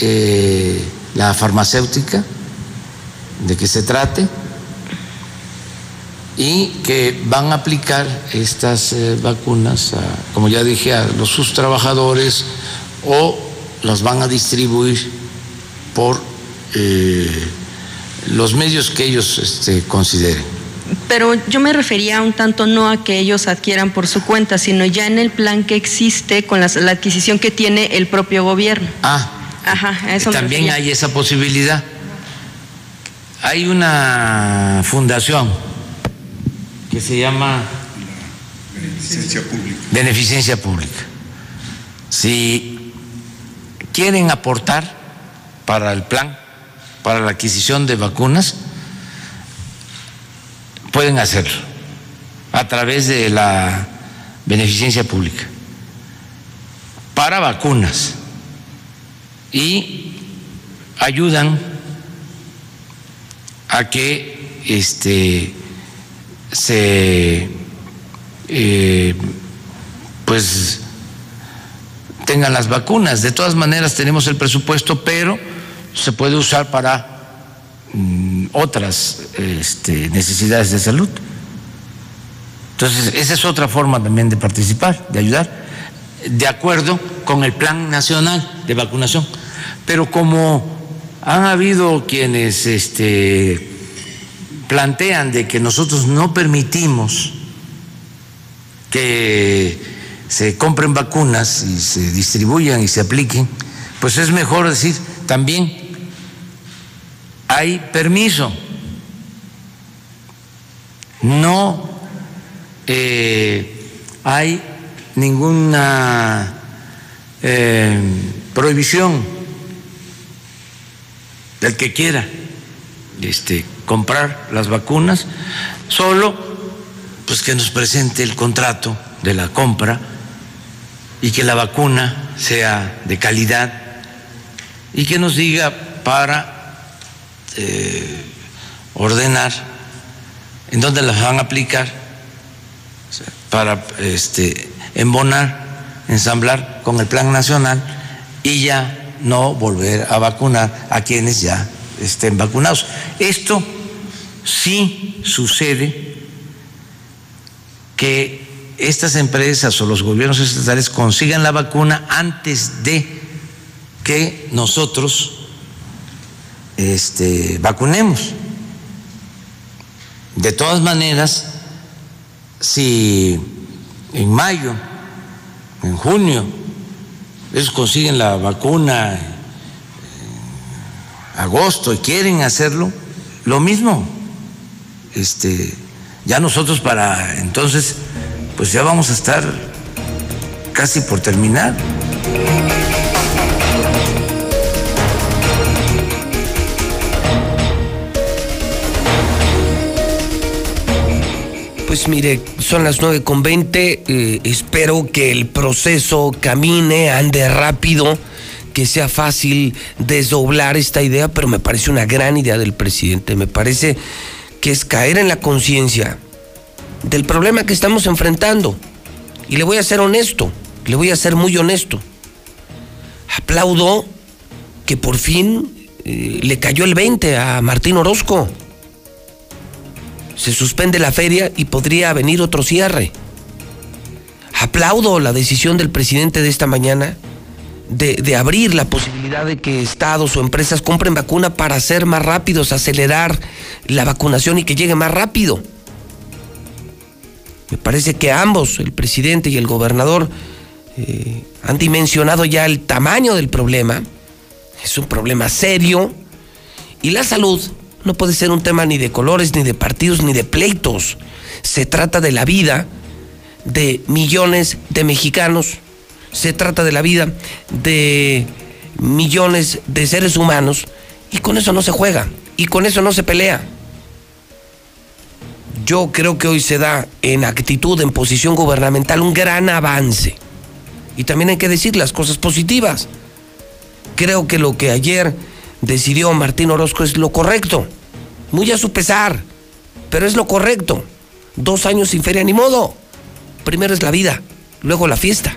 eh, la farmacéutica de que se trate y que van a aplicar estas eh, vacunas, como ya dije, a los sus trabajadores o las van a distribuir por eh, los medios que ellos este, consideren pero yo me refería un tanto no a que ellos adquieran por su cuenta, sino ya en el plan que existe con la, adquisición que tiene el propio gobierno. Ah, Ajá, eso también hay esa posibilidad. Hay una fundación que se llama Beneficencia Pública. Beneficencia Pública. Si quieren aportar para el plan, para la adquisición de vacunas, pueden hacerlo a través de la beneficencia pública para vacunas y ayudan a que este se eh, pues tengan las vacunas. De todas maneras tenemos el presupuesto, pero se puede usar para Mm, otras este, necesidades de salud. Entonces, esa es otra forma también de participar, de ayudar, de acuerdo con el Plan Nacional de Vacunación. Pero como han habido quienes este, plantean de que nosotros no permitimos que se compren vacunas y se distribuyan y se apliquen, pues es mejor decir también hay permiso. No eh, hay ninguna eh, prohibición del que quiera este, comprar las vacunas, solo pues que nos presente el contrato de la compra y que la vacuna sea de calidad y que nos diga para eh, ordenar en dónde las van a aplicar para este, embonar, ensamblar con el plan nacional y ya no volver a vacunar a quienes ya estén vacunados. Esto sí sucede que estas empresas o los gobiernos estatales consigan la vacuna antes de que nosotros este, vacunemos. De todas maneras, si en mayo, en junio, ellos consiguen la vacuna en agosto y quieren hacerlo, lo mismo. Este, ya nosotros para entonces, pues ya vamos a estar casi por terminar. Pues mire, son las 9 con 20. eh, espero que el proceso camine, ande rápido, que sea fácil desdoblar esta idea, pero me parece una gran idea del presidente. Me parece que es caer en la conciencia del problema que estamos enfrentando. Y le voy a ser honesto, le voy a ser muy honesto. Aplaudo que por fin eh, le cayó el 20 a Martín Orozco se suspende la feria y podría venir otro cierre. Aplaudo la decisión del presidente de esta mañana de, de, abrir la posibilidad de que estados o empresas compren vacuna para ser más rápidos, acelerar la vacunación y que llegue más rápido. Me parece que ambos, el presidente y el gobernador, eh, han dimensionado ya el tamaño del problema. Es un problema serio y la salud no puede ser un tema ni de colores, ni de partidos, ni de pleitos. Se trata de la vida de millones de mexicanos. Se trata de la vida de millones de seres humanos. Y con eso no se juega. Y con eso no se pelea. Yo creo que hoy se da en actitud, en posición gubernamental, un gran avance. Y también hay que decir las cosas positivas. Creo que lo que ayer decidió Martín Orozco es lo correcto. Muy a su pesar, pero es lo correcto. Dos años sin feria, ni modo. Primero es la vida, luego la fiesta.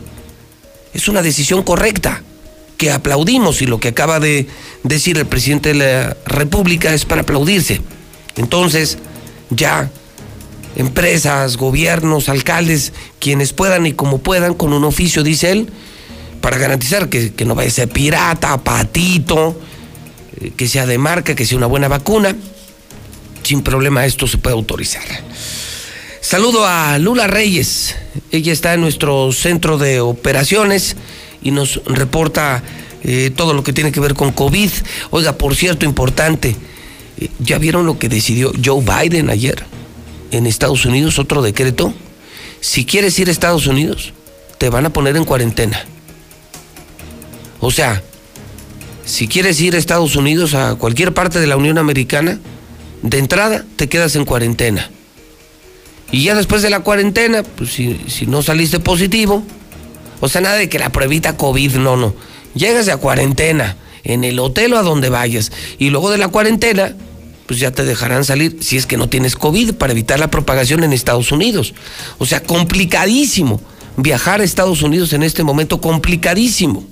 Es una decisión correcta que aplaudimos y lo que acaba de decir el presidente de la República es para aplaudirse. Entonces, ya empresas, gobiernos, alcaldes, quienes puedan y como puedan, con un oficio, dice él, para garantizar que, no vaya a ser pirata, patito, que sea de marca, que sea una buena vacuna. Sin problema esto se puede autorizar. Saludo a Lula Reyes. Ella está en nuestro centro de operaciones y nos reporta eh, todo lo que tiene que ver con COVID. Oiga, por cierto, importante, eh, ¿ya vieron lo que decidió Joe Biden ayer en Estados Unidos? Otro decreto. Si quieres ir a Estados Unidos, te van a poner en cuarentena. O sea, si quieres ir a Estados Unidos, a cualquier parte de la Unión Americana, de entrada te quedas en cuarentena. Y ya después de la cuarentena, pues si, si, no saliste positivo, o sea, nada de que la pruebita COVID, no, no. Llegas a cuarentena, en el hotel o a donde vayas. Y luego de la cuarentena, pues ya te dejarán salir si es que no tienes COVID para evitar la propagación en Estados Unidos. O sea, complicadísimo. Viajar a Estados Unidos en este momento, complicadísimo.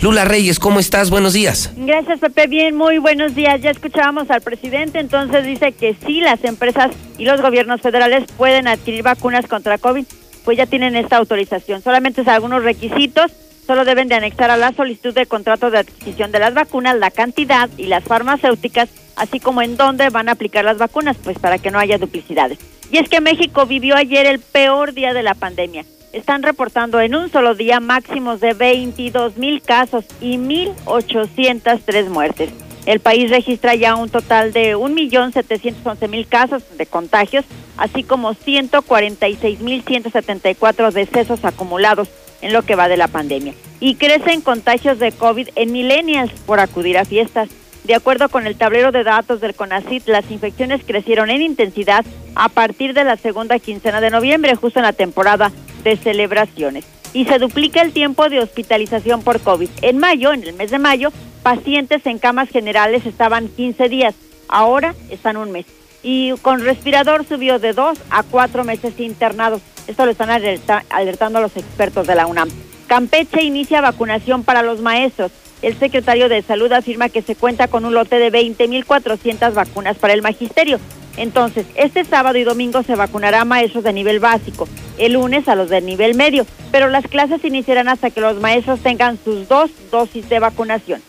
Lula Reyes, ¿cómo estás? Buenos días. Gracias, Pepe. Bien, muy buenos días. Ya escuchábamos al presidente, entonces dice que sí, las empresas y los gobiernos federales pueden adquirir vacunas contra COVID, pues ya tienen esta autorización. Solamente es algunos requisitos, solo deben de anexar a la solicitud de contrato de adquisición de las vacunas la cantidad y las farmacéuticas, así como en dónde van a aplicar las vacunas, pues para que no haya duplicidades. Y es que México vivió ayer el peor día de la pandemia están reportando en un solo día máximos de 22 mil casos y 1.803 muertes. El país registra ya un total de 1.711.000 casos de contagios, así como 146.174 decesos acumulados en lo que va de la pandemia. Y crecen contagios de COVID en millennials por acudir a fiestas. De acuerdo con el tablero de datos del CONACIT, las infecciones crecieron en intensidad a partir de la segunda quincena de noviembre, justo en la temporada de celebraciones. Y se duplica el tiempo de hospitalización por COVID. En mayo, en el mes de mayo, pacientes en camas generales estaban 15 días, ahora están un mes. Y con respirador subió de dos a cuatro meses internados. Esto lo están alerta alertando los expertos de la UNAM. Campeche inicia vacunación para los maestros. El secretario de Salud afirma que se cuenta con un lote de 20.400 vacunas para el magisterio. Entonces, este sábado y domingo se vacunará a maestros de nivel básico, el lunes a los de nivel medio, pero las clases iniciarán hasta que los maestros tengan sus dos dosis de vacunación.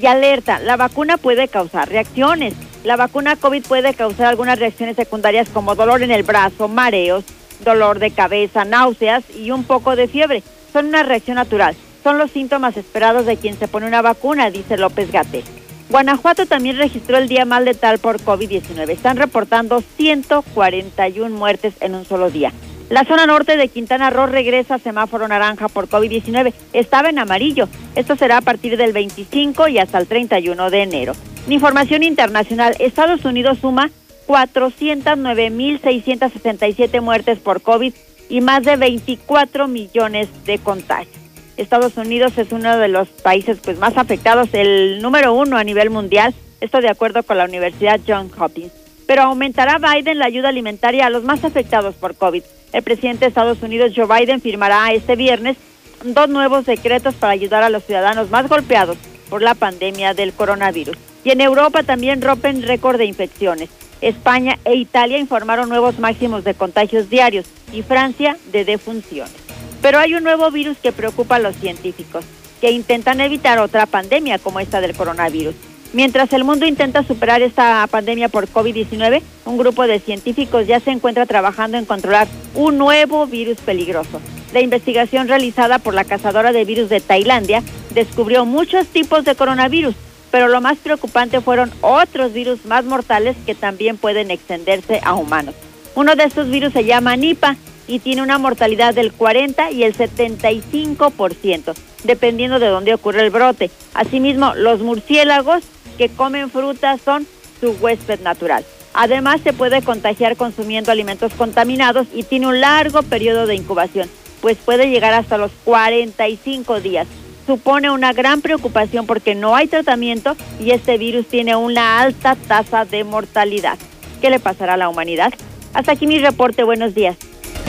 Y alerta, la vacuna puede causar reacciones. La vacuna COVID puede causar algunas reacciones secundarias como dolor en el brazo, mareos, dolor de cabeza, náuseas y un poco de fiebre. Son una reacción natural son los síntomas esperados de quien se pone una vacuna, dice López Gate. Guanajuato también registró el día más letal por COVID-19. Están reportando 141 muertes en un solo día. La zona norte de Quintana Roo regresa a semáforo naranja por COVID-19. Estaba en amarillo. Esto será a partir del 25 y hasta el 31 de enero. En información internacional, Estados Unidos suma 409.667 muertes por COVID y más de 24 millones de contagios. Estados Unidos es uno de los países pues, más afectados, el número uno a nivel mundial, esto de acuerdo con la Universidad Johns Hopkins. Pero aumentará Biden la ayuda alimentaria a los más afectados por COVID. El presidente de Estados Unidos, Joe Biden, firmará este viernes dos nuevos decretos para ayudar a los ciudadanos más golpeados por la pandemia del coronavirus. Y en Europa también rompen récord de infecciones. España e Italia informaron nuevos máximos de contagios diarios y Francia de defunciones. Pero hay un nuevo virus que preocupa a los científicos, que intentan evitar otra pandemia como esta del coronavirus. Mientras el mundo intenta superar esta pandemia por COVID-19, un grupo de científicos ya se encuentra trabajando en controlar un nuevo virus peligroso. La investigación realizada por la cazadora de virus de Tailandia descubrió muchos tipos de coronavirus, pero lo más preocupante fueron otros virus más mortales que también pueden extenderse a humanos. Uno de estos virus se llama Nipah y tiene una mortalidad del 40 y el 75%, dependiendo de dónde ocurre el brote. Asimismo, los murciélagos que comen frutas son su huésped natural. Además, se puede contagiar consumiendo alimentos contaminados y tiene un largo periodo de incubación, pues puede llegar hasta los 45 días. Supone una gran preocupación porque no hay tratamiento y este virus tiene una alta tasa de mortalidad. ¿Qué le pasará a la humanidad? Hasta aquí mi reporte. Buenos días.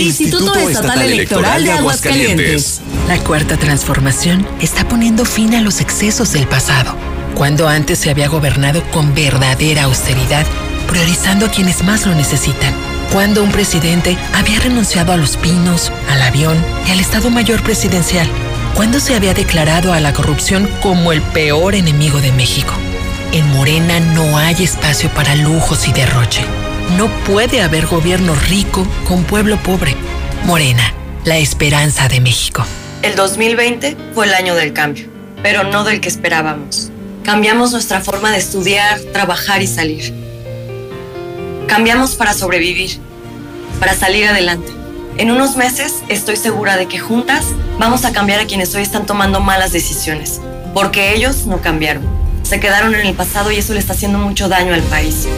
Instituto, Estatal, Electoral, de Aguascalientes. La cuarta transformación está poniendo fin a los excesos del pasado cuando antes se había gobernado con verdadera austeridad, priorizando a quienes más lo necesitan. Cuando un presidente había renunciado a los pinos, al avión y al Estado Mayor Presidencial. Cuando se había declarado a la corrupción como el peor enemigo de México. En Morena no hay espacio para lujos y derroche. No puede haber gobierno rico con pueblo pobre. Morena, la esperanza de México. El 2020 fue el año del cambio, pero no del que esperábamos. Cambiamos nuestra forma de estudiar, trabajar y salir. Cambiamos para sobrevivir, para salir adelante. En unos meses estoy segura de que juntas vamos a cambiar a quienes hoy están tomando malas decisiones, porque ellos no cambiaron. Se quedaron en el pasado y eso le está haciendo mucho daño al país.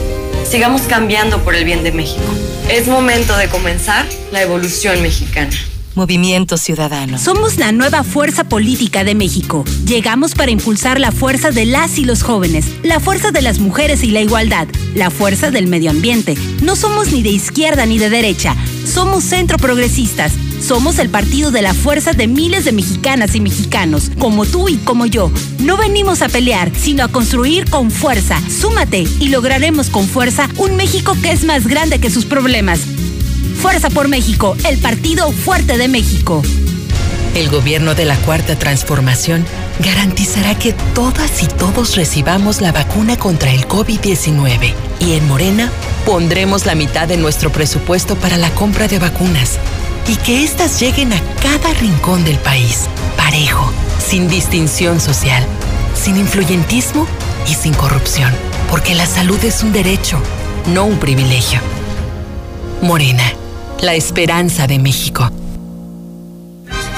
Sigamos cambiando por el bien de México. Es momento de comenzar la evolución mexicana. Movimiento Ciudadano. Somos la nueva fuerza política de México. Llegamos para impulsar la fuerza de las y los jóvenes, la fuerza de las mujeres y la igualdad, la fuerza del medio ambiente. No somos ni de izquierda ni de derecha, somos centro progresistas. Somos el partido de la fuerza de miles de mexicanas y mexicanos, como tú y como yo. No venimos a pelear, sino a construir con fuerza. Súmate y lograremos con fuerza un México que es más grande que sus problemas. Fuerza por México, el partido fuerte de México. El gobierno de la Cuarta Transformación garantizará que todas y todos recibamos la vacuna contra el COVID-19. Y en Morena pondremos la mitad de nuestro presupuesto para la compra de vacunas. Y que éstas lleguen a cada rincón del país, parejo, sin distinción social, sin influyentismo y sin corrupción. Porque la salud es un derecho, no un privilegio. Morena la esperanza de México.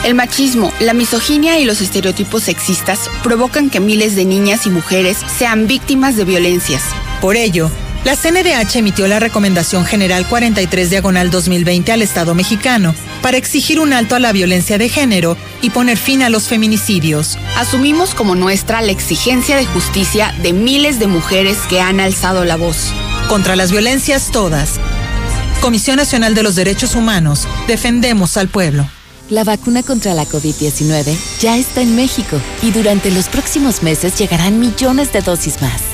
El machismo, la misoginia y los estereotipos sexistas provocan que miles de niñas y mujeres sean víctimas de violencias. Por ello, la CNDH emitió la Recomendación General 43 Diagonal 2020 al Estado mexicano para exigir un alto a la violencia de género y poner fin a los feminicidios. Asumimos como nuestra la exigencia de justicia de miles de mujeres que han alzado la voz. Contra las violencias todas. Comisión Nacional de los Derechos Humanos, defendemos al pueblo. La vacuna contra la COVID-19 ya está en México y durante los próximos meses llegarán millones de dosis más.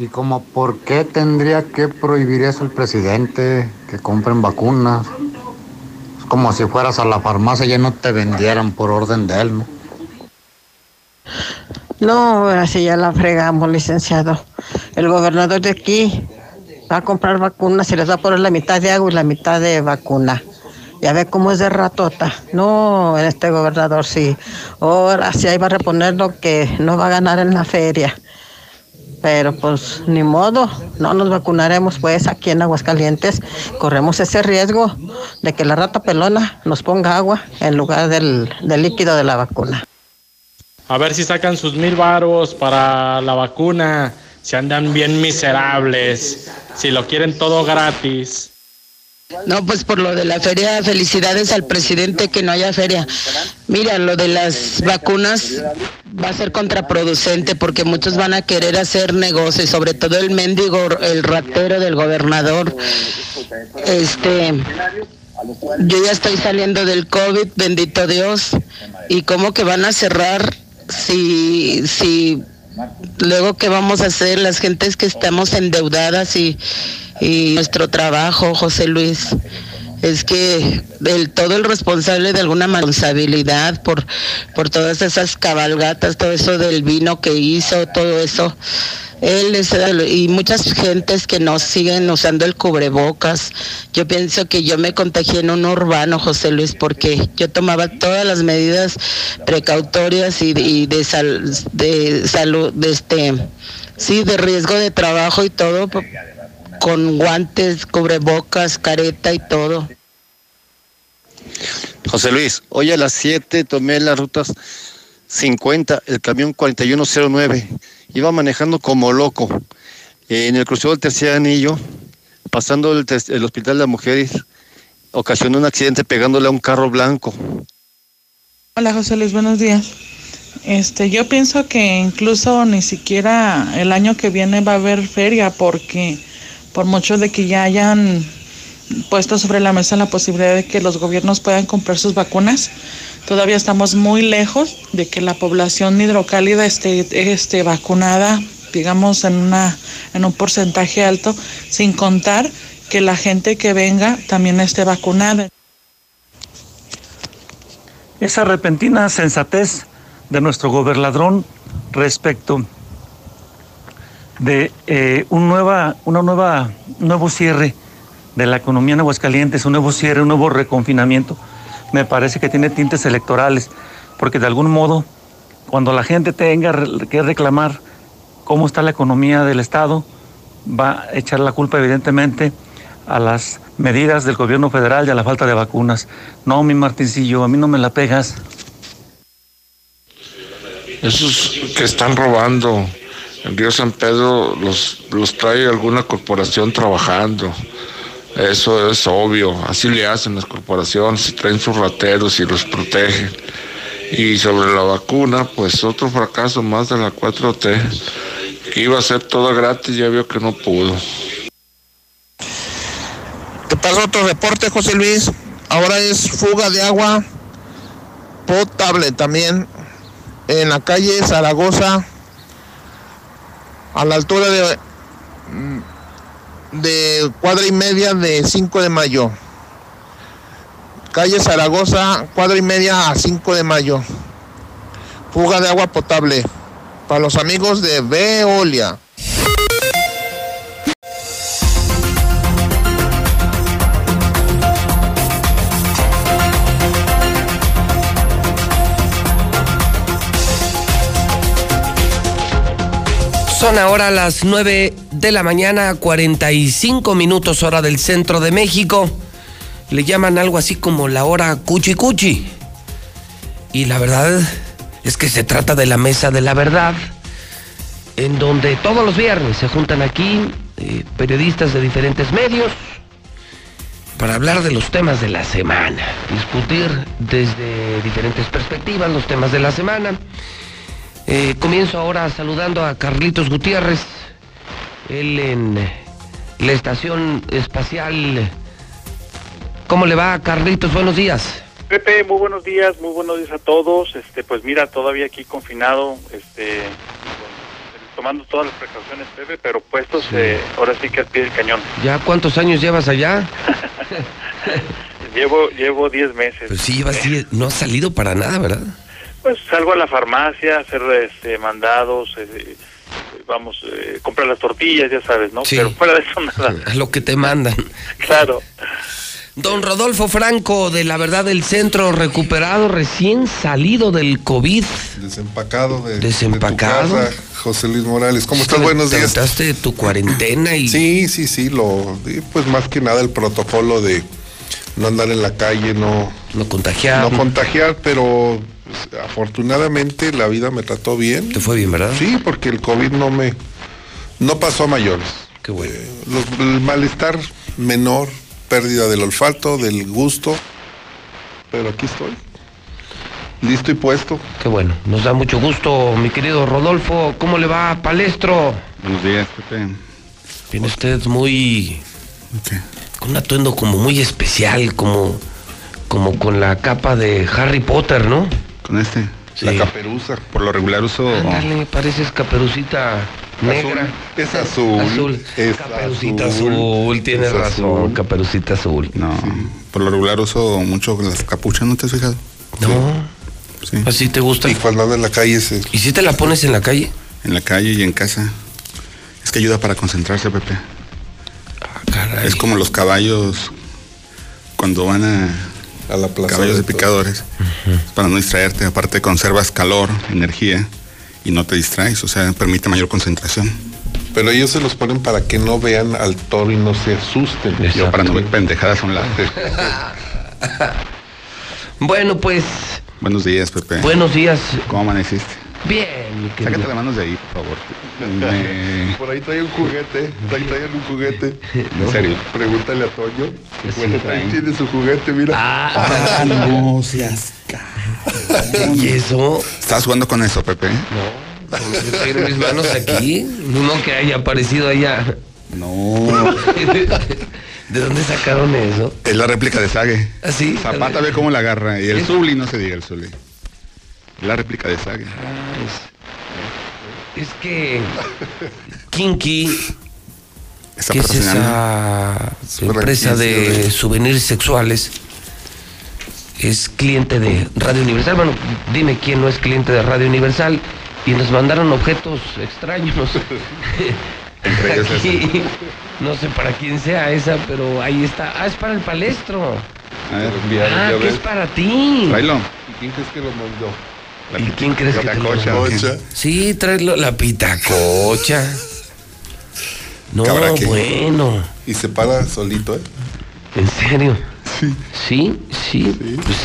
¿Y como por qué tendría que prohibir eso el presidente que compren vacunas? Es como si fueras a la farmacia y ya no te vendieran por orden de él, ¿no? No, así ya la fregamos, licenciado. El gobernador de aquí va a comprar vacunas y les va a poner la mitad de agua y la mitad de vacuna. Ya ve cómo es de ratota. No, este gobernador sí. Ahora sí ahí va a reponer lo que no va a ganar en la feria. Pero pues ni modo, no nos vacunaremos pues aquí en Aguascalientes. Corremos ese riesgo de que la rata pelona nos ponga agua en lugar del, del líquido de la vacuna. A ver si sacan sus mil varos para la vacuna, si andan bien miserables, si lo quieren todo gratis. No, pues por lo de la feria, felicidades al presidente que no haya feria. Mira, lo de las vacunas va a ser contraproducente porque muchos van a querer hacer negocios, sobre todo el mendigo, el ratero del gobernador. Este, yo ya estoy saliendo del COVID, bendito Dios, y cómo que van a cerrar si, si luego qué vamos a hacer las gentes que estamos endeudadas y y nuestro trabajo, José Luis. Es que el, todo el responsable de alguna responsabilidad por, por todas esas cabalgatas, todo eso del vino que hizo, todo eso, él es, y muchas gentes que no siguen usando el cubrebocas. Yo pienso que yo me contagié en un urbano, José Luis, porque yo tomaba todas las medidas precautorias y, y de, sal, de salud, de este, sí, de riesgo de trabajo y todo con guantes, cubrebocas, careta y todo. José Luis, hoy a las 7 tomé las rutas 50, el camión 4109. Iba manejando como loco. En el crucero del tercer anillo, pasando el, el hospital de las mujeres, ocasionó un accidente pegándole a un carro blanco. Hola José Luis, buenos días. Este, yo pienso que incluso ni siquiera el año que viene va a haber feria porque por mucho de que ya hayan puesto sobre la mesa la posibilidad de que los gobiernos puedan comprar sus vacunas, todavía estamos muy lejos de que la población hidrocálida esté, esté vacunada, digamos, en, una, en un porcentaje alto, sin contar que la gente que venga también esté vacunada. Esa repentina sensatez de nuestro gobernador respecto de eh, un nueva, una nueva, nuevo cierre de la economía en Aguascalientes, un nuevo cierre, un nuevo reconfinamiento, me parece que tiene tintes electorales, porque de algún modo, cuando la gente tenga que reclamar cómo está la economía del Estado, va a echar la culpa evidentemente a las medidas del gobierno federal y a la falta de vacunas. No, mi Martincillo, a mí no me la pegas. Esos que están robando en Río San Pedro los, los trae alguna corporación trabajando. Eso es obvio, así le hacen las corporaciones, traen sus rateros y los protegen. Y sobre la vacuna, pues otro fracaso más de la 4T, que iba a ser todo gratis, ya vio que no pudo. Te paso otro reporte, José Luis. Ahora es fuga de agua potable también en la calle Zaragoza a la altura de, de cuadra y media de 5 de mayo. Calle Zaragoza, cuadra y media a 5 de mayo. Fuga de agua potable. Para los amigos de Veolia. Son ahora las 9 de la mañana, 45 minutos hora del centro de México. Le llaman algo así como la hora cuchi cuchi. Y la verdad es que se trata de la mesa de la verdad, en donde todos los viernes se juntan aquí eh, periodistas de diferentes medios para hablar de los temas de la semana, discutir desde diferentes perspectivas los temas de la semana. Eh, comienzo ahora saludando a Carlitos Gutiérrez, él en la estación espacial. ¿Cómo le va, Carlitos? Buenos días. Pepe, muy buenos días, muy buenos días a todos. Este, pues mira, todavía aquí confinado, este, tomando todas las precauciones, Pepe, pero puestos eh, ahora sí que al pie del cañón. ¿Ya cuántos años llevas allá? (laughs) llevo, llevo 10 meses. Pues sí, llevas 10, no has salido para nada, ¿verdad? Pues salgo a la farmacia a hacer este, mandados, eh, vamos, eh, comprar las tortillas, ya sabes, ¿no? Sí. Pero fuera de eso nada. A (laughs) lo que te mandan. Claro. Don Rodolfo Franco, de la verdad del centro, recuperado, recién salido del COVID. Desempacado de, Desempacado. de tu casa, José Luis Morales. ¿Cómo estás? Buenos días. de tu cuarentena y... Sí, sí, sí, lo, y pues más que nada el protocolo de no andar en la calle, no, no contagiar. no contagiar, pero pues, afortunadamente la vida me trató bien. Te fue bien, ¿verdad? Sí, porque el COVID no me, no pasó a mayores. Qué bueno. Eh, los- el malestar menor, pérdida del olfato, del gusto, pero aquí estoy, listo y puesto. Qué bueno, nos da mucho gusto, mi querido Rodolfo. ¿Cómo le va, Palestro? Buenos días, Pepe. Viene usted muy... Con un atuendo como muy especial, como, como con la capa de Harry Potter, ¿no? Con este. La caperuza. Por lo regular uso. Ándale, pareces caperucita negra. Es azul. Azul. Es Caperucita azul. azul, tienes Es razón, azul. caperucita azul. No, por lo regular uso mucho las capuchas, ¿no te has fijado? No. ¿Así te gusta? Y cuando ando en la calle se... ¿Y si te la pones en la calle? En la calle y en casa. Es que ayuda para concentrarse, Pepe. caray. Es como los caballos cuando van a, a la plaza. caballos de de picadores. Para no distraerte, aparte conservas calor, energía y no te distraes, o sea, permite mayor concentración. Pero ellos se los ponen para que no vean al toro y no se asusten. Yo para no ver pendejadas son las. (laughs) Bueno, pues, Buenos días, Pepe. buenos días. ¿Cómo amaneciste? Bien, mi querido. Sácate las manos de ahí, por favor. Me- (laughs) Por ahí trae un juguete, ahí trae un juguete. (laughs) ¿En serio? Pregúntale a Toño. Bueno, ahí tiene su juguete, mira. Ah, (laughs) no seas ¿Y eso? ¿Estás jugando con eso, Pepe? No. Tengo mis manos aquí. No que haya aparecido allá. No. ¿De dónde sacaron eso? Es la réplica de Sage. ¿Ah, sí? Zapata ve cómo la agarra. Y el. Zuli, no se diga el Zuli. La réplica de Sage. Es que (laughs) Kinky, Está que es esa empresa de souvenirs sexuales, es cliente de Radio Universal. Bueno, dime quién no es cliente de Radio Universal. Y nos mandaron objetos extraños. (laughs) Aquí, no sé para quién sea esa, pero ahí está. Ah, es para el palestro. A ver, Ah, que es para ti. Tráelo. ¿Y quién crees que lo mandó? ¿Y quién crees que te lo pitacocha. Sí, tráelo la pitacocha. No, que- bueno. Y se para solito, ¿eh? ¿En serio? Sí. Sí, sí. Pues,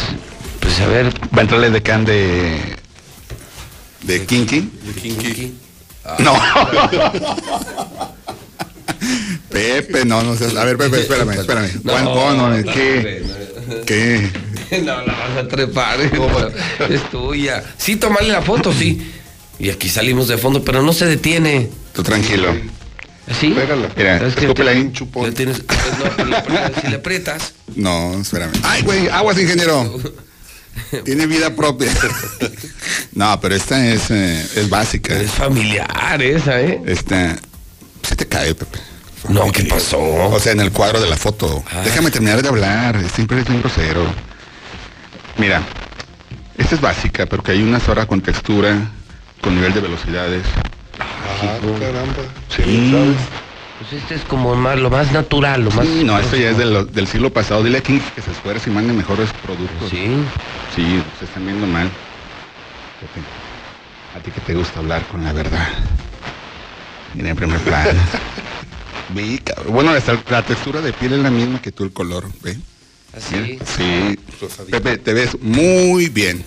pues a ver. Va a entrarle de can de. de Kinky. De Kinky. No. (laughs) Pepe, no, no seas. A ver, Pepe, espérame, espérame. No, Juan, no, no, ¿qué? ¿Qué? (laughs) No, la vas a trepar. es tuya. Sí, tomarle la foto, sí. Y aquí salimos de fondo, pero no se detiene. Tú tranquilo. ¿Sí? Pégala. Mira, Es que te- ahí. tienes- (laughs) no, si le aprietas- si le aprietas. No, espérame. Ay, güey, aguas, ingeniero. (laughs) Tiene vida propia. No, pero esta es, eh, es básica. Es familiar esa, ¿eh? Esta. Se te cae, Pepe. No, ¿qué pasó? O sea, en el cuadro de la foto. Ah. Déjame terminar de hablar. Siempre eres un grosero. Mira, esta es básica, porque hay una zorra con textura, con nivel de velocidades. Ah, caramba. Sí. ¿Sabes? Pues este es como más, lo más natural, lo más. Sí, no, esto ya es del, del siglo pasado. Dile a King que se esfuerce y mande mejores productos. Sí. Sí, se están viendo mal. A ti que te gusta hablar con la verdad. Mira en primer plano. (laughs) Bueno, hasta la textura de piel es la misma que tú el color, ¿ve? Así. Sí. Pepe, te ves muy bien.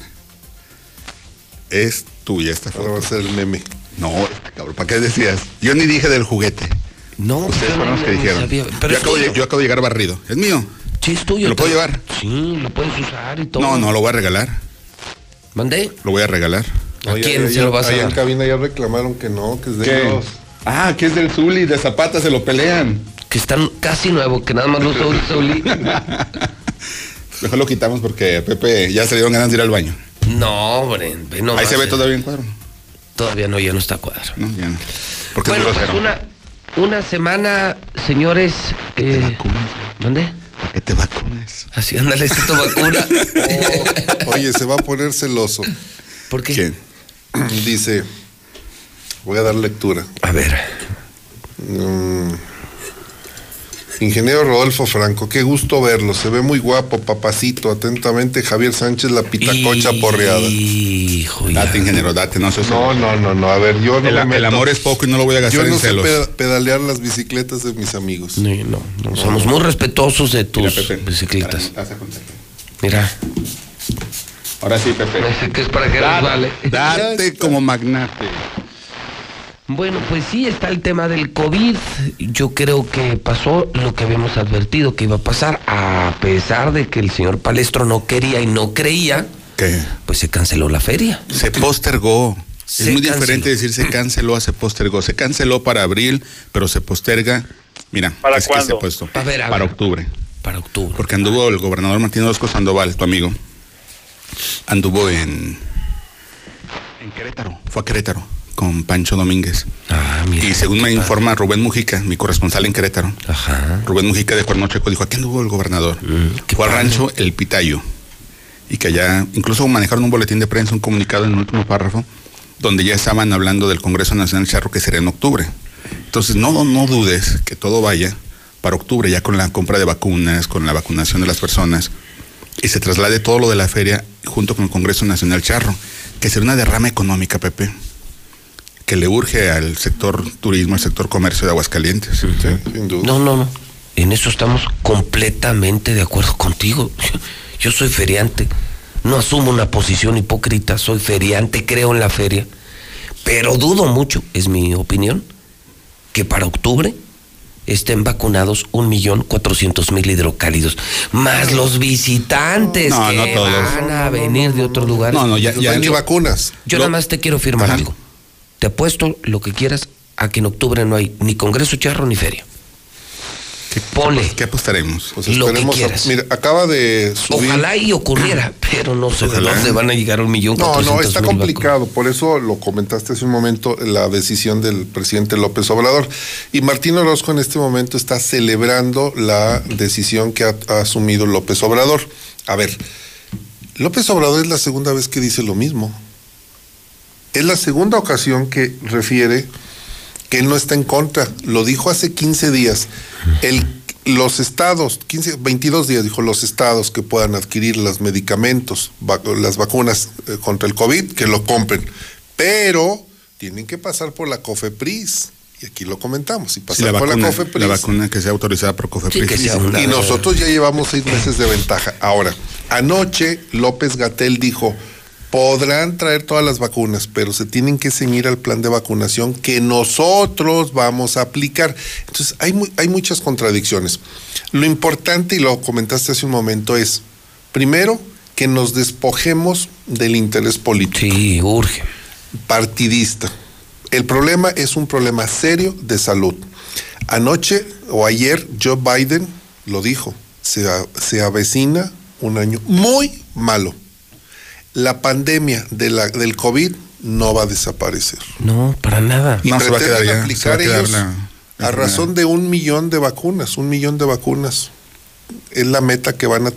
Es tuya esta foto. Ahora va a ser el meme. No, cabrón, ¿para qué decías? Yo ni dije del juguete. No, Ustedes fueron los no- que dijeron. sabía, pero yo, acabo de, tuyo. yo acabo de llegar barrido. Es mío. Sí, es tuyo. ¿Lo puedo llevar? Sí, lo puedes usar y todo. No, no, lo voy a regalar. ¿Mandé? Lo voy a regalar. ¿A quién se lo vas a Allá en cabina ya reclamaron que no, que es de ¿Qué? ellos. Ah, que es del Zuli, de Zapata, se lo pelean. Que están casi nuevo, que nada más lo usa Zuli. Mejor lo quitamos porque Pepe ya se le dieron ganas de ir al baño. No, hombre, nomás, Ahí se ve eh. todavía en cuadro. Todavía no, ya no está cuadro. No, ya no. Porque bueno, es pues una, una semana, señores. Eh, ¿Dónde? Para que te vacunes. Así, ándale, esta tu vacuna. (laughs) Oye, se va a poner celoso. ¿Por qué? ¿Quién? Dice, voy a dar lectura. A ver. Mm. Ingeniero Rodolfo Franco, qué gusto verlo. Se ve muy guapo, papacito. Atentamente, Javier Sánchez, la pitacocha porreada. Hijo, Date, ingeniero, date, no No, no, no, no. A ver, yo no El, me el meto. amor es poco y no lo voy a gastar Yo no en sé celos. pedalear las bicicletas de mis amigos. No, no, no, somos muy respetuosos de tus Mira, Pepe. bicicletas. Mira. Ahora sí, Pepe. Que es para que Date, vale. date como magnate. Bueno, pues sí, está el tema del COVID. Yo creo que pasó lo que habíamos advertido que iba a pasar, a pesar de que el señor Palestro no quería y no creía, ¿Qué? pues se canceló la feria. Se postergó. Se es muy canceló. diferente decir se canceló a se postergó. Se canceló para abril, pero se posterga. Mira, ¿Para es que se cuándo? ha puesto. A ver, a para ver. octubre. Para octubre. Porque anduvo el gobernador Martín Orozco Sandoval, tu amigo. Anduvo en. En Querétaro. Fue a Querétaro con Pancho Domínguez. Ah, mira. Y según me informa Rubén Mujica, mi corresponsal en Querétaro. Ajá. Rubén Mujica de Cuerno Checo dijo, aquí anduvo el gobernador. qué Fue al rancho El Pitayo. Y que allá, incluso manejaron un boletín de prensa, un comunicado en el último párrafo, donde ya estaban hablando del Congreso Nacional Charro que sería en octubre. Entonces, no, no dudes que todo vaya para octubre, ya con la compra de vacunas, con la vacunación de las personas, y se traslade todo lo de la feria junto con el Congreso Nacional Charro, que será una derrama económica, Pepe, que le urge al sector turismo, al sector comercio de Aguascalientes. Sin duda. No, no, no. En eso estamos completamente de acuerdo contigo. (laughs) Yo soy feriante. No asumo una posición hipócrita. Soy feriante, creo en la feria. Pero dudo mucho, es mi opinión, que para octubre estén vacunados un millón cuatrocientos mil hidrocálidos. Más los visitantes No, que no todos. van a venir de otros lugares. No, no, ya, No ya hay ni vacunas. Yo Lo- nada más te quiero firmar Ajá. algo. Te apuesto lo que quieras a que en octubre no hay ni Congreso Charro ni feria. ¿Qué. ¿Qué apostaremos? Pues Lo que a- quieras. mira, acaba de subir. Ojalá y ocurriera, (clears throat) pero no sé de Ojalá. dónde van a llegar un millón No, no, está complicado. Por eso lo comentaste hace un momento, la decisión del presidente López Obrador. Y Martín Orozco en este momento está celebrando la decisión que ha, ha asumido López Obrador. A ver, López Obrador es la segunda vez que dice lo mismo. Es la segunda ocasión que refiere que él no está en contra. Lo dijo hace 15 días. El, los estados, 15, 22 días, dijo los estados que puedan adquirir los medicamentos, vac- las vacunas eh, contra el COVID, que lo compren. Pero tienen que pasar por la COFEPRIS. Y aquí lo comentamos. Y Sí, pasar la, por vacuna, la COFEPRIS. la vacuna que sea autorizada por COFEPRIS. Sí, que sea una- Y nosotros ya llevamos seis meses de ventaja. Ahora, anoche López Gatel dijo, podrán traer todas las vacunas, pero se tienen que ceñir al plan de vacunación que nosotros vamos a aplicar. Entonces, hay, mu- hay muchas contradicciones. Lo importante, y lo comentaste hace un momento, es, primero, que nos despojemos del interés político. Sí, urge. Partidista. El problema es un problema serio de salud. Anoche o ayer Joe Biden lo dijo, se, se avecina un año muy malo. La pandemia de la, del COVID no va a desaparecer. No, para nada. Y No, se va a pretenden quedar ya, aplicar se va a quedar ellos la- la a razón de un millón de vacunas, un millón de vacunas. es la meta que van a,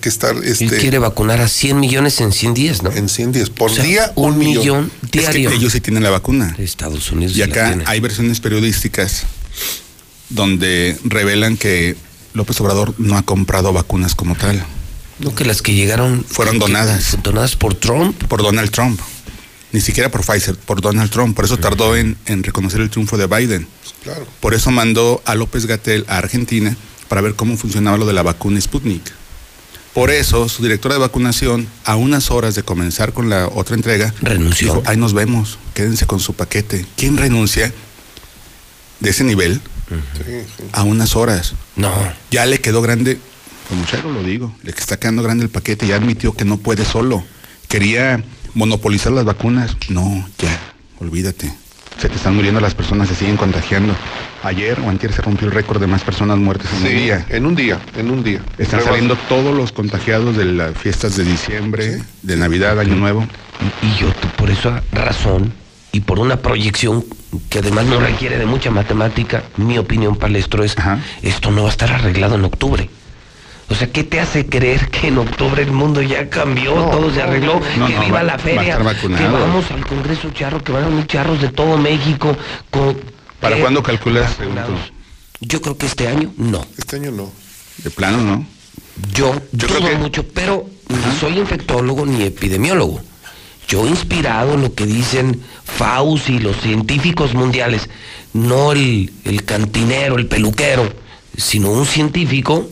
que estar Él este quiere vacunar a 100 millones en 100 días, ¿no? en 100 días por O sea, día un millón Es que diario. ellos sí tienen la vacuna. Estados Unidos Y la acá tiene. hay versiones periodísticas donde revelan que López Obrador no ha comprado vacunas como tal. No, que las que llegaron Fueron donadas. donadas por Trump. Por Donald Trump. Ni siquiera por Pfizer, por Donald Trump. Por eso tardó en, en reconocer el triunfo de Biden. claro Por eso mandó a López Gatel a Argentina para ver cómo funcionaba lo de la vacuna Sputnik. Por eso su directora de vacunación, a unas horas de comenzar con la otra entrega, renunció. Dijo, ahí nos vemos, quédense con su paquete. ¿Quién renuncia de ese nivel a unas horas? No. Ya le quedó grande, como Charo lo digo, le está quedando grande el paquete, ya admitió que no puede solo. Quería monopolizar las vacunas. No, ya, olvídate. Se te están muriendo las personas, se siguen contagiando. Ayer o antier se rompió el récord de más personas muertas en Sí, un día. en un día en un día Están Rebasa. saliendo todos los contagiados de las fiestas de diciembre, de Navidad, Año Nuevo. Y yo tú, por esa razón y por una proyección que además no requiere de mucha matemática, mi opinión palestro es, esto no va a estar arreglado en octubre. O sea, ¿qué te hace creer que en octubre el mundo ya cambió, todo se arregló, no, que no, viva va- la feria, que vamos al Congreso Charro, que van a venir charros de todo México? con- ¿Para cuándo calculas? Yo creo que este año no. este año no De plano, ¿no? Yo, Yo creo dudo que- mucho, pero ni soy infectólogo ni epidemiólogo. Yo inspirado en lo que dicen Fauci y los científicos mundiales, no el, el cantinero, el peluquero, sino un científico,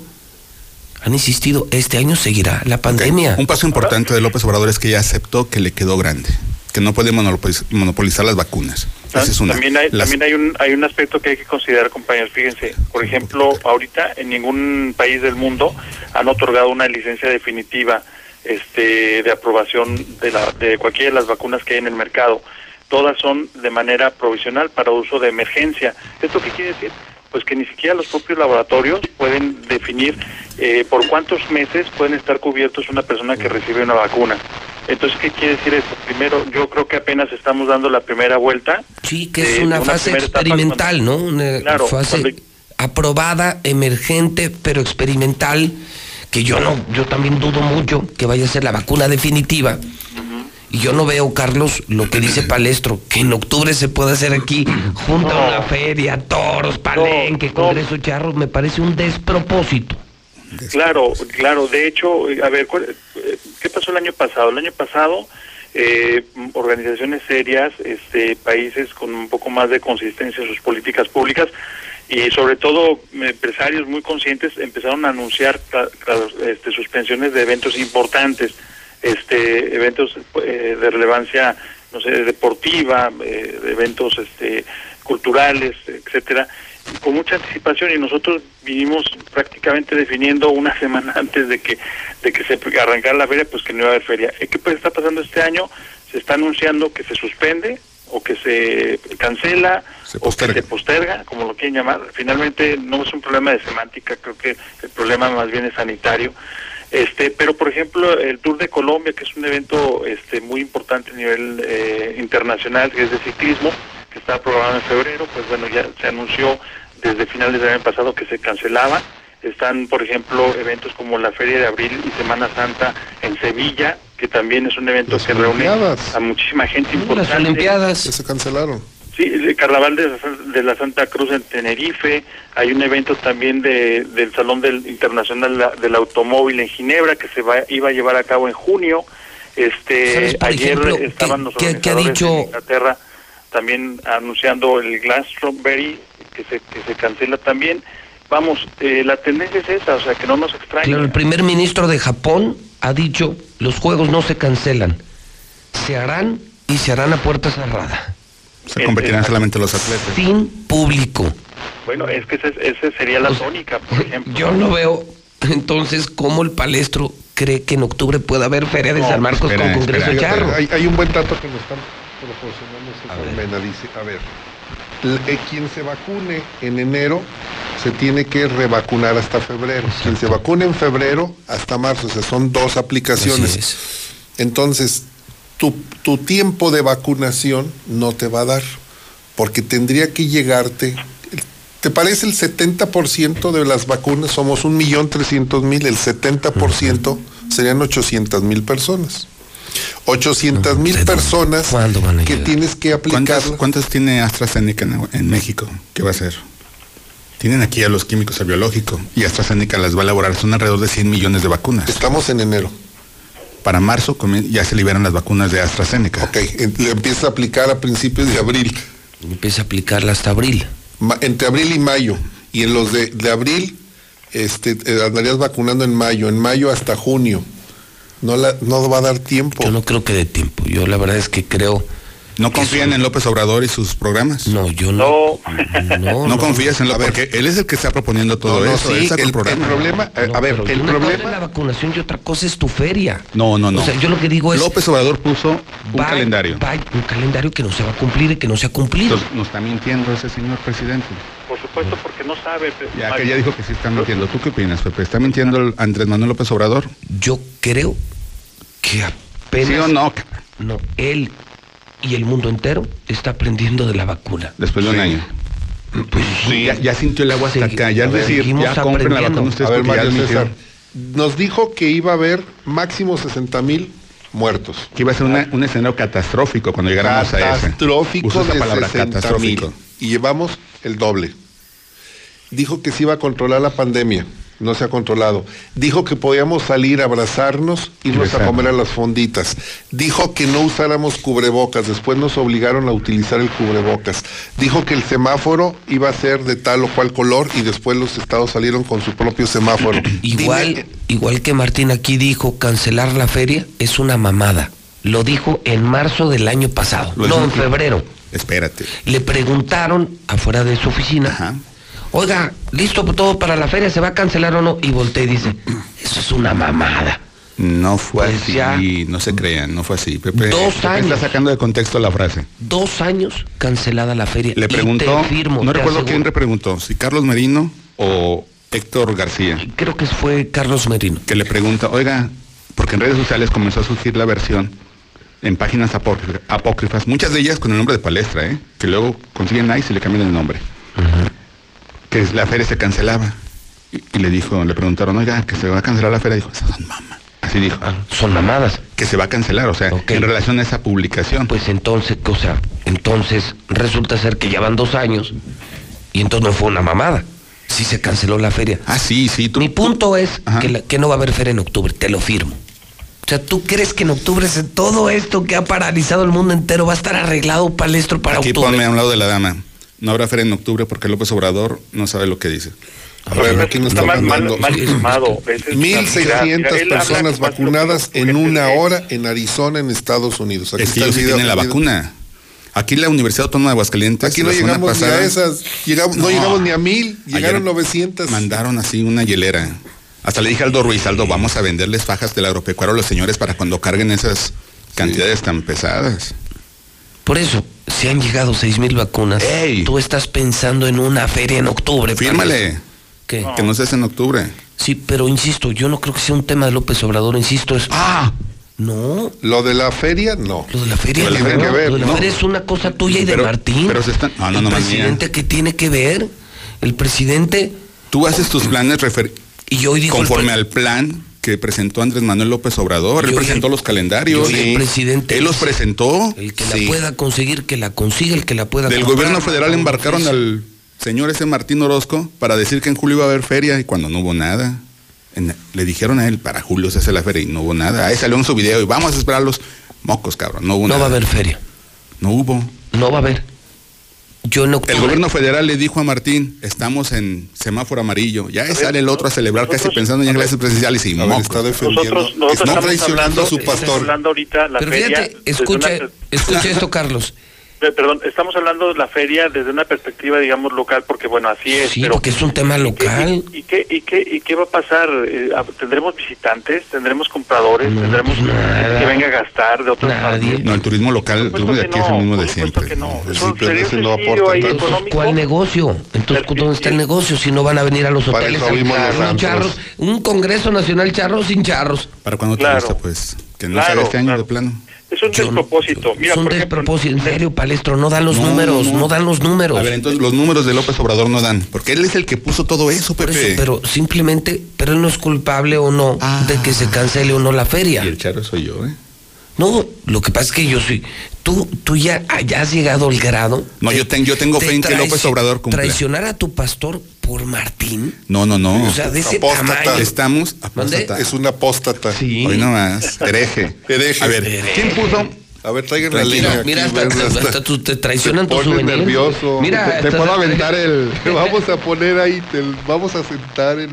han insistido, este año seguirá la pandemia. Un paso importante de López Obrador es que ya aceptó que le quedó grande, que no puede monopoliz- monopolizar las vacunas. Esa es una. También hay, Las- también hay un hay un aspecto que hay que considerar, compañeros. Fíjense, por ejemplo, ahorita en ningún país del mundo han otorgado una licencia definitiva este, de aprobación de, la, de cualquiera de las vacunas que hay en el mercado. Todas son de manera provisional para uso de emergencia. ¿Esto qué quiere decir? Pues que ni siquiera los propios laboratorios pueden definir eh, por cuántos meses pueden estar cubiertos una persona que recibe una vacuna. Entonces, ¿qué quiere decir esto? Primero, yo creo que apenas estamos dando la primera vuelta. Sí, que es una una fase experimental, ¿no? Una Claro, fase cuando- aprobada, emergente, pero experimental, que yo no, yo también dudo mucho que vaya a ser la vacuna definitiva. Y yo no veo, Carlos, lo que dice (clears throat) Palestro, que en octubre se puede hacer aquí, junta No. una feria, toros, palenque, congreso charros, me parece un despropósito. Claro, claro. De hecho, a ver, ¿cuál- eh, ¿qué pasó el año pasado? El año pasado, eh, organizaciones serias, este, países con un poco más de consistencia en sus políticas públicas y sobre todo empresarios muy conscientes empezaron a anunciar este, suspensiones de eventos importantes, este, eventos eh, de relevancia, no sé, deportiva, eh, eventos este, culturales, etcétera con mucha anticipación y nosotros vinimos prácticamente definiendo una (laughs) semana antes de que de que se arrancara la feria pues que no iba a haber feria. ¿Qué pues está pasando este año? Se está anunciando que se suspende o que se cancela o que se posterga, como lo quieren llamar. Finalmente no es un problema de semántica, creo que el problema más bien es sanitario. Este, pero por ejemplo el Tour de Colombia, que es un evento este muy importante a nivel eh, internacional, que es de ciclismo, que está programado en febrero, pues bueno, ya se anunció desde finales del año pasado que se cancelaba. Están, por ejemplo, eventos como la Feria de Abril y Semana Santa en Sevilla, que también es un evento que reúne a muchísima gente importante. Las Olimpiadas. se cancelaron Sí, el Carnaval de, de la Santa Cruz en Tenerife, hay un evento también de, del Salón del Internacional del Automóvil en Ginebra que se va, iba a llevar a cabo en junio. Este, ¿Sabes, por ayer ejemplo, estaban qué- los qué- qué ha organizadores dicho- en Inglaterra también anunciando el Glastonbury que se que se cancela también. Vamos, eh, la tendencia es esa, o sea, que no nos extrañe. Claro, el primer ministro de Japón ha dicho, los juegos no se cancelan, se harán y se harán a puerta cerrada, Se competirán solamente los atletas. sin público. Bueno, es que ese, ese sería la tónica, por ejemplo. Yo no veo entonces cómo el palestro cree que en octubre pueda haber Feria de No, San Marcos espera, con Congreso espera. Charro. Hay, hay un buen dato que nos están proporcionando ese Colmena, dice, a ver, eh, quien se vacune en enero se tiene que revacunar hasta febrero. Quien se vacune en febrero hasta marzo, o sea, son dos aplicaciones. Entonces, tu, tu tiempo de vacunación no te va a dar, porque tendría que llegarte ¿Te parece el 70% de las vacunas? Somos un millón trescientos mil, el 70% serían 800 mil personas. 800 mil personas que tienes que aplicar. ¿Cuántas, cuántas tiene AstraZeneca en, en México? ¿Qué va a hacer? Tienen aquí a los químicos, al biológico, y AstraZeneca las va a elaborar. Son alrededor de 100 millones de vacunas. Estamos en enero. Para marzo ya se liberan las vacunas de AstraZeneca. Ok, le empieza a aplicar a principios de abril. Empieza a aplicarla hasta abril. Ma- entre abril y mayo. Y en los de, de abril, este, eh, andarías vacunando en mayo. En mayo hasta junio. No, la, no va a dar tiempo. Yo no creo que dé tiempo. Yo la verdad es que creo. ¿No confían en López Obrador y sus programas? No, yo no. No, No, confías en López, porque él es el que está proponiendo todo No, no, eso. sí, el- el programa. el problema- eh, a ver, el una cosa problema- es la vacunación y otra cosa es tu feria. No, no, no. O sea, yo lo que digo es. López Obrador puso un va- calendario. va- un calendario que no se va a cumplir y que no se ha cumplido. Entonces, nos está mintiendo ese señor presidente. Por supuesto, porque no sabe. Ya que ya dijo que sí está mintiendo. ¿Tú qué opinas, Pepe? ¿Está mintiendo el Andrés Manuel López Obrador? Yo creo que apenas. ¿Sí o no? No, él y el mundo entero está aprendiendo de la vacuna. Después de un año. Pues sí. Ya, ya sintió el agua hasta Sí, acá. Ya es decir, ya compren la vacuna ustedes A ver, Mario César, nos dijo que iba a haber máximo 60 mil muertos. que iba a ser una- un escenario catastrófico cuando llegáramos a ese. Catastrófico de palabra, 60 catastrófico. mil. Y llevamos el doble. Dijo que se iba a controlar la pandemia. No se ha controlado. Dijo que podíamos salir a abrazarnos, irnos a Besar. comer a las fonditas. Dijo que no usáramos cubrebocas. Después nos obligaron a utilizar el cubrebocas. Dijo que el semáforo iba a ser de tal o cual color y después los estados salieron con su propio semáforo. (clears throat) Igual, Dime- igual que Martín aquí dijo, cancelar la feria es una mamada. Lo dijo en marzo del año pasado, no en febrero. Espérate. Le preguntaron afuera de su oficina, Ajá. Oiga, ¿listo todo para la feria? ¿Se va a cancelar o no? Y voltea y dice, eso es una mamada. No fue Pues así, ya. no se crean, no fue así. Pepe, Dos Pepe años. está sacando de contexto la frase. Dos años cancelada la feria. Le preguntó, firmo, no recuerdo aseguro. quién le preguntó, si Carlos Merino o Héctor García, Creo que fue Carlos Merino. que le pregunta, oiga, porque en redes sociales comenzó a surgir la versión en páginas apócrifas, apócrifas, muchas de ellas con el nombre de palestra, ¿eh? que luego consiguen likes y le cambian el nombre. Que la feria se cancelaba. Y, y le dijo, le preguntaron, oiga, que se va a cancelar la feria. Dijo, esas son mamas. Así dijo. Ah, son mamadas. Que se va a cancelar, o sea, en relación a esa publicación. Pues entonces, o sea, entonces resulta ser que ya van dos años y entonces no fue una mamada. Sí se canceló la feria. Ah, sí, sí. Tú, Mi punto es que, la- que no va a haber feria en octubre, te lo firmo. O sea, ¿tú crees que en octubre todo esto que ha paralizado el mundo entero va a estar arreglado palestro para Aquí octubre? ponme a un lado de la dama. No habrá feria en octubre porque López Obrador no sabe lo que dice. A ver, aquí nos Está mal, mal, mandando mal informado. Esa (laughs) es- mira, 1.600 mira, él habla personas vacunadas en una hora en Arizona, en Estados Unidos. Aquí Es que está el ellos sí video, tienen la video. vacuna. Aquí la Universidad Autónoma de Aguascalientes. Aquí no la semana llegamos pasada, ni a esas, llegamos, no. No. llegamos ni a mil, llegaron Ayer 900. Mandaron así una hielera. Hasta le dije a Aldo Ruiz, Aldo, vamos a venderles fajas del agropecuario a los señores para cuando carguen esas cantidades tan pesadas. Por eso, si han llegado seis mil vacunas, Ey. tú estás pensando en una feria en octubre. Fírmale, palestro. ¿Qué? que no se hace en octubre. Sí, pero insisto, yo no creo que sea un tema de López Obrador, insisto, es... Ah, No, Lo de la feria, no. lo de la feria, no, feria que ver, lo de la no. feria es una cosa tuya y de Martín. pero se están- no, no, el no, más presidente que tiene que ver, el presidente, tú haces tus planes refer- y yo hoy digo... el conforme al plan que presentó Andrés Manuel López Obrador. Él Yo y presentó el- los calendarios. el presidente Él los presentó. El que Sí. la pueda conseguir, que la consiga, el que la pueda Del comprar, gobierno federal no, embarcaron al señor ese Martín Orozco para decir que en julio iba a haber feria y cuando no hubo nada. En- le dijeron a él, para julio se hace la feria y no hubo nada. Ahí salió en su video y vamos a esperar los mocos, cabrón. No hubo No nada. va a haber feria, No hubo. no va a haber. Yo. El gobierno federal le dijo a Martín, estamos en semáforo amarillo. Ya sale el otro a celebrar casi nosotros- pensando en clases presidenciales y ver, está defendiendo. Nosotros, nosotros está estamos traicionando hablando, a su pastor. hablando ahorita la Pero feria. fíjate, escucha, una- escucha (laughs) esto, Carlos. Pe- Perdón, estamos hablando de la feria desde una perspectiva, digamos, local, porque bueno, así es. Sí, pero porque es un tema local. ¿Y qué, y qué, y qué va a pasar? Eh, ¿Tendremos visitantes? ¿Tendremos compradores? No, ¿Tendremos pues nada. que venga a gastar de otras Nadie. partes? No, el turismo local, el turismo de aquí que es el mismo no, de siempre. que no. Eso no aporta. ¿Cuál negocio? Entonces, ¿dónde está el negocio? Si no van a venir a los Para hoteles charros. Un Congreso Nacional charro sin charros. ¿Para cuándo te Claro. gusta, pues? Que no Claro, sale este año claro. de plano. Es un despropósito. Mira, es un por ejemplo, despropósito, en serio, Palestro, no dan los No, números, no. no. dan los números. A ver, entonces los números de López Obrador no dan, porque él es el que puso todo eso, Por Pepe. eso, pero simplemente, pero él no es culpable o no de que se cancele o no la feria. Y el charo soy yo, ¿eh? No, lo que pasa es que yo soy. Tú, tú ya, ya has llegado al grado. No, yo, ten- yo tengo fe en que López Obrador cumpla. Traicionar a tu pastor por Martín. No, no, no. O sea, de ese Apóstata. tamaño. Estamos apóstata. Es una apóstata. Sí. Hoy nomás, hereje. Hereje. A ver, ¿quién puso? A ver, traigan la línea. Mira, aquí, hasta, hasta, hasta- te traicionan tu souvenir. nervioso. Mira, te, puedo aventar el. (laughs) Te vamos a poner ahí, te vamos a sentar en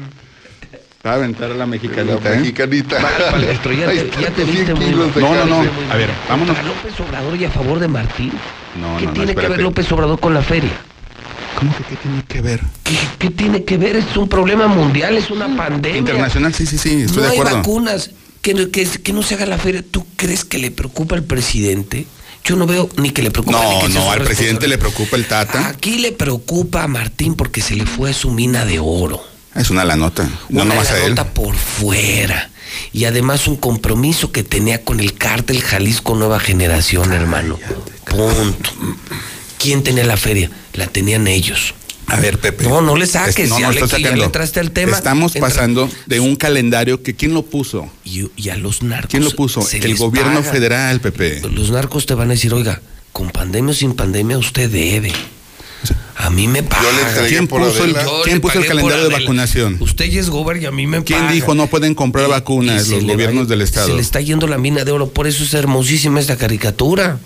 Va a aventar a la mexicanita. la ¿eh? mexicanita. Va, Palestro, (laughs) ya Ahí te- están ya te tus viste 100 muy kilos de No, no, no. A ver, vámonos. A López Obrador y a favor de Martín. No, ¿Qué no, no, tiene que ver López Obrador con la feria? ¿Cómo que qué tiene que ver? ¿Qué, qué tiene que ver? Es un problema mundial, es una pandemia. Internacional, sí, sí, sí, estoy no de hay vacunas. Que, que, que no se haga la feria. ¿Tú crees que le preocupa al presidente? Yo no veo ni que le preocupa ni No, que sea no, al presidente le preocupa el Tata. Aquí le preocupa a Martín porque se le fue su mina de oro. Es una la nota. No una nomás a él. nota por fuera. Y además un compromiso que tenía con el cártel Jalisco Nueva Generación, hermano. Punto. ¿Quién tenía la feria? La tenían ellos. A ver, Pepe. No, no le saques, Es- no, ya no, le- ya le entraste al tema. Estamos Entra- pasando de un calendario que ¿quién lo puso? Y, y a los narcos. ¿Quién lo puso? El gobierno paga. federal, Pepe. Los narcos te van a decir, oiga, con pandemia o sin pandemia usted debe. A mí me paga. Yo le ¿Quién por puso el, ¿quién le puso el calendario de vacunación? Usted ya es gober y a mí me ¿Quién dijo no pueden comprar Y- vacunas los le gobiernos va- del Estado? Se le está yendo la mina de oro, por eso es hermosísima esta caricatura.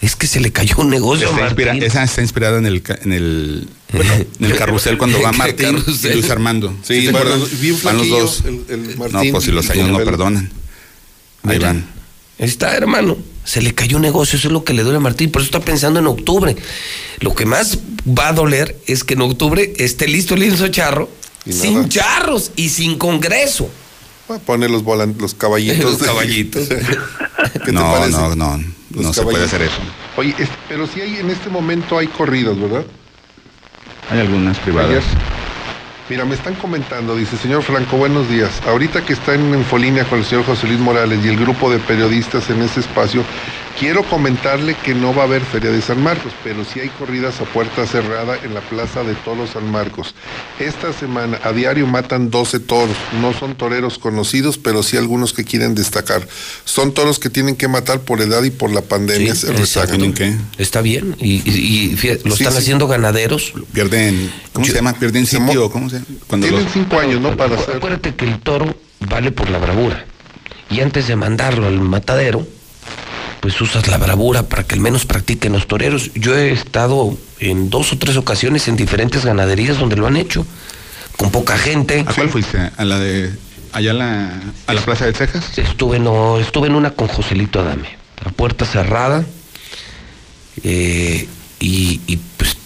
Es que se le cayó un negocio Está inspira- Martín. esa está inspirada en el, en el, bueno, en el carrusel cuando va (laughs) ¿Qué Martín y? Luis Armando. Sí, te van los- Van dos. el- el no, pues si los años no perdonan. Ahí Mira, van. Está, hermano. Se le cayó un negocio, eso es lo que le duele a Martín. Por eso está pensando en octubre. Lo que más va a doler es que en octubre esté listo el lienzo charro, sin charros y sin congreso. Va a poner los, volan- los caballitos. Los caballitos. (laughs) ¿Qué te no, parece? no, no, Los no se puede hacer eso. Oye, es- pero sí hay en este momento hay corridos, ¿verdad? Hay algunas privadas. Ayer. Mira, me están comentando, dice, señor Franco, buenos días. Ahorita que está en infolínea con el señor José Luis Morales y el grupo de periodistas en ese espacio, quiero comentarle que no va a haber Feria de San Marcos, pero sí hay corridas a puerta cerrada en la Plaza de Toros San Marcos. Esta semana a diario matan 12 toros. No son toreros conocidos, pero sí algunos que quieren destacar. Son toros que tienen que matar por edad y por la pandemia. Sí, se. Está bien. Y, y- y fíjate, lo Sí, están sí. haciendo ganaderos. Pierden, ¿cómo Yo- se llama? Pierden sitio, ¿cómo se llama? Cuando Tienen los- cinco años, ¿no? Para hacer. Acuérdate que el toro vale por la bravura. Y antes de mandarlo al matadero, pues usas la bravura para que al menos practiquen los toreros. Yo he estado en dos o tres ocasiones en diferentes ganaderías donde lo han hecho, con poca gente. ¿A cuál fuiste? ¿A la de allá a la, a la Plaza de Texas? Estuve, no, estuve en una con Joselito Adame, a puerta cerrada. eh, y, y, pues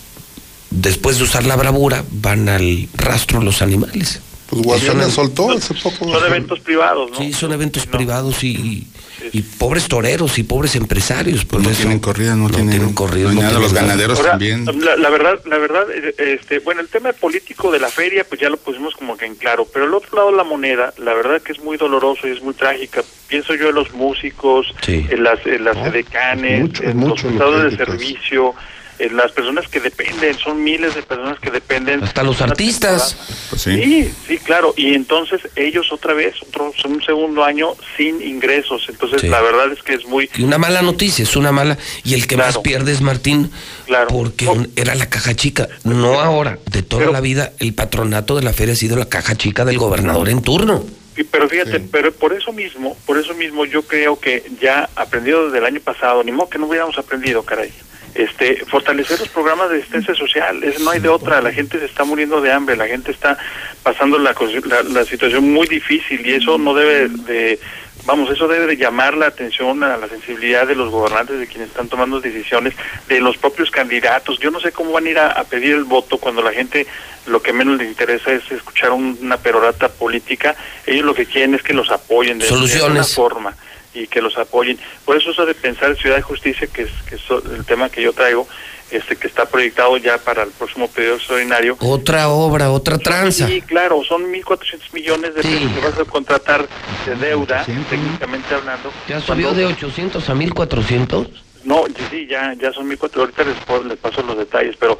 después de usar la bravura van al rastro los animales. Pues son- soltó hace poco. Son eventos privados, ¿no? Sí, son eventos privados y, y- y pobres toreros y pobres empresarios. Pues no eso tienen corridas, no, tienen, tienen corridas, no no nada. Los tienen ganaderos Ahora, también. La, la verdad, la verdad, este, bueno, el tema político de la feria, pues ya lo pusimos como que en claro, pero el otro lado de la moneda, la verdad que es muy doloroso y es muy trágica. Pienso yo en los músicos, Sí. en las, en las edecanes, mucho, en mucho los lo estados de servicio, en las personas que dependen, son miles de personas que dependen. Hasta los artistas. Pues sí. Sí, sí, claro. Y entonces ellos otra vez, otro, un segundo año sin ingresos. Entonces Sí. la verdad es que es muy... Y una mala noticia, es una mala. Y el que más pierde es Martín, Claro. porque era la caja chica. No ahora, de toda Pero- la vida, el patronato de la feria ha sido la caja chica del gobernador en turno. Y- Pero fíjate, pero por eso mismo, por eso mismo yo creo que ya aprendido desde el año pasado, ni modo que no hubiéramos aprendido, caray. Este, fortalecer los programas de asistencia social, es, no hay de otra, la gente se está muriendo de hambre, la gente está pasando la, la, la situación muy difícil y eso no debe de, vamos, eso debe de llamar la atención a la sensibilidad de los gobernantes, de quienes están tomando decisiones, de los propios candidatos. Yo no sé cómo van a ir a, a pedir el voto cuando la gente lo que menos le interesa es escuchar un- una perorata política. Ellos lo que quieren es que los apoyen de, de alguna forma. Y que los apoyen. Por eso eso de pensar Ciudad de Justicia, que es, que es el tema que yo traigo, este que está proyectado ya para el próximo periodo extraordinario. Otra obra, otra tranza. Sí, claro, son 1.400 millones de pesos que vas a contratar de deuda, técnicamente hablando. ¿Ya subió de 800 a 1.400? No, sí, ya, ya son 1.400, ahorita les, puedo- les paso los detalles, pero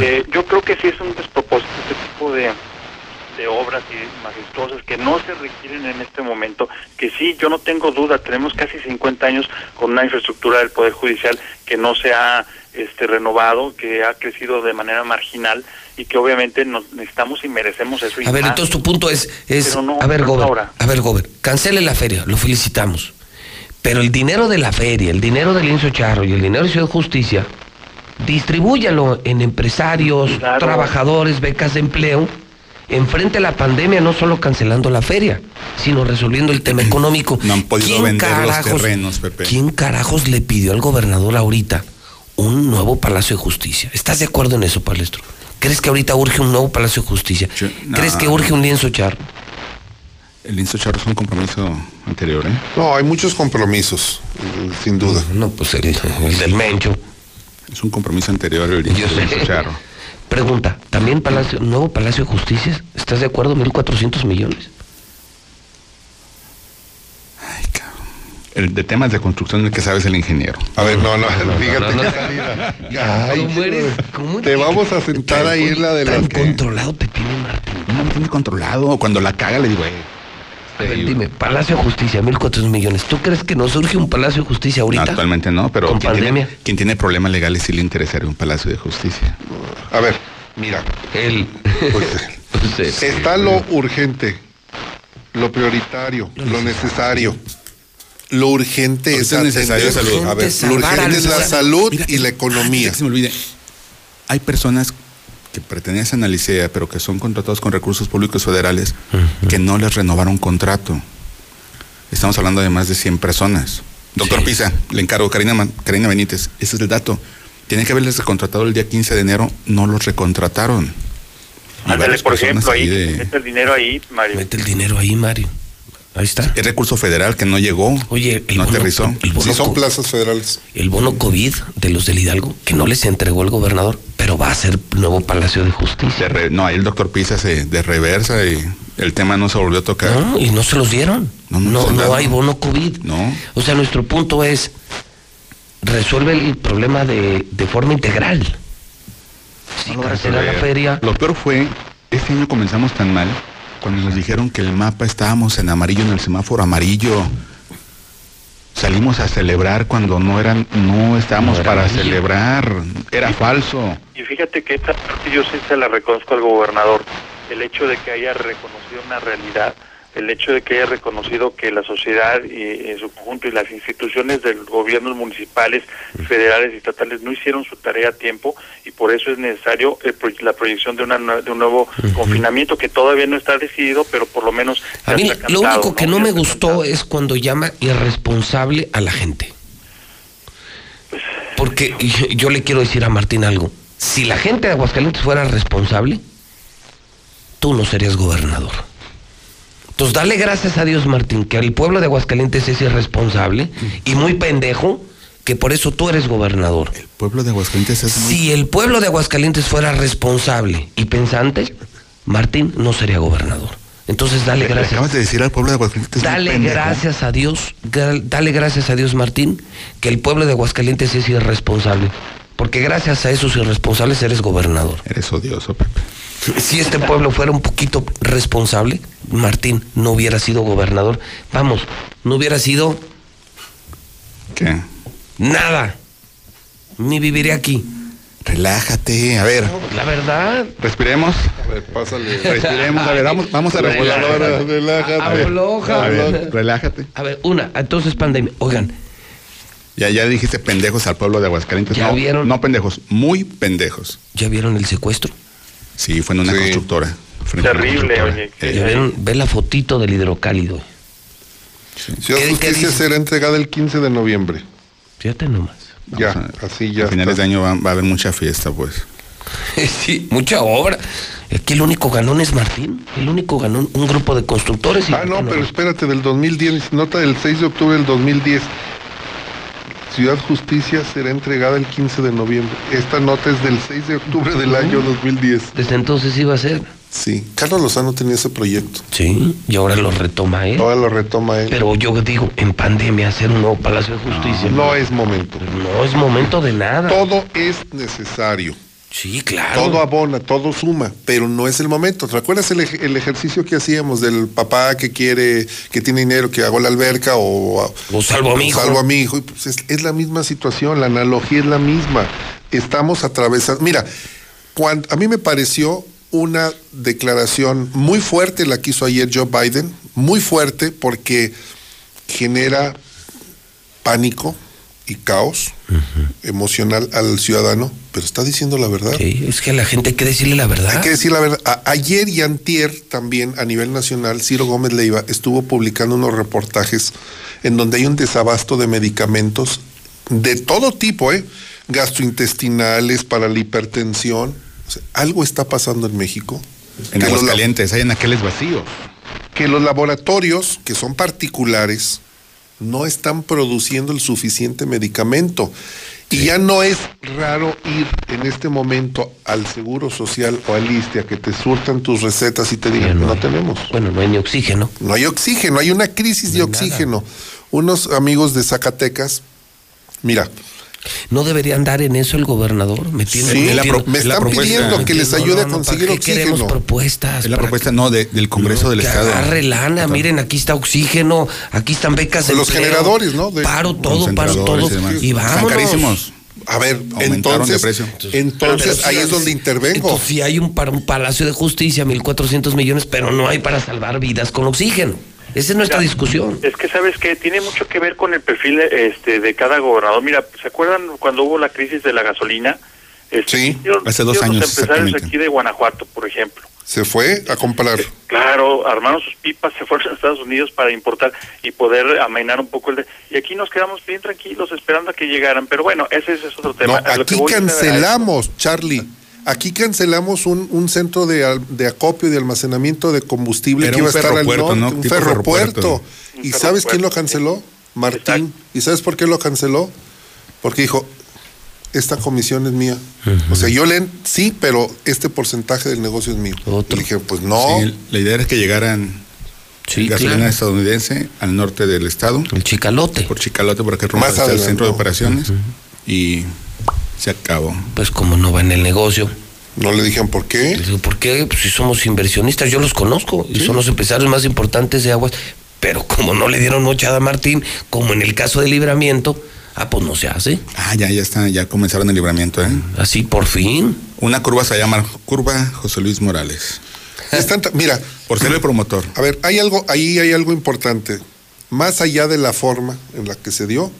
eh, yo creo que sí es un despropósito este tipo de, de obras y majestuosas que no se requieren en este momento, que sí, yo no tengo duda, tenemos casi 50 años con una infraestructura del Poder Judicial que no se ha este, renovado, que ha crecido de manera marginal y que obviamente nos necesitamos y merecemos eso. y A ver, más. entonces tu punto es, es no, a ver, no Gober, ahora. a ver, Gober, cancele la feria, lo felicitamos. Pero el dinero de la feria, el dinero del Lienzo Charro y el dinero de Ciudad Justicia, distribúyalo en empresarios, trabajadores, becas de empleo, enfrente a la pandemia, no solo cancelando la feria, sino resolviendo el tema (clears throat) económico. No han podido ¿Quién vender los carajos- terrenos, Pepe. ¿Quién carajos le pidió al gobernador ahorita un nuevo Palacio de Justicia? ¿Estás de acuerdo en eso, Palestro? ¿Crees que ahorita urge un nuevo Palacio de Justicia? ¿Crees no. que urge un lienzo charro? El lienzo charro es un compromiso anterior, ¿eh? No, hay muchos compromisos, sin duda. No, pues el, el del Mencho. Es un compromiso anterior el lienzo charro. Pregunta, ¿también Palacio, nuevo Palacio de Justicia? ¿Estás de acuerdo? 1.400 millones. El de temas de construcción el que sabes el ingeniero. A ver, no, no, fíjate no, no. Ay, ¿Cómo eres? ¿Cómo te vamos a sentar a ir la de controlado te tiene Martín. No me tiene controlado. Cuando la caga le digo, eh. A ver, dime, Palacio de Justicia, 1.400 millones. ¿Tú crees que nos surge un Palacio de Justicia ahorita? No, actualmente no, pero ¿Con quien pandemia? tiene, quien tiene problemas legales sí le interesaría un palacio de justicia. A ver, mira. Él. Pues, (laughs) está lo urgente, lo prioritario, lo necesario. Lo urgente es es necesario salud. A ver, lo urgente es la salud Mira, y la economía. que se me olvide. Hay personas que pertenecen a Licea, pero que son contratados con recursos públicos federales, que no les renovaron contrato. Estamos hablando de más de 100 personas. Doctor Pisa, le encargo, Karina, Karina Benítez, ese es el dato. Tienen que haberles contratado el día 15 de enero, no los recontrataron. Ándale, por ejemplo, ahí, de- mete el dinero ahí, Mario. Mete el dinero ahí, Mario. Ahí está. Es recurso federal que no llegó. Oye, el no bono- aterrizó. el bono Sí, son plazas federales. El bono COVID de los del Hidalgo, que no les entregó el gobernador, pero va a ser nuevo Palacio de Justicia. De re- no, ahí el doctor Pisa se de reversa y el tema no se volvió a tocar. No, y no se los dieron. No, No, hay bono COVID. No. O sea, nuestro punto es, resuelve el problema de, de forma integral. Cancela la feria, Lo peor fue, este año comenzamos tan mal, cuando nos dijeron que el mapa estábamos en amarillo, en el semáforo amarillo. Salimos a celebrar cuando no eran, no estábamos No era para amarillo. celebrar, era falso. Y fíjate que esta parte yo sí se la reconozco al gobernador. El hecho de que haya reconocido una realidad, el hecho de que haya reconocido que la sociedad y, en su conjunto y las instituciones del gobiernos municipales, federales y estatales no hicieron su tarea a tiempo y por eso es necesario el la proyección de, una, de un nuevo confinamiento que todavía no está decidido, pero por lo menos a mí lo único que ¿no? me gustó es cuando llama irresponsable a la gente. Porque yo, (laughs) yo le quiero decir a Martín algo. Si la gente de Aguascalientes fuera responsable, tú no serías gobernador. Entonces dale gracias a Dios, Martín, que el pueblo de Aguascalientes es irresponsable y muy pendejo, que por eso tú eres gobernador. El pueblo de Aguascalientes es muy... Si el pueblo de Aguascalientes fuera responsable y pensante, Martín no sería gobernador. Entonces dale Le- le gracias. acabas de decir al pueblo de Aguascalientes. Dale gracias a Dios, dale gracias a Dios, Martín, que el pueblo de Aguascalientes es irresponsable. Porque gracias a esos irresponsables eres gobernador. Eres odioso, Pepe. Si este pueblo fuera un poquito responsable, Martín no hubiera sido gobernador. Vamos, no hubiera sido ¿Qué? nada. Ni viviría aquí. Relájate, a ver, La verdad. respiremos. A ver, pásale. (laughs) Respiremos, a ver, vamos, vamos a respirar. relájate. Afloja. a ver, relájate. A ver, una, entonces pandemia. Oigan, Ya, ya dijiste pendejos al pueblo de Aguascalientes. ¿Ya no, vieron? no pendejos, muy pendejos. ¿ya vieron el secuestro? Sí, fue en una Sí. constructora. una Terrible, constructora. oye, Eh, ¿Ya vieron? Ve la fotito del hidrocálido. Ciudad ¿Qué- qué Justicia será entregada el 15 de noviembre. Fíjate nomás. Ya, así ya. a finales está. de año va, va a haber mucha fiesta, pues. (laughs) sí, mucha obra. Aquí el único ganón es Martín. El único ganón, un grupo de constructores. Y ah, no, pero espérate, del 2010, nota del 6 de octubre del 2010. Ciudad Justicia será entregada el 15 de noviembre. Esta nota es del 6 de octubre del año 2010. Desde entonces iba a ser. Sí, Carlos Lozano tenía ese proyecto. Sí, y ahora lo retoma él. Ahora lo retoma él. Pero yo digo, en pandemia hacer un nuevo Palacio de Justicia. No, no es momento. No es momento de nada. Todo es necesario. Sí, claro. Todo abona, todo suma, pero no es el momento. ¿Te acuerdas el, el, ejercicio que hacíamos del papá que quiere, que tiene dinero, que hago la alberca o, o salvo a mi hijo? Salvo a mi hijo. Pues es, es, la misma situación, la analogía es la misma. Estamos atravesando. Mira, cuando, a mí me pareció una declaración muy fuerte la que hizo ayer Joe Biden, muy fuerte porque genera pánico y caos uh -huh. emocional al ciudadano, pero está diciendo la verdad. Sí, es que a la gente hay que decirle la verdad. Hay que decir la verdad. A ayer y antier también a nivel nacional, Ciro Gómez Leiva estuvo publicando unos reportajes en donde hay un desabasto de medicamentos de todo tipo, ¿eh? gastrointestinales, para la hipertensión. O sea, algo está pasando en México. En Aguascalientes, hay en aquellos vacíos. Que los laboratorios, que son particulares, no están produciendo el suficiente medicamento. Y ya no es raro ir en este momento al Seguro Social o al ISTE a que te surtan tus recetas y te digan, no, no, tenemos. Bueno, no hay ni oxígeno. No hay oxígeno, hay una crisis no de oxígeno. Nada. Unos amigos de Zacatecas, mira, ¿No debería andar en eso el gobernador? Me, tiene, sí, me, pro, me están pidiendo que les ayude no, no, a conseguir ¿para oxígeno. queremos propuestas. Es la propuesta, no, de, del Congreso del que Estado. Agarre lana, miren, aquí está oxígeno, aquí están becas de Los empleo, generadores, ¿no? De, paro todo, paro todo. Y, y vámonos. Están carísimos. A ver, entonces, entonces ahí es donde intervengo. Entonces, si hay un, para un palacio de justicia, 1.400 millones, pero no hay para salvar vidas con oxígeno. Esa es nuestra Mira, discusión. Es que sabes que tiene mucho que ver con el perfil este de cada gobernador. Mira, ¿se acuerdan cuando hubo la crisis de la gasolina? Este, sí, hace dos años. Los empresarios aquí de Guanajuato, por ejemplo. Se fue a comprar. Eh, claro, armaron sus pipas, (laughs) se fueron a Estados Unidos para importar y poder amainar un poco el... De... Y aquí nos quedamos bien tranquilos esperando a que llegaran. Pero bueno, ese, ese es otro tema. No, aquí cancelamos, Charlie. Aquí cancelamos un, un centro de, de, acopio y de almacenamiento de combustible Era que iba a estar al norte, ¿no? un ferropuerto. ¿Y sabes quién lo canceló? Martín. Exacto. ¿Y sabes por qué lo canceló? Porque dijo, esta comisión es mía. Uh -huh. O sea, yo leen, sí, pero este porcentaje del negocio es mío. Otro. Y dije, pues no. Sí, la idea era que llegaran sí, gasolina claro. estadounidense al norte del estado. El Chicalote. Por Chicalote, por aquel rumbo hacia el centro de operaciones. Uh -huh. Y se acabó. Pues como no va en el negocio. No le dijeron por qué. Les digo, ¿por qué? Pues si somos inversionistas, yo los conozco. ¿Sí? Y son los empresarios más importantes de aguas. Pero como no le dieron mochada a Martín, como en el caso de libramiento, ah, pues no se hace. Ah, ya, ya está, ya comenzaron el libramiento, ¿eh? Así por fin. Una curva se llama Curva José Luis Morales. (laughs) Están, mira. Por ser el promotor. A ver, hay algo, ahí hay algo importante. Más allá de la forma en la que se dio,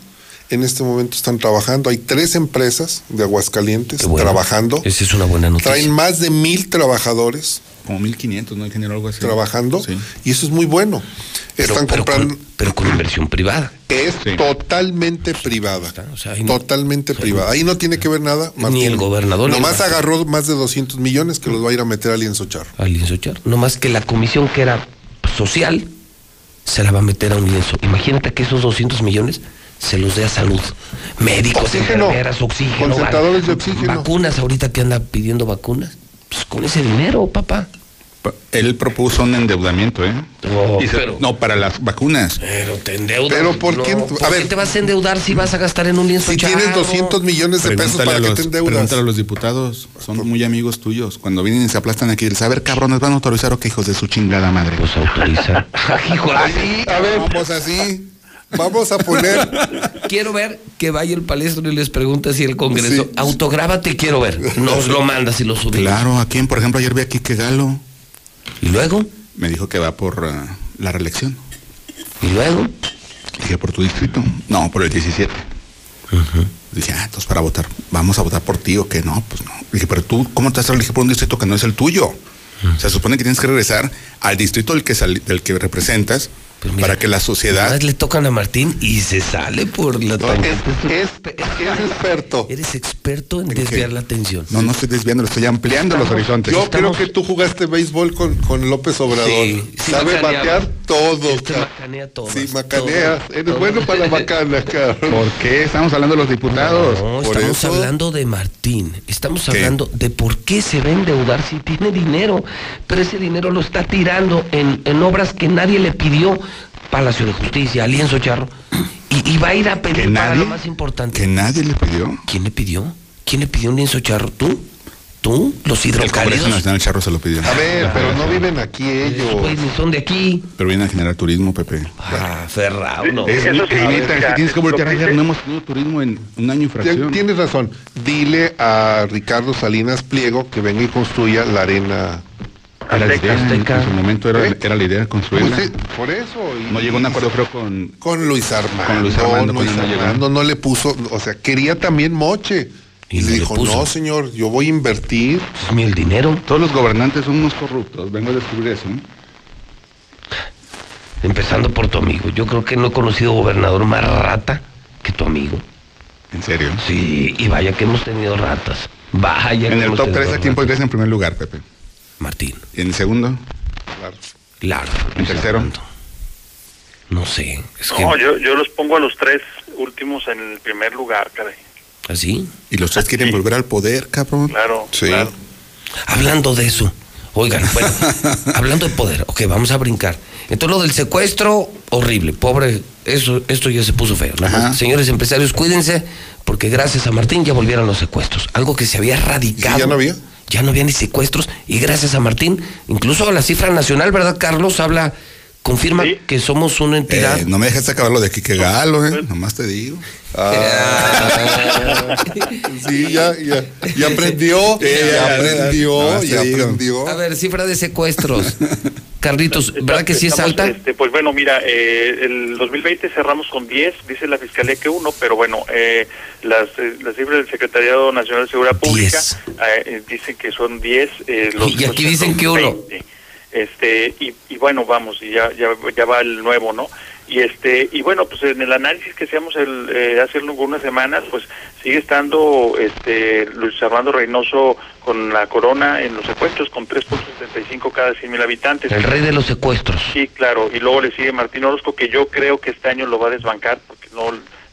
en este momento están trabajando. Hay tres empresas de Aguascalientes bueno. trabajando. Esa es una buena noticia. Traen más de mil trabajadores. Como 1500, ¿no? Ingeniero, algo así. Trabajando. Sí. Y eso es muy bueno. Pero, están pero comprando. Con, pero con inversión privada. Es sí. totalmente privada. O sea, no, totalmente o sea, privada. Ahí no tiene que ver nada. Martín. Ni el gobernador. Nomás el agarró más de 200 millones que los va a ir a meter a Lienzo Charro. A Lienzo Charro. Nomás que la comisión que era social se la va a meter a un lienzo. Imagínate que esos 200 millones se los dé a salud. Médicos, oxígeno, enfermeras, oxígeno. Concentradores de oxígeno. Vacunas, ahorita que anda pidiendo vacunas. Pues con ese dinero, papá. Él propuso un endeudamiento, ¿eh? Oh, se, pero, no, para las vacunas. Pero te endeudas. Pero ¿por qué? No, ¿por a ver, qué te vas a endeudar si vas a gastar en un lienzo Si charro? tienes 200 millones de pesos, ¿para los, qué te endeudas? Pregúntale a los diputados, son Por... muy amigos tuyos. Cuando vienen y se aplastan aquí, a ver, cabrones, ¿van a autorizar o qué hijos de su chingada madre? Pues autorizar. (laughs) Hijo, así, a ver, vamos así. Vamos a poner. quiero ver que vaya el palestro y les pregunta si el Congreso. Sí. Autográbate, quiero ver. Nos lo mandas y lo subimos. Claro, ¿a quién? Por ejemplo, ayer vi aquí que Galo. ¿Y luego? Me dijo que va por uh, la reelección. ¿Y luego? Dije, ¿por tu distrito? No, por el 17. Uh -huh. Dije, ah, entonces para votar, vamos a votar por ti o qué, no, pues no. Dije, pero tú, ¿cómo te vas a elegir por un distrito que no es el tuyo? Uh -huh. Se supone que tienes que regresar al distrito del que, del que representas para que la sociedad... Además le tocan a Martín y se sale por la tangente. Es, es experto. Eres experto en desviar la atención. No, no estoy desviando, estoy ampliando los horizontes. Yo creo que tú jugaste béisbol con, con López Obrador. Sí, sí Sabe macaneaba. batear todo. Este macanea todo. Sí, macaneas. Eres bueno para la macana, cabrón. ¿Por qué? Estamos hablando de los diputados. No, estamos eso- hablando de Martín. Estamos ¿Qué? hablando de por qué se va a endeudar si tiene dinero. Pero ese dinero lo está tirando en, en obras que nadie le pidió. Palacio de Justicia, Alienzo Charro. Y, y va a ir a pedir ¿Que para nadie? lo más importante. Que nadie le pidió. ¿Quién le pidió? ¿Quién le pidió un lienzo charro? ¿Tú? ¿Tú? ¿Los El Congreso hidrocálidos? Nacional Charro se lo pidió. A ver, pero no viven aquí ellos. güeyes ni son de aquí. Pero viene a generar turismo, Pepe. Ah, Ferrao, no. Es, ya, que tienes que voltear a ver. No hemos tenido turismo en un año y fracción. Tienes razón. Dile a Ricardo Salinas Pliego que venga y construya la arena. Era la Azteca. idea, Azteca. En su momento era, ¿Eh? era la idea de construirla. Pues, por eso. y- no llegó a un acuerdo, creo, con... Con Luis Armando. Con Luis Armando, no. Armando no le puso, o sea, quería también moche. Y le le dijo, puso. no, señor, yo voy a invertir. Es mío el dinero. Todos los gobernantes son unos corruptos. Vengo a descubrir eso. ¿eh? Empezando por tu amigo. Yo creo que no he conocido gobernador más rata que tu amigo. ¿En serio? Sí, y vaya que hemos tenido ratas. Vaya que En el hemos top tenido 3, ¿a quién pondrías en primer lugar, Pepe? Martín. ¿Y en segundo? Claro. Claro. ¿En tercero? No sé. Es que. No, yo, yo los pongo a los tres últimos en el primer lugar, caray. ¿Así? Y los tres quieren volver al poder, cabrón. Claro, Sí. claro. Hablando de eso. Oigan, bueno, (laughs) hablando de poder, ok, vamos a brincar. Entonces lo del secuestro, horrible, pobre, eso, esto ya se puso feo. Señores empresarios, cuídense, porque gracias a Martín ya volvieron los secuestros. Algo que se había radicado. ¿Sí, ya no había? Ya no había ni secuestros, y gracias a Martín, incluso la cifra nacional, ¿verdad, Carlos? Habla, confirma Sí. que somos una entidad. Eh, no me dejes acabar lo de Quique Galo, ¿eh? Nomás te digo. (laughs) Ah, (laughs) sí, ya, ya, ya aprendió, Sí, ya ya, aprendió, no, ya aprendió. A ver, cifra de secuestros. (laughs) Carlitos, ¿verdad que sí es Estamos, alta? este, pues bueno, mira, eh, el 2020 cerramos con 10, dice la Fiscalía que uno, pero bueno, eh, las, eh, las cifras del Secretariado Nacional de Seguridad Pública eh, dicen que son 10. Eh, los Y aquí dicen que uno. 20. Este, y, y bueno, vamos, y ya, ya, ya va el nuevo, ¿no? Y este, y bueno, pues en el análisis que hacíamos el, eh, hace algunas semanas, pues sigue estando este Luis Armando Reynoso con la corona en los secuestros con 3.75 cada 100 mil habitantes. El rey de los secuestros. Sí, claro, y luego le sigue Martín Orozco, que yo creo que este año lo va a desbancar, porque no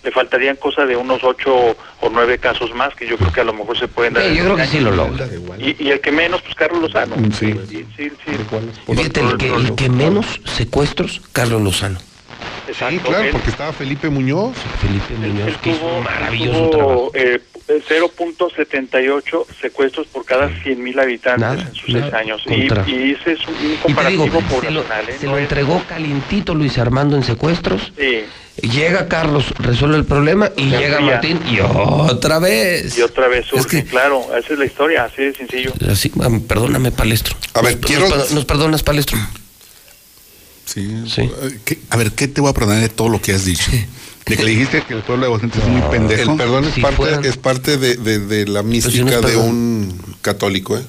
le faltarían cosa de unos ocho o nueve casos más, que yo creo que a lo mejor se pueden dar. Sí, yo creo que sí lo logra. Y, y el que menos, pues Carlos Lozano. Sí. Sí, sí, sí. Y Fíjate, el que, el que menos secuestros, Carlos Lozano. Exacto. Sí, claro, Él- porque estaba Felipe Muñoz. Felipe él Muñoz, que hizo tuvo- un maravilloso tuvo, trabajo. eh, 0.78 secuestros por cada 100 mil habitantes Nada, en sus nada, seis años. contra. Y, y ese es un, un Y digo, comparativo se lo. ¿eh? se No lo es- entregó calientito Luis Armando en secuestros. Sí. Llega Carlos, resuelve el problema y Se llega enfría. Martín y otra vez. Y otra vez surge, Es que- claro, esa es la historia, así de sencillo. Así, ah, perdóname, Palestro. A ver, Nos- quiero- nos, nos perdonas, Palestro? Sí. Sí. ¿qué- a ver, ¿qué te voy a perdonar de todo lo que has dicho? De que le dijiste que el pueblo de Aguascalientes es muy pendejo. El perdón es Si parte, fueran- es parte de, de- de la si no mística de un católico, ¿eh?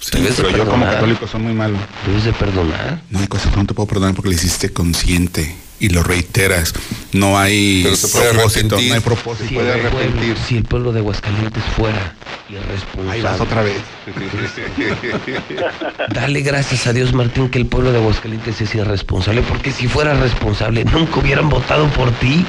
Sí, pero yo como católico soy muy malo. Debes de perdonar. No hay cosas que no te puedo perdonar porque le hiciste consciente y lo reiteras. No hay Pero se puede propósito, no hay propósito. Si puede el, pueblo, arrepentir. si el pueblo de Aguascalientes fuera irresponsable. Ahí vas otra vez. (laughs) Dale gracias a Dios, Martín, que el pueblo de Aguascalientes es irresponsable, porque si fuera responsable, nunca hubieran votado por ti.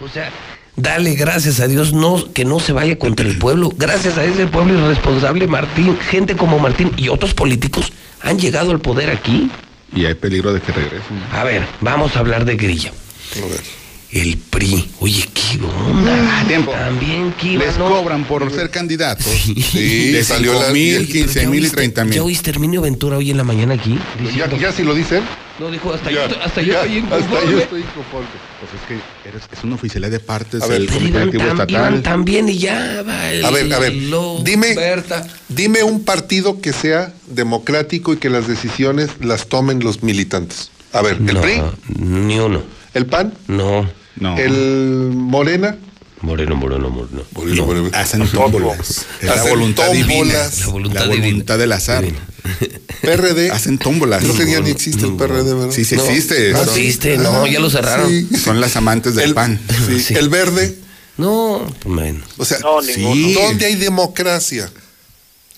O sea, dale gracias a Dios no, que no se vaya contra el pueblo. Gracias a ese pueblo irresponsable, Martín, gente como Martín y otros políticos han llegado al poder aquí. Y hay peligro de que regresen. A ver, vamos a hablar de grilla. A ver. El PRI. Oye, qué onda. Ah, tiempo. También iba, Les ¿no? cobran por ser candidatos. Sí, de salió 5 la- mil, ¿Ya 15 ¿Ya mil y oíste- 30 ¿Ya mil. oíste Herminio Ventura hoy en la mañana aquí? Ya, ya si lo dicen. No, dijo, hasta ya, yo, hasta yo estoy hasta yo inconforme. estoy inconforme. Pues es que eres- es una oficialidad de partes A ver, del Comité bien y ya va el- A ver, a ver, lo- dime- Berta. Dime un partido que sea democrático y que las decisiones las tomen los militantes. A ver, el no, PRI, Ni uno. el PAN, No. No. el Morena, Moreno, moreno, moreno. Moreno, Moreno. Hacen tómbolas. Es la voluntad divina. tómbolas. La voluntad La divina. voluntad del azar. Divina. PRD. Hacen tómbolas. Creo que ya ni existe el PRD, ¿verdad? Sí, sí No, existe. no Son- existe, no, ya lo cerraron. Sí. Son las amantes del El- pan. Sí. El verde. No, menos. O sea, No. ¿dónde hay democracia?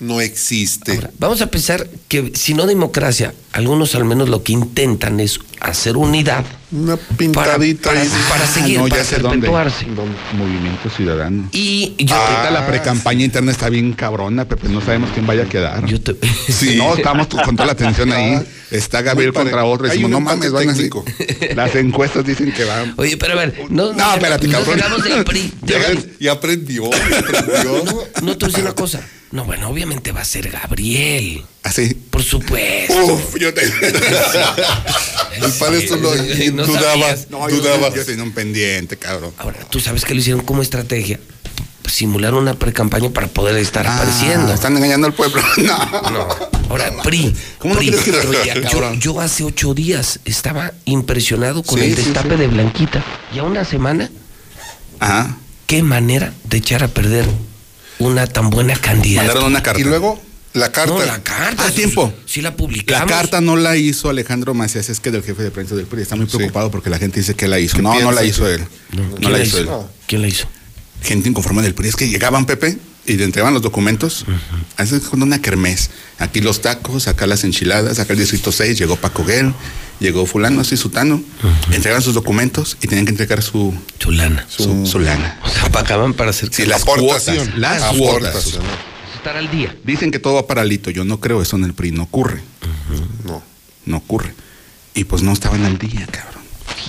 No existe. Vamos a pensar que si no democracia, algunos al menos lo que intentan es hacer unidad Una para, pintadita para, ahí. para seguir, Ah, no, para perpetuarse. Movimiento Ciudadano. Y yo Ahorita la precampaña interna está bien cabrona, Pepe. No sabemos quién vaya a quedar. Yo te- (laughs) Sí, no, estamos con toda la atención ahí. Está Gabriel contra otro. Decimos, no mames, van así. (laughs) Las encuestas dicen que van. Oye, pero a ver, no, No, espérate, no cabrón. del (laughs) PRI. Ya, ya aprendió, aprendió. No te voy a decir una cosa. No, bueno, obviamente va a ser Gabriel. Así. Por supuesto. Uf, yo te. (laughs) El padre esto lo no dudaba, sabías. No, yo, dudaba. yo tenía un pendiente, cabrón. Ahora, tú sabes que lo hicieron como estrategia. Simular una precampaña para poder estar Ah, apareciendo. Están engañando al pueblo. (laughs) No. No. Ahora, PRI. ¿Cómo no PRI. quieres que destruya, yo, yo hace ocho días estaba impresionado con Sí, el sí, destape sí. de Blanquita. Y a una semana, Ajá. qué manera de echar a perder una tan buena candidata. Mandaron una carta. Y luego la carta. No, la carta. Ah, sí, tiempo. Sí la La publicamos. carta no la hizo Alejandro Macías, es que del jefe de prensa del PRI. Está muy preocupado porque la gente dice que la hizo. ¿Qué No, no la que- hizo él. No, ¿Quién la la hizo él. hizo? ¿Quién la hizo? Gente inconforme del PRI. Es que llegaban, Pepe, y le entregaban los documentos. Así es como una kermés. Aquí los tacos, acá las enchiladas, acá el distrito 6, llegó Paco Guel, llegó fulano, así sutano. Entregaban sus documentos y tenían que entregar su, Su lana. su, su lana. O sea, pagaban para hacer Sí, las cuotas. Las cuotas. estar al día. Dicen que todo va para alito. Yo no creo eso en el PRI. No ocurre. No. No ocurre. Y pues no estaban al día, cabrón.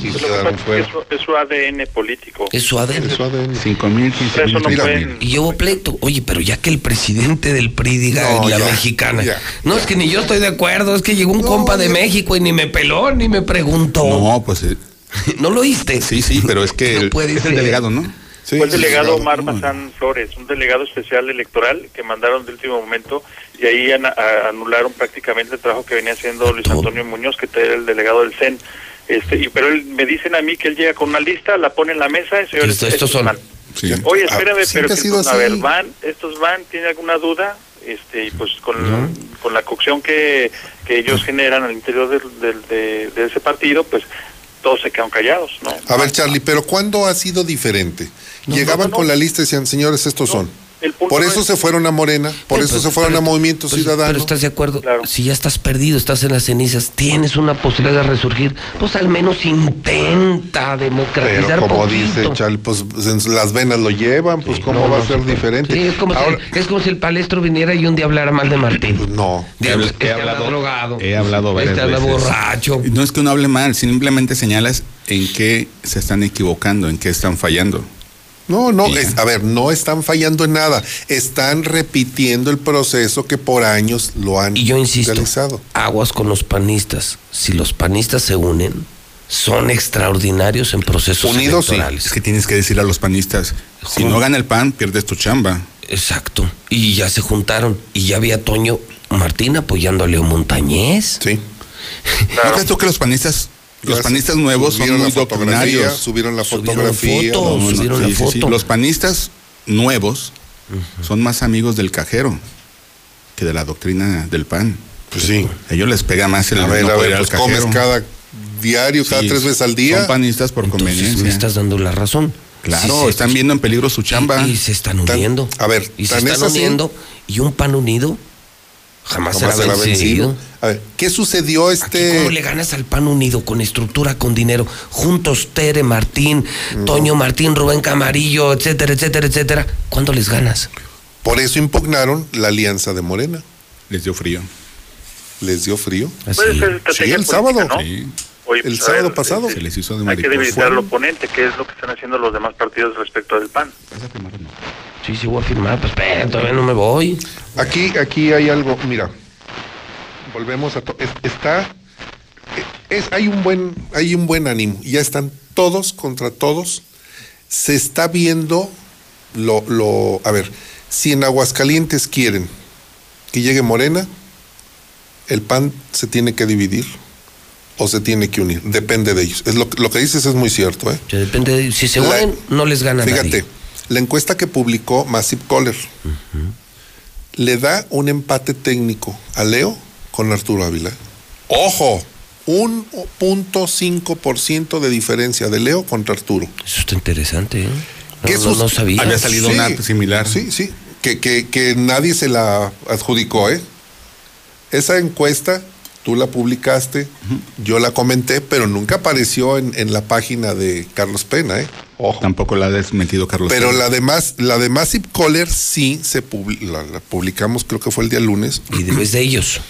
Y que quedaron es fuera. que es su- es su ADN político. Es su ADN. Eso ADN. 5 mil, 15 Eso no mil. pueden- Y hubo pleito. Oye, pero ya que el presidente del PRI diga No, la ya, mexicana. ya. No, es que ni yo estoy de acuerdo. Es que llegó un compa de México y ni me peló ni me preguntó. No, pues eh, (laughs) ¿No lo oíste? sí, sí, pero es que (laughs) No el- puede es el delegado, ¿no? Sí, Fue el delegado. Omar Mazán Flores, un delegado especial electoral que mandaron de último momento y ahí ana- a- anularon prácticamente el trabajo que venía haciendo Luis. Antonio Muñoz, que era el delegado del CEN. Este, y pero él, me dicen a mí que él llega con una lista, la pone en la mesa y señores, Esto- estos son. van. Sí. Oye, Ah, espérame, pero que, pues, a ver, van, estos van, ¿tiene alguna duda? Este, y pues con, con la cocción que, que ellos generan al interior del, del- de, de ese partido, pues todos se quedan callados, ¿no? A ver, Charlie, pero ¿cuándo ha sido diferente? Llegaban no, no. con la lista y decían, señores, estos son. El punto Por eso es- se fueron a Morena, por Eh, eso pues, se fueron pero- a Movimiento pues, Ciudadano. Pero estás de acuerdo. Claro. Si ya estás perdido, estás en las cenizas, tienes una posibilidad de resurgir, pues al menos intenta democratizar Pero como poquito. dice Charlie, pues en las venas lo llevan, pues cómo No, va no a ser diferente. Sí, es como, Ahora, si, es como si el palestro viniera y un día hablara mal de Martín. pues, no. He este anda hablado- drogado. He hablado varias Este veces. borracho. No es que uno hable mal, simplemente señalas en qué se están equivocando, en qué están fallando. No, no, es- a ver, no están fallando en nada, están repitiendo el proceso que por años lo han Y yo insisto, realizado. aguas con los panistas. Si los panistas se unen, son extraordinarios en procesos Unidos, sí. electorales. Es que tienes que decirle a los panistas, si no gana el PAN, pierdes tu chamba. Exacto. Y ya se juntaron. Y ya había Toño Martín apoyando a Leo Montañez. Sí. (laughs) ¿No crees tú que los panistas, los panistas nuevos son subieron muy la fotografía, doctrinarios? Subieron la Subieron fotografía. fotos. no, no, subieron la foto. Los panistas nuevos son más amigos del cajero que de la doctrina del PAN. Pues sí. A ellos les pega más el A ver, no a ver, pues comes cajero. cada diario, cada Sí, tres veces al día. Son panistas por Entonces, conveniencia. me estás dando la razón. Claro, están viendo en peligro su chamba. Y, y se están Tan- uniendo. a ver, y se están es así- uniendo. Y un pan unido jamás, Jamás será será vencido. vencido. A ver, ¿qué sucedió Aquí, este? ¿Cómo le ganas al pan unido con estructura, con dinero? Juntos, Tere, Martín, Toño Martín, Rubén Camarillo, etcétera, etcétera, etcétera. ¿Cuándo les ganas? Por eso impugnaron la alianza de Morena. Les dio frío. Les dio frío. Así. Puede ser Sí, el política, sábado. ¿no? Sí. Oye, El pues, sábado ver, pasado. Se les hizo de Hay que debilitar al oponente, que es lo que están haciendo los demás partidos respecto del PAN. Sí, sí, voy a firmar. Pues espera, todavía no me voy. Aquí, aquí hay algo, mira, volvemos a to- es- está es, hay un buen, hay un buen ánimo, ya están todos contra todos, se está viendo lo, lo, a ver, si en Aguascalientes quieren que llegue Morena, el PAN se tiene que dividir o se tiene que unir, depende de ellos. Es lo, que- lo que dices es muy cierto, ¿eh? Depende de- si se unen, no les gana Fíjate, nadie. la encuesta que publicó Massive Caller le da un empate técnico a Leo con Arturo Ávila. Ojo, 1.5% de diferencia de Leo contra Arturo. Eso está interesante, ¿eh? No, Que no- sus- no sabía. Había salido Sí, una similar. Sí, sí. Que, que, que nadie se la adjudicó, ¿eh? Esa encuesta, tú la publicaste, yo la comenté, pero nunca apareció en, en la página de Carlos Pena, ¿eh? Ojo. Tampoco la ha desmentido Carlos. Pero Pena. la demás, la de Massive Caller sí se publi- la, la publicamos, creo que fue el día lunes. Y debes de ellos.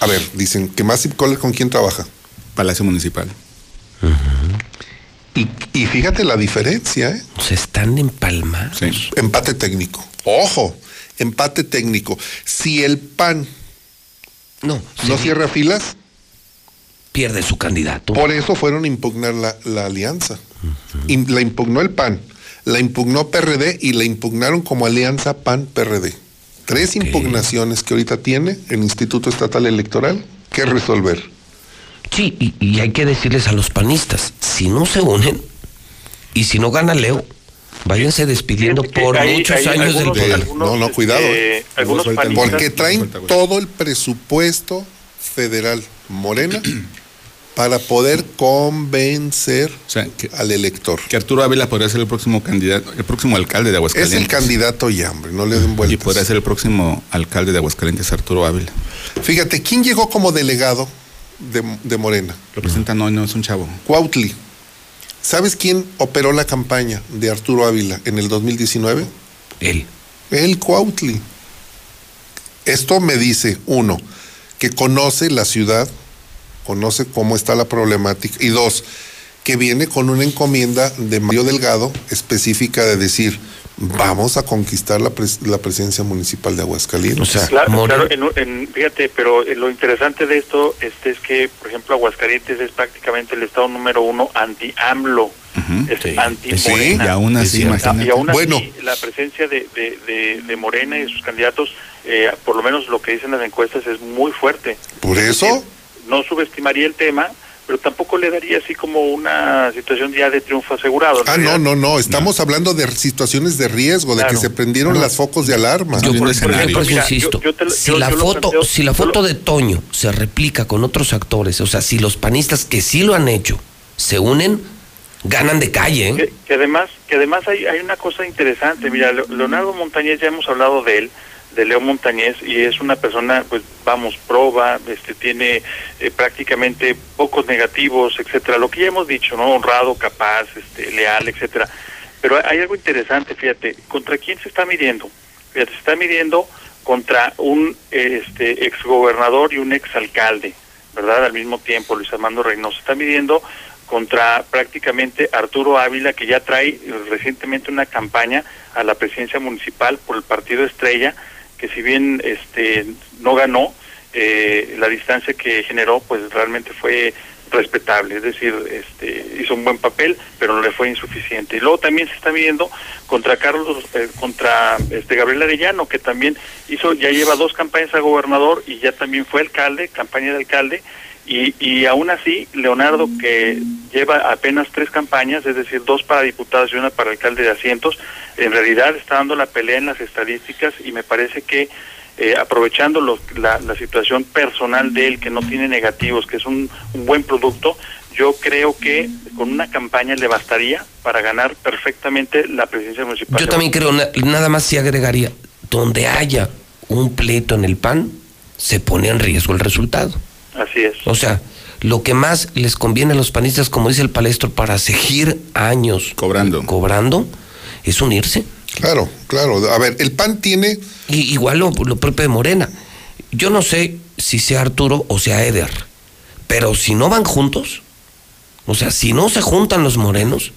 A ver, dicen que Massive Caller con quién trabaja. Palacio Municipal. Y, y fíjate la diferencia, ¿eh? Se están empalmados. Sí. Empate técnico. Ojo, empate técnico. Si el PAN No, no cierra filas, pierde su candidato. por eso fueron a impugnar la, la alianza. La impugnó el PAN, la impugnó PRD y la impugnaron como alianza PAN-PRD. Tres impugnaciones que ahorita tiene el Instituto Estatal Electoral que resolver. Sí, y, y hay que decirles a los panistas, si no se unen y si no gana Leo, váyanse despidiendo por hay- muchos hay años del algunos- No, no, cuidado, este, ¿eh? algunos el- panistas- Porque traen todo el presupuesto federal Morena (clears throat) para poder convencer O sea, que, al elector. que Arturo Ávila podría ser el próximo candidato, el próximo alcalde de Es Aguascalientes. el candidato ya, hombre, no le den Y vueltas. podría ser el próximo alcalde de Aguascalientes, Arturo Ávila. Fíjate, ¿quién llegó como delegado de, de Morena? Lo presentan hoy, no es un chavo. Cuautli. ¿Sabes quién operó la campaña de Arturo Ávila en el 2019? Él. El Cuautli. Esto me dice, uno, que conoce la ciudad, conoce cómo está la problemática, y dos, que viene con una encomienda de Mario Delgado específica de decir, vamos a conquistar la, pres- la presencia municipal de Aguascalientes. O sea, Claro, en fíjate, pero eh, lo interesante de esto este, es que, por ejemplo, Aguascalientes es prácticamente el estado número uno anti-AMLO, es Sí, y aún así, Es cierto. imagínate. Y aún así, Bueno. la presencia de, de, de- de Morena y sus candidatos, eh, por lo menos lo que dicen las encuestas, es muy fuerte. Por eso, No subestimaría el tema, pero tampoco le daría así como una situación ya de triunfo asegurado. en ah, no, no, no, estamos hablando de situaciones de riesgo, de que se prendieron las focos de alarma. Yo por, por ejemplo, Mira, insisto, yo- yo te lo- si yo- la foto, planteo- si la foto de Toño se replica con otros actores, o sea, si los panistas que sí lo han hecho se unen, ganan de calle, ¿eh? que, que además que además hay, hay una cosa interesante mira Le- Leonardo Montañez ya hemos hablado de él de Leo Montañez y es una persona pues vamos proba este tiene eh, prácticamente pocos negativos etcétera. Lo que ya hemos dicho no honrado capaz este leal etcétera. Pero hay algo interesante fíjate contra quién se está midiendo fíjate se está midiendo contra un este exgobernador y un exalcalde verdad al mismo tiempo Luis Armando Reynoso. Se está midiendo contra prácticamente Arturo Ávila, que ya trae recientemente una campaña a la presidencia municipal por el partido Estrella, que si bien este no ganó, eh, la distancia que generó pues realmente fue respetable, es decir, este hizo un buen papel, pero no le fue insuficiente. Y luego también se está midiendo contra Carlos, eh, contra este Gabriel Arellano, que también hizo, ya lleva dos campañas a gobernador y ya también fue alcalde, campaña de alcalde, y, y aún así, Leonardo, que lleva apenas tres campañas, es decir, dos para diputados y una para alcalde de asientos, en realidad está dando la pelea en las estadísticas y me parece que eh, aprovechando lo- la, la situación personal de él, que no tiene negativos, que es un, un buen producto, yo creo que con una campaña le bastaría para ganar perfectamente la presidencia municipal. Yo también creo, na- nada más si agregaría, donde haya un pleito en el PAN, se pone en riesgo el resultado. Así es. O sea, lo que más les conviene a los panistas, como dice el palestro, para seguir años Cobrando. cobrando, es unirse. Claro, claro. A ver, el PAN tiene Y, igual lo, lo propio de Morena. Yo no sé si sea Arturo o sea Eder, pero si no van juntos, o sea, si no se juntan los morenos,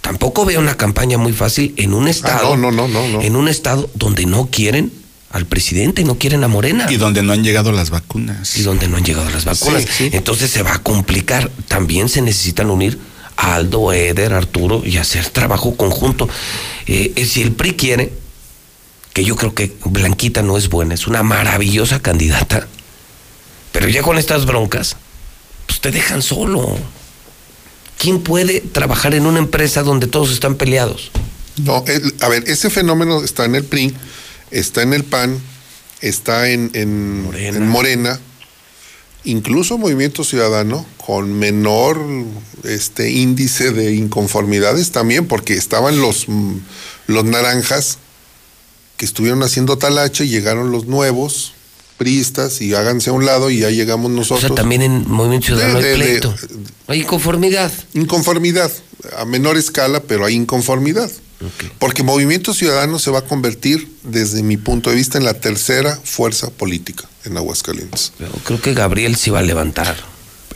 tampoco veo una campaña muy fácil en un estado, Ah, no, no, no, no, no. en un estado donde no quieren al presidente, no quieren a Morena. Y donde no han llegado las vacunas. y donde no han llegado las vacunas. Sí, sí. Entonces se va a complicar. También se necesitan unir a Aldo, Eder, Arturo y hacer trabajo conjunto. Eh, eh, si el PRI quiere, que yo creo que Blanquita no es buena, es una maravillosa candidata, pero ya con estas broncas, pues te dejan solo. ¿Quién puede trabajar en una empresa donde todos están peleados? No, el- a ver, ese fenómeno está en el PRI, está en el PAN, está en, en Morena. en Morena, incluso Movimiento Ciudadano, con menor este índice de inconformidades también, porque estaban los, mm, los naranjas que estuvieron haciendo talache, llegaron los nuevos priistas y háganse a un lado y ya llegamos O nosotros. sea, también en Movimiento Ciudadano De- hay de- de- pleito. Hay inconformidad. Inconformidad, a menor escala, pero hay inconformidad. Porque Movimiento Ciudadano se va a convertir, desde mi punto de vista, en la tercera fuerza política en Aguascalientes. Pero creo que Gabriel sí va a levantar.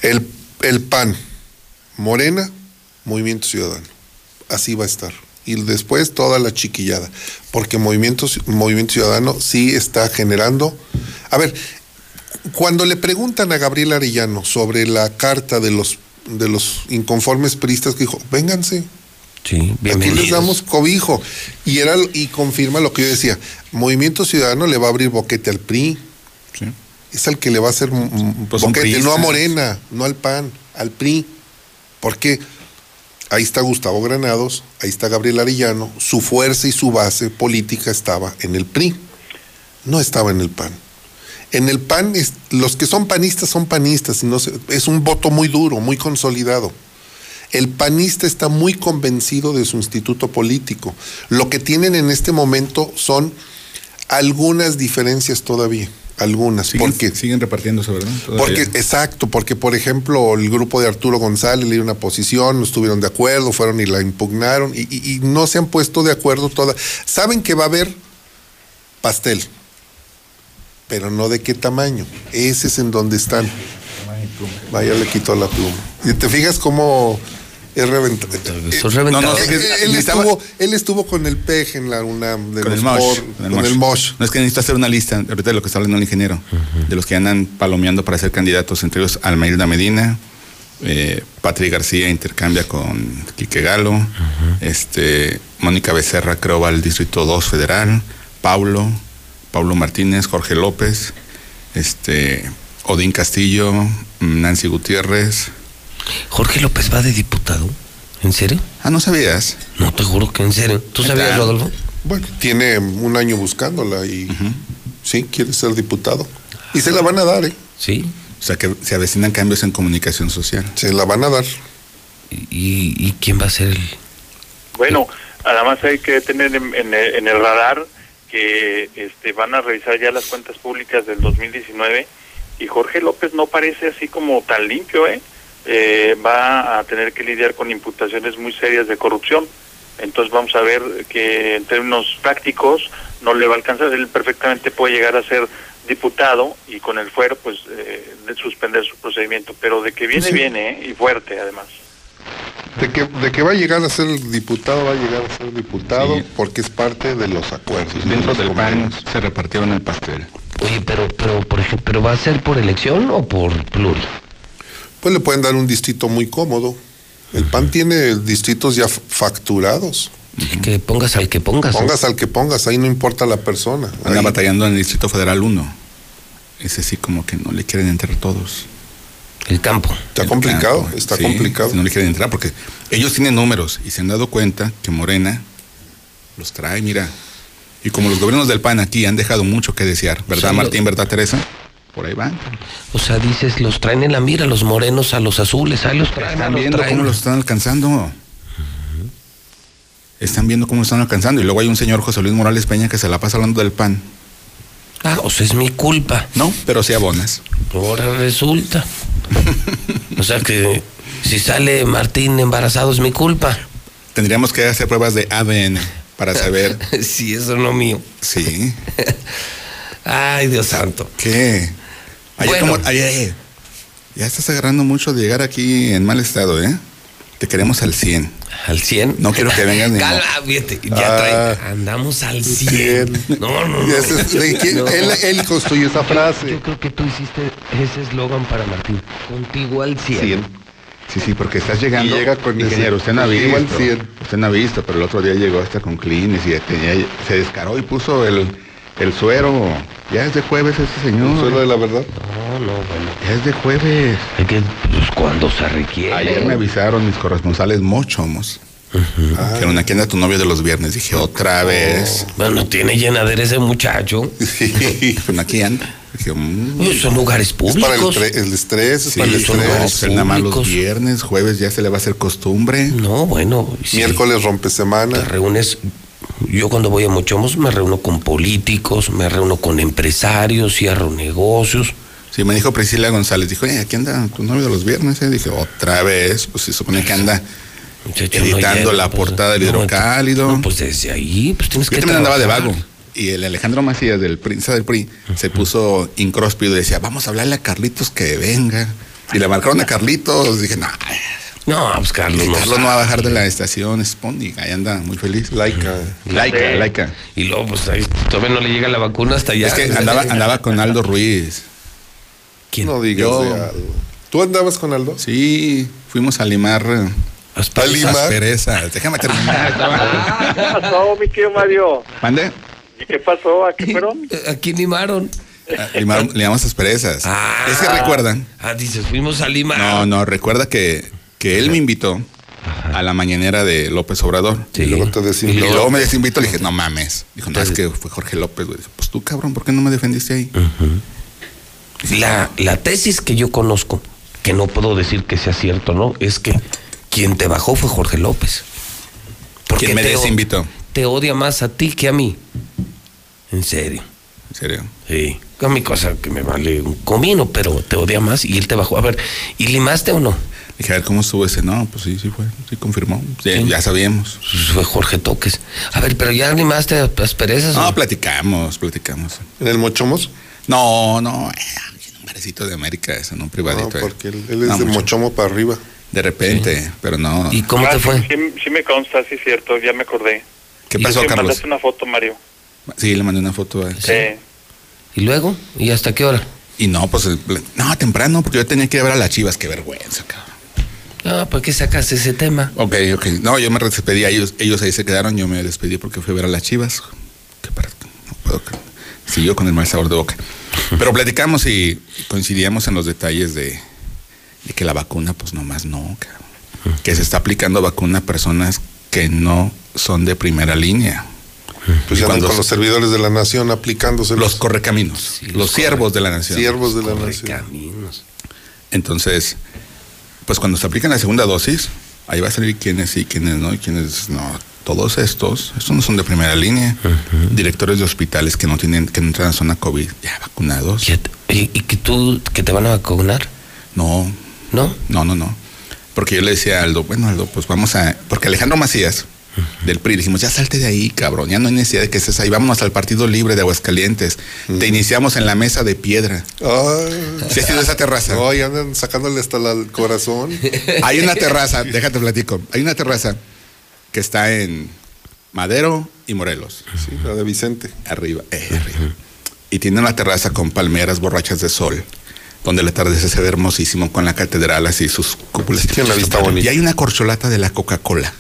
El, el PAN, Morena, Movimiento Ciudadano. Así va a estar. Y después toda la chiquillada. Porque Movimiento, Movimiento Ciudadano sí está generando. A ver, cuando le preguntan a Gabriel Arellano sobre la carta de los, de los inconformes priistas, que dijo, vénganse. Sí, Aquí les damos cobijo. Y, era, y confirma lo que yo decía. Movimiento Ciudadano le va a abrir boquete al PRI. Es al que le va a hacer Pues boquete, no a. Morena, no al PAN, al PRI. Porque ahí está Gustavo Granados, ahí está Gabriel Arellano, su fuerza y su base política estaba en el PRI, no estaba en el PAN. En el PAN, es- los que son panistas son panistas, y no se- es un voto muy duro, muy consolidado. El panista está muy convencido de su instituto político. Lo que tienen en este momento son algunas diferencias todavía, algunas. Siguen, porque siguen repartiéndose, ¿verdad? Todavía. porque, exacto, porque por ejemplo el grupo de Arturo González le dio una posición, no estuvieron de acuerdo, fueron y la impugnaron y, y- y no se han puesto de acuerdo todas. Saben que va a haber pastel, pero no de qué tamaño. Ese es en donde están. Vaya, le quitó la pluma. Y te fijas cómo es reventado. No, no, es que él, estuvo, él estuvo con el PEJ en la UNAM de con el los Mosh. por- con el Mosh. No es que necesito hacer una lista, ahorita de lo que está hablando el ingeniero, de los que andan palomeando para ser candidatos, entre ellos Almailda Medina, eh, Patrick García intercambia con Quique Galo, este, Mónica Becerra creo va al Distrito 2 Federal, Paulo, Pablo Martínez, Jorge López, este, Odín Castillo, Nancy Gutiérrez. Jorge López va de diputado. ¿En serio? Ah, ¿no sabías? No, te juro que en serio. ¿Tú sabías, Rodolfo? Bueno, tiene un año buscándola y sí, quiere ser diputado. Y se la van a dar, ¿eh? Sí. O sea que se avecinan cambios en comunicación social. Se la van a dar. ¿Y, y quién va a ser el...? Bueno, además hay que tener en, en el, en el radar que este, van a revisar ya las cuentas públicas del 2019 y Jorge López no parece así como tan limpio, ¿eh? Eh, va a tener que lidiar con imputaciones muy serias de corrupción. Entonces vamos a ver que en términos prácticos no le va a alcanzar. Él perfectamente puede llegar a ser diputado y con el fuero pues eh, de suspender su procedimiento. Pero de que viene, Sí. viene ¿eh? y fuerte además. De que, de que va a llegar a ser diputado, va a llegar a ser diputado porque es parte de los acuerdos. de Dentro los del PAN se repartieron el pastel. Oye, pero, pero, por ejemplo, ¿pero va a ser por elección o por pluri? Pues le pueden dar un distrito muy cómodo. El PAN tiene distritos ya facturados. Que pongas al que pongas. ¿no? Pongas al que pongas, ahí no importa la persona. Anda Ahí- batallando en el Distrito Federal 1. Ese sí como que no le quieren entrar todos. El campo. Está El complicado, campo, está sí, complicado. No le quieren entrar porque ellos tienen números y se han dado cuenta que Morena los trae, mira. Y como los gobiernos del PAN aquí han dejado mucho que desear, ¿verdad Martín, verdad Teresa? Por ahí van. O sea, dices, los traen en la mira, los morenos a los azules, ahí los traen. Están los viendo traen. cómo los están alcanzando. Están viendo cómo los están alcanzando. Y luego hay un señor José Luis Morales Peña que se la pasa hablando del PAN. Ah, o sea, es mi culpa. No, pero sí abonas. Ahora resulta. (laughs) o sea que si sale Martín embarazado es mi culpa. Tendríamos que hacer pruebas de ADN para saber. (laughs) si eso no mío. Sí. (laughs) Ay, Dios santo. ¿Qué? Ayer Bueno. como- ayer- ayer. ya estás agarrando mucho de llegar aquí en mal estado, ¿eh? Te queremos al 100. ¿Al 100? No quiero que vengas ni. (laughs) Calma, fíjate, ya Ah. trae. Andamos al 100. No, no, no. (laughs) Ese es- ¿de quién? No. Él, él construyó esa frase. Yo creo que tú hiciste ese eslogan para Martín. Contigo al 100. 100. Sí, sí, porque estás llegando. Y llega con Ingeniero, usted no ha contigo al visto. 100. Usted no ha visto, pero el otro día llegó hasta con clines y tenía, se descaró y puso el, el suero. Ya es de jueves ese señor. El suelo de la verdad. No, no, bueno. Ya es de jueves. Hay que, pues cuando se requiere. Ayer me avisaron mis corresponsales mochomos. Dijeron, aquí anda tu novio de los viernes. Dije, otra vez. Bueno, tiene llenadera ese muchacho. (laughs) Bueno, aquí anda. Dije, mm, Oye, Son lugares Es para el, públicos. tre- el estrés, es sí, para el son lugares, estrés. nada más los públicos. viernes, jueves ya se le va a hacer costumbre. No, bueno. sí. Miércoles rompe semana. Te reúnes. Yo cuando voy a Mochomos me reúno con políticos, me reúno con empresarios, cierro negocios. Sí, me dijo Priscila González, dijo, oye, aquí anda tu novio de los viernes, eh. Dije, otra vez, pues se supone que anda Muchacho, no editando llega, la pues, portada del hidrocálido. No, pues desde ahí, pues tienes que Yo también andaba de trabajar. vago. Y el Alejandro Macías del Prince del PRI se puso incróspido y decía, vamos a hablarle a Carlitos que venga. Y le marcaron a Carlitos. Dije, no, No, pues Carlos no. Carlos no va a bajar de la estación, Spondi. Ahí anda muy feliz. Laica. Laica, laica. Y luego, pues ahí todavía no le llega la vacuna hasta allá. Es que andaba, andaba con Aldo Ruiz. ¿Quién? No digas Yo. de algo. ¿Tú andabas con Aldo? Sí, fuimos a limar eh, ¿A limar? Déjame terminar. estaba- (laughs) ¿Qué pasó, mi querido Mario? ¿Mande? ¿Y qué pasó? ¿A qué fueron? (laughs) Aquí limaron. Ah, limar- limamos asperezas. Ah. es que recuerdan. Ah, dices, fuimos a limar. No, no, recuerda que, que él me invitó a la mañanera de López Obrador. Sí. Y luego te Y desinvitó. luego me desinvitó, le dije, no mames. Dijo, no, es que fue Jorge López, güey. Dije, Pues tú, cabrón, ¿por qué no me defendiste ahí? La, la tesis que yo conozco, que no puedo decir que sea cierto, ¿no? Es que quien te bajó fue Jorge López. Porque ¿Quién me te desinvitó? Te odia más a ti que a mí. En serio. En serio. Sí. A mi cosa que me vale un comino, pero te odia más y él te bajó. A ver, ¿y limaste o no? Dije, a ver, ¿cómo estuvo ese? No, pues sí, sí fue. Sí confirmó. Ya, ya sabíamos. Pues fue Jorge Toques. A ver, pero ya limaste asperezas. o No, platicamos, platicamos. ¿En el Mochomos? No, no, eh, en un barecito de América, eso, no un privadito. No, eh. porque él, él es No, de mucho. Mochomo para arriba. De repente, pero no. ¿Y cómo Ah, te sí, fue? Sí, sí me consta, sí es cierto, ya me acordé. ¿Qué ¿Y pasó, Carlos? mandaste una foto, Mario. Sí, le mandé una foto a él. Sí. ¿Y luego? ¿Y hasta qué hora? Y no, pues, el- no, temprano, porque yo tenía que ir a ver a las chivas, qué vergüenza, cabrón. No, ¿por qué sacas ese tema? Ok, ok. No, yo me despedí, ellos, ellos ahí se quedaron, yo me despedí porque fui a ver a las chivas. Que para, no puedo, siguió con el mal sabor de boca. Pero platicamos y coincidíamos en los detalles de, de que la vacuna, pues nomás no, cabrón. Que se está aplicando vacuna a personas que no son de primera línea. Pues Y ya andan cuando con los servidores de la nación aplicándose los correcaminos, los los siervos de la nación. siervos de la nación. Caminos. Entonces, pues cuando se aplican la segunda dosis, ahí va a salir quiénes sí, quiénes no, y quiénes no. Todos estos, estos no son de primera línea. Directores de hospitales que no tienen, que no entran a zona COVID, ya vacunados. ¿Y, y- y que tú, que te van a vacunar? No, ¿No? no, no, no. Porque yo le decía a Aldo, bueno, Aldo, pues vamos a. Porque Alejandro Macías, del PRI, dijimos, ya salte de ahí, cabrón, ya no hay necesidad de que estés ahí, vámonos al Partido Libre de Aguascalientes. Te iniciamos en la mesa de piedra. Ay. ¿Sí has ido a esa terraza? No, y andan sacándole hasta la- el corazón. (laughs) Hay una terraza, déjate platico. Hay una terraza que está en Madero y Morelos. Sí, la de Vicente. Arriba, eh, arriba. Y tiene una terraza con palmeras borrachas de sol, donde el atardecer se ve hermosísimo con la catedral así sus cúpulas. tiene una vista bonita. Y hay una corcholata de la Coca-Cola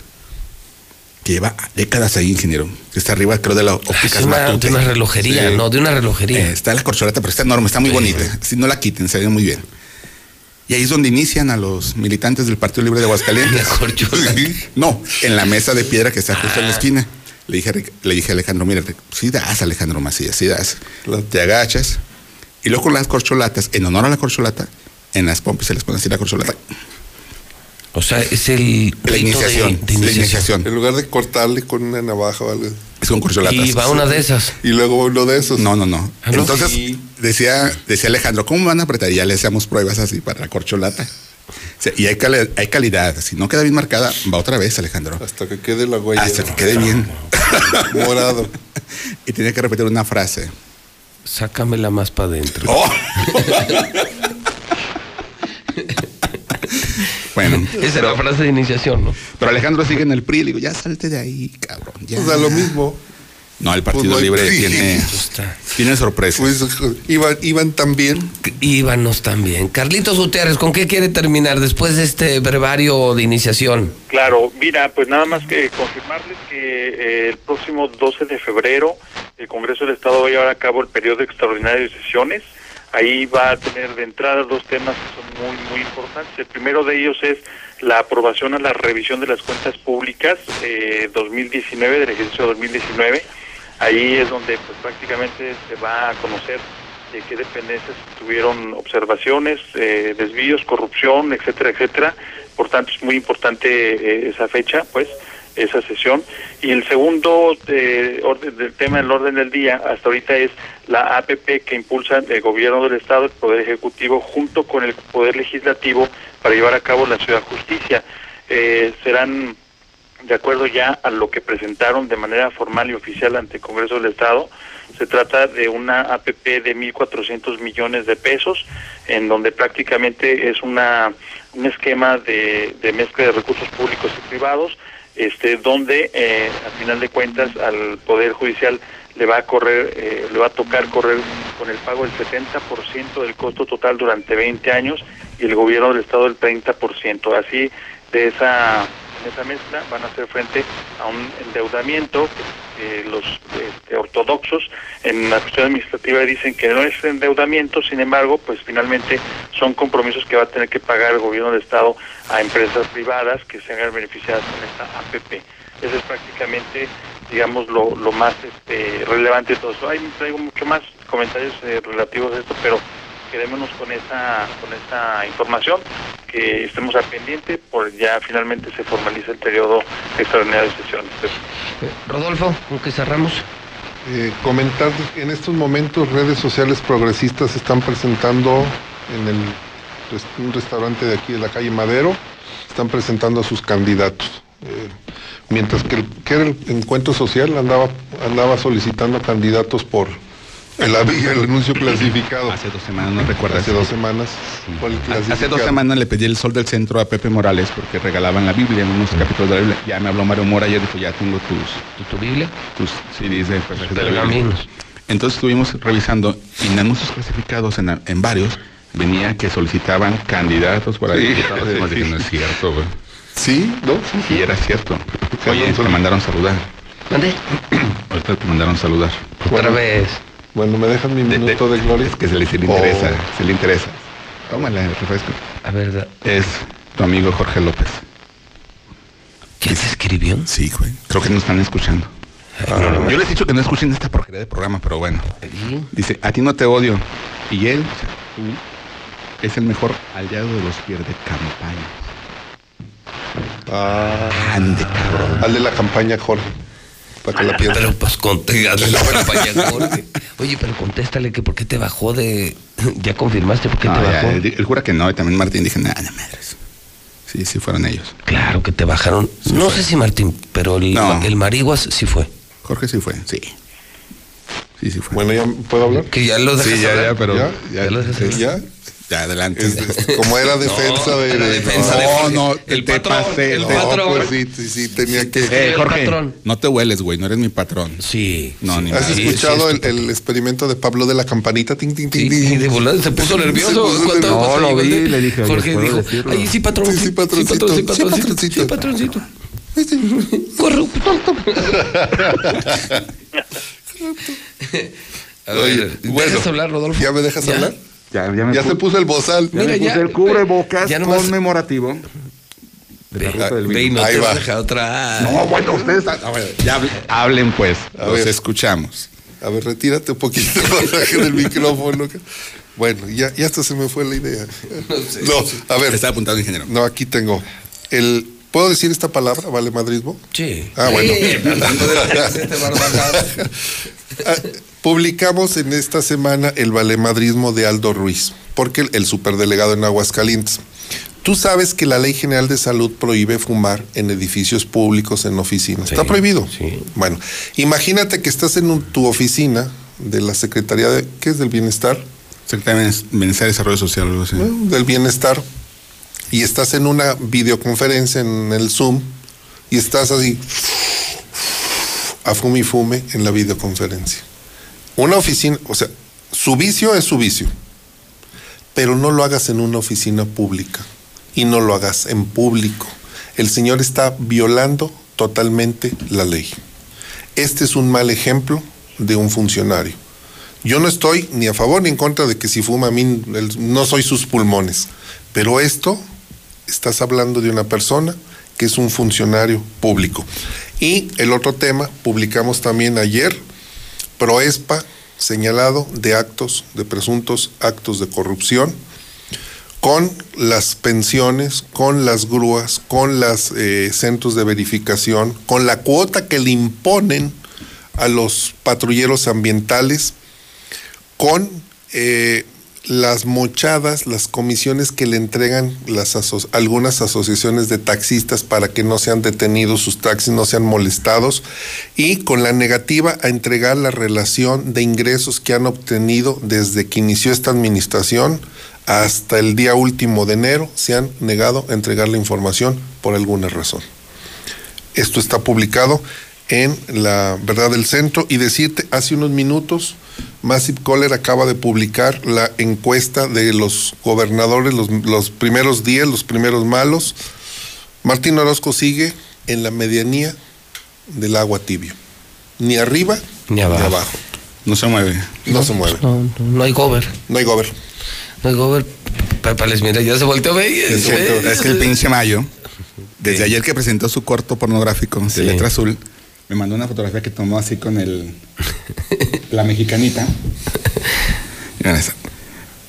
que lleva décadas ahí, ingeniero. Que está arriba, creo, de la Ah, óptica es una, de una relojería, Sí. no, de una relojería. Eh, está la corcholata, pero está enorme, está muy bonita. Si no la quiten, se ve muy bien. Y ahí es donde inician a los militantes del Partido Libre de Aguascalientes. (laughs) La corcholata. no, en la mesa de piedra que está justo Ah. en la esquina. Le dije, le dije a Alejandro, mira, sí das, Alejandro Macías, sí das. Te agachas. Y luego con las corcholatas, en honor a la corcholata, en las pompis se les pone así la corcholata. O sea, es el La iniciación, de, de la iniciación. En lugar de cortarle con una navaja o algo. Es con corcholatas. Y va una de esas. Y luego uno de esos. No, no, no. Ah. Entonces, Sí. decía, decía Alejandro, ¿cómo van a apretar? Y ya le hacíamos pruebas así para la corcholata. O sea, y hay, cali- hay calidad. Si no queda bien marcada, va otra vez, Alejandro. Hasta que quede la huella. Hasta que quede bien. (laughs) Morado. y tenía que repetir una frase. Sácamela más para adentro. ¡Oh! (laughs) bueno, (laughs) Esa era la frase de iniciación, ¿no? pero Alejandro sigue en el PRI. Le digo, ya salte de ahí, cabrón. Ya. O sea, lo mismo. No, el Pues Partido no hay Libre PRI. tiene, Está. tiene sorpresas. Pues iban, iban también. Íbanos también. Carlitos Gutiérrez, ¿con qué quiere terminar después de este brevario de iniciación? Claro, mira, pues nada más que confirmarles que eh, el próximo 12 de febrero el Congreso del Estado va a llevar a cabo el periodo extraordinario de sesiones. Ahí va a tener de entrada dos temas que son muy, muy importantes. El primero de ellos es la aprobación a la revisión de las cuentas públicas eh, 2019, del ejercicio 2019. Ahí es donde pues prácticamente se va a conocer de qué dependencias tuvieron observaciones, eh, desvíos, corrupción, etcétera, etcétera. Por tanto, es muy importante eh, esa fecha, pues, esa sesión. Y el segundo eh, orden del tema del orden del día hasta ahorita es la APP que impulsa el gobierno del Estado, el Poder Ejecutivo, junto con el Poder Legislativo para llevar a cabo la Ciudad Justicia. Eh, serán de acuerdo ya a lo que presentaron de manera formal y oficial ante el Congreso del Estado, se trata de una APP de 1.400 millones de pesos, en donde prácticamente es una un esquema de, de mezcla de recursos públicos y privados, este, donde eh, al final de cuentas al Poder Judicial le va a correr, eh, le va a tocar correr con el pago del 70% del costo total durante 20 años y el gobierno del Estado el 30%. Así, de esa en esa mezcla van a hacer frente a un endeudamiento que los este, ortodoxos en la cuestión administrativa dicen que no es endeudamiento, sin embargo, pues finalmente son compromisos que va a tener que pagar el gobierno del Estado a empresas privadas que se hagan beneficiadas con esta APP. Ese es prácticamente, digamos, lo, lo más este, relevante de todo eso. Hay, traigo mucho más comentarios eh, relativos a esto, pero quedémonos con esa, con esa información, que estemos al pendiente, por ya finalmente se formaliza el periodo extraordinario de sesiones. Rodolfo, ¿con qué cerramos? Eh, comentar que en estos momentos redes sociales progresistas están presentando en el un restaurante de aquí de la calle Madero, están presentando a sus candidatos. Eh, mientras que el, que era el encuentro social andaba, andaba solicitando candidatos por el, anuncio clasificado. Hace dos semanas, ¿no recuerdas? Hace dos semanas. Hace dos semanas le pedí el sol del centro a Pepe Morales porque regalaban la Biblia en unos capítulos de la Biblia. Ya me habló Mario Mora y dijo, ya tengo tus... ¿Tu, Biblia? Tus de la Biblia. Pergaminos. Entonces estuvimos revisando y en anuncios clasificados en, en varios venía que solicitaban candidatos para Sí. diputados. Dije, no es cierto, güey. Sí, ¿no? Sí, Y era cierto. Sí, Oye, te mandaron saludar. ¿Dónde? Ahorita te mandaron saludar. Otra vez. Bueno, ¿me dejan mi minuto de, gloria? Es que se le, se le Oh. interesa, se le interesa. Tómala, el refresco. A ver, da- Es tu amigo Jorge López. ¿quién te escribió? Sí, güey. Creo que nos están escuchando. Ah. Yo les he dicho que no escuchen esta porquería de programa, pero bueno. Dice, a ti no te odio. Y él, o sea, tú, es el mejor aliado de los pierde campaña. Ah, Ande, cabrón. Hazle la campaña, Jorge, para que la pierda. Pero pues contéstale (laughs) (laughs) la Jorge. Oye, pero contéstale que por qué te bajó de. (laughs) ¿Ya confirmaste por qué No, te ya, bajó? él, él jura que no, y también Martín dije, nada, no madres. Sí, sí fueron ellos. Claro que te bajaron. no sé si Martín, pero el, No. el Mariguas sí fue. Jorge sí fue, sí. Sí, sí fue. Bueno, ¿ya puedo hablar? Que ya lo dejas Sí, ya, hablar. ya, pero ¿Ya? ya, ¿Ya lo dejas sí, hablar? ¿Ya? Ya, adelante. Este, como era defensa No, de... era de- defensa no, de Jorge. no, el te patrón, pasé, el no, patrón. pues sí, sí, sí, tenía que... Eh, Jorge, patrón. no te hueles, güey, no eres mi patrón. Sí. No, ni ¿Has. Sí, escuchado sí, el, el experimento de Pablo de la campanita? Ting, ting, ting, Sí, ting. y de volada se puso (laughs) nervioso. Se puso ¿Cuánto- nervioso. cuánto No, lo vi, le dije, Jorge ¿puedo dijo, ay, sí, patrón. Sí, sí, patroncito. Sí, Sí, patroncito. Sí, patroncito. Corrupto. (laughs) A Oye, bueno, ¿dejas hablar, Rodolfo? ¿Ya me dejas ¿Ya? hablar? Ya, ya me Ya pu- se puso el bozal. ya Mira, me puse ya, el cubrebocas ya nomás- conmemorativo de la ruta del vino. Ahí te va. atrás. No, bueno, ustedes a ver, ya hable- hablen pues, A los ver. escuchamos. A ver, retírate un poquito del micrófono. Bueno, ya, ya hasta se me fue la idea. No, a ver. Está apuntado, ingeniero. No, aquí tengo. El, ¿Puedo decir esta palabra, vale madrismo? Sí. Ah, bueno. Sí, (laughs) Publicamos en esta semana el valemadrismo de Aldo Ruiz, porque el, el superdelegado en Aguascalientes. Tú sabes que la Ley General de Salud prohíbe fumar en edificios públicos, en oficinas. Está prohibido. sí. Bueno, imagínate que estás en un- tu oficina de la Secretaría de, ¿qué es del Bienestar? Secretaría de Bienestar y Desarrollo Social, algo así. del bienestar y estás en una videoconferencia en el Zoom y estás así a fume y fume en la videoconferencia. Una oficina, o sea, su vicio es su vicio, pero no lo hagas en una oficina pública y no lo hagas en público. El señor está violando totalmente la ley. Este es un mal ejemplo de un funcionario. Yo no estoy ni a favor ni en contra de que si fuma a mí no soy sus pulmones, pero esto estás hablando de una persona que es un funcionario público. Y el otro tema, publicamos también ayer, Proespa señalado de actos, de presuntos actos de corrupción, con las pensiones, con las grúas, con los centros de verificación, con la cuota que le imponen a los patrulleros ambientales, con eh, las mochadas, las comisiones que le entregan las algunas asociaciones de taxistas para que no sean detenidos, sus taxis no sean molestados, y con la negativa a entregar la relación de ingresos que han obtenido desde que inició esta administración hasta el día último de enero, se han negado a entregar la información por alguna razón. Esto está publicado en la verdad del centro y decirte, hace unos minutos, Massive Coller acaba de publicar la encuesta de los gobernadores, los, primeros días, los primeros malos. Martín Orozco sigue en la medianía del agua tibio. Ni arriba ni abajo. No se mueve. No, se mueve. No, hay gober. No hay gober. No hay gober. Pepa les mira, ya se volteó. Es, es que el pinche Mayo, desde ayer que presentó su corto pornográfico de letra azul, me mandó una fotografía que tomó así con el la mexicanita. (laughs)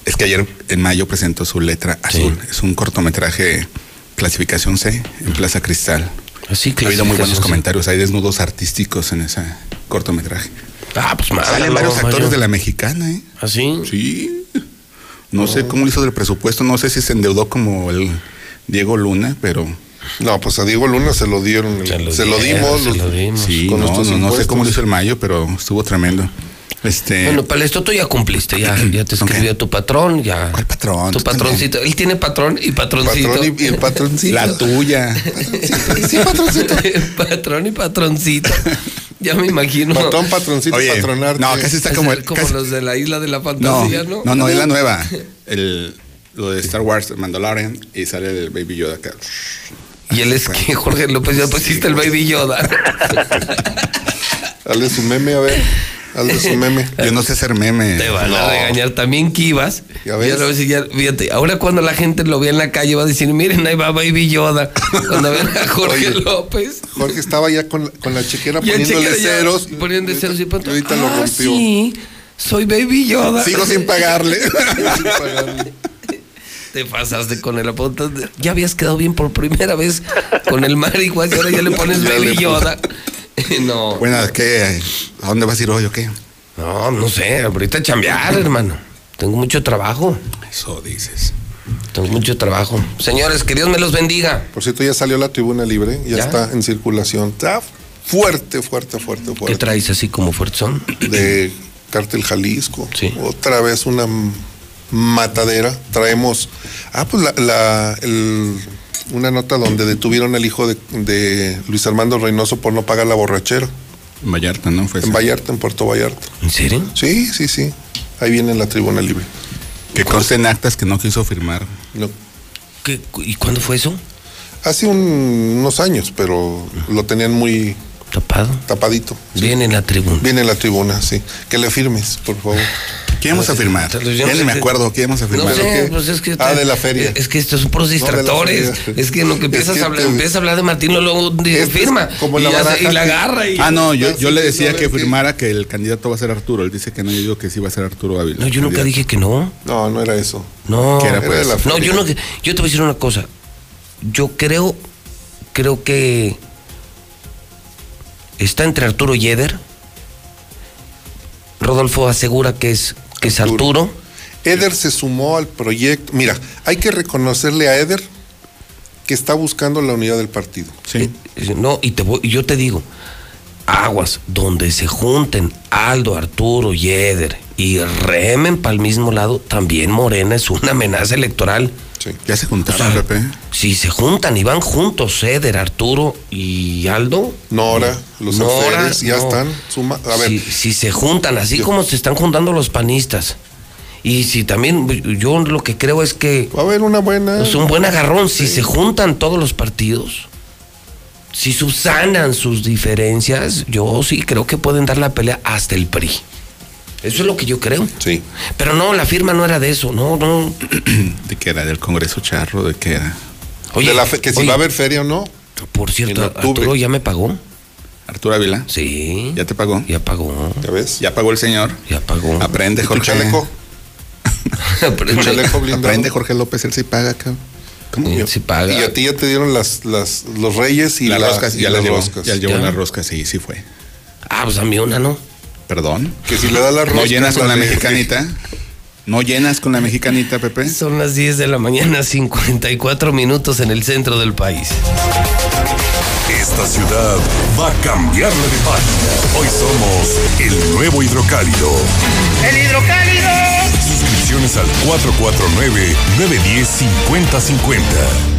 Es que ayer en mayo presentó su letra azul. Es un cortometraje clasificación C en Plaza Cristal. Así Ha habido muy buenos comentarios. Hay desnudos artísticos en ese cortometraje. Ah, pues Salen varios actores de la mexicana, ¿eh? ¿Así? ¿Ah, sí. No sé cómo hizo del presupuesto. No sé si se endeudó como el Diego Luna, pero no, pues a Diego Luna se lo dieron, se lo, dimos. Se lo dimos. Sí, no, no, sé cómo lo hizo el mayo, pero estuvo tremendo. Este... Bueno, para esto tú ya cumpliste, ya, (clears throat) ya te escribió tu patrón, ya. ¿Cuál patrón? Tu patroncito. Él tiene patrón y patroncito. Patrón y, el patroncito. La tuya. (laughs) sí, patroncito. (laughs) patrón y patroncito. (laughs) Ya me imagino. Patrón, patroncito, Oye, patronarte. No, casi está como el. Como los de la isla de la fantasía, ¿no? No, no, es la nueva. El, lo de Star Wars, Mandalorian, y sale el Baby Yoda acá. Y él es que Jorge López ya pusiste el Baby Yoda. (laughs) Hazle su meme, a ver. Hazle su meme. Yo no sé hacer meme. Te van a regañar también que ibas. Ya ves. Ya, fíjate, ahora cuando la gente lo ve en la calle va a decir, miren, ahí va Baby Yoda. Cuando ven a Jorge López. Jorge estaba ya con, con la chequera (laughs) poniéndole ceros. Poniendo ceros y pronto. ahorita lo ah, rompió. Sí, soy Baby Yoda. Sigo sin pagarle. (laughs) Sigo sin pagarle. Te pasaste con el apunte. Ya habías quedado bien por primera vez con el marihuana y ahora ya le (laughs) pones Baby Yoda. (laughs) no. Bueno, ¿qué? ¿A dónde vas a ir hoy o qué? No, no sé. Ahorita chambear, hermano. Tengo mucho trabajo. Eso dices. Tengo mucho trabajo. Señores, que Dios me los bendiga. Por cierto, ya salió la tribuna libre, ya, está en circulación. Está fuerte, fuerte, fuerte, fuerte. ¿Qué traes así como fuerzón? De Cártel Jalisco. Sí. Otra vez una matadera. Traemos, ah, pues la, una nota donde detuvieron al hijo de, Luis Armando Reynoso por no pagar la borrachera. En Vallarta, ¿no? en Vallarta, en Puerto Vallarta. ¿En serio? Sí, sí, sí. Ahí viene la tribuna libre. Que consten actas que no quiso firmar. No. ¿Y cuándo fue eso? Hace unos años, pero lo tenían muy tapado. Tapadito. Viene en la tribuna. Viene en la tribuna, sí. Que le firmes, por favor. ¿Qué vamos a firmar? Ya ni me acuerdo, ¿qué vamos a firmar? No sé, pues es que... Ah, de la feria. Es que estos son puros distractores. es que lo que empiezas, a, hablar, empiezas a hablar de Martín, luego firma. Como y, la y la agarra. Y, ah, no, yo, yo le decía que firmara que el candidato va a ser Arturo. Él dice que no, yo digo que sí va a ser Arturo Ávila. No, yo nunca dije que no. No, no era eso. No, era, de la no yo no. Yo te voy a decir una cosa. Yo creo, creo que está entre Arturo y Eder. Rodolfo asegura que es que es Arturo. Eder se sumó al proyecto. Mira, hay que reconocerle a Eder que está buscando la unidad del partido. Sí. Eh, no, y te voy, yo te digo, aguas, donde se junten Aldo, Arturo y Eder y remen para el mismo lado, también Morena es una amenaza electoral. Sí. Ya se juntaron, Si se juntan y van juntos, Eder, Arturo y Aldo. Nora, los Nora, ya están. a ver. Si, se juntan, así como se están juntando los panistas. Y si también, yo lo que creo es que. Va a haber una buena. Es un buen agarrón. Si se juntan todos los partidos, si subsanan sus diferencias, yo sí creo que pueden dar la pelea hasta el PRI. Eso es lo que yo creo. Sí. Pero no, la firma no era de eso, no, no. (clears throat) ¿De qué era? ¿Del Congreso Charro? ¿De qué era? Oye, de la que si va a haber feria o no. Por cierto, Arturo ya me pagó. Arturo Ávila. Sí. ¿Ya te pagó? Ya pagó. ¿Ya ves? ¿Ya pagó el señor? Ya pagó. Aprende, ¿Y tu Jorge. chaleco? (laughs) Aprende. chaleco. Aprende, Jorge López, él sí paga, cabrón. ¿Cómo? Sí, sí paga. Y a ti ya te dieron las, las, los reyes y las la- roscas, y ya las roscas. Ya llevó ¿Ya? las roscas, sí, sí fue. Ah, pues a mí una, ¿no? Perdón. Que si le da las No llenas con la de- mexicanita. No llenas con la mexicanita, Pepe. Son las 10 de la mañana, 54 minutos en el centro del país. Esta ciudad va a cambiarle de página. Hoy somos el nuevo hidrocálido. ¡El hidrocálido! Suscripciones al 449-910-5050.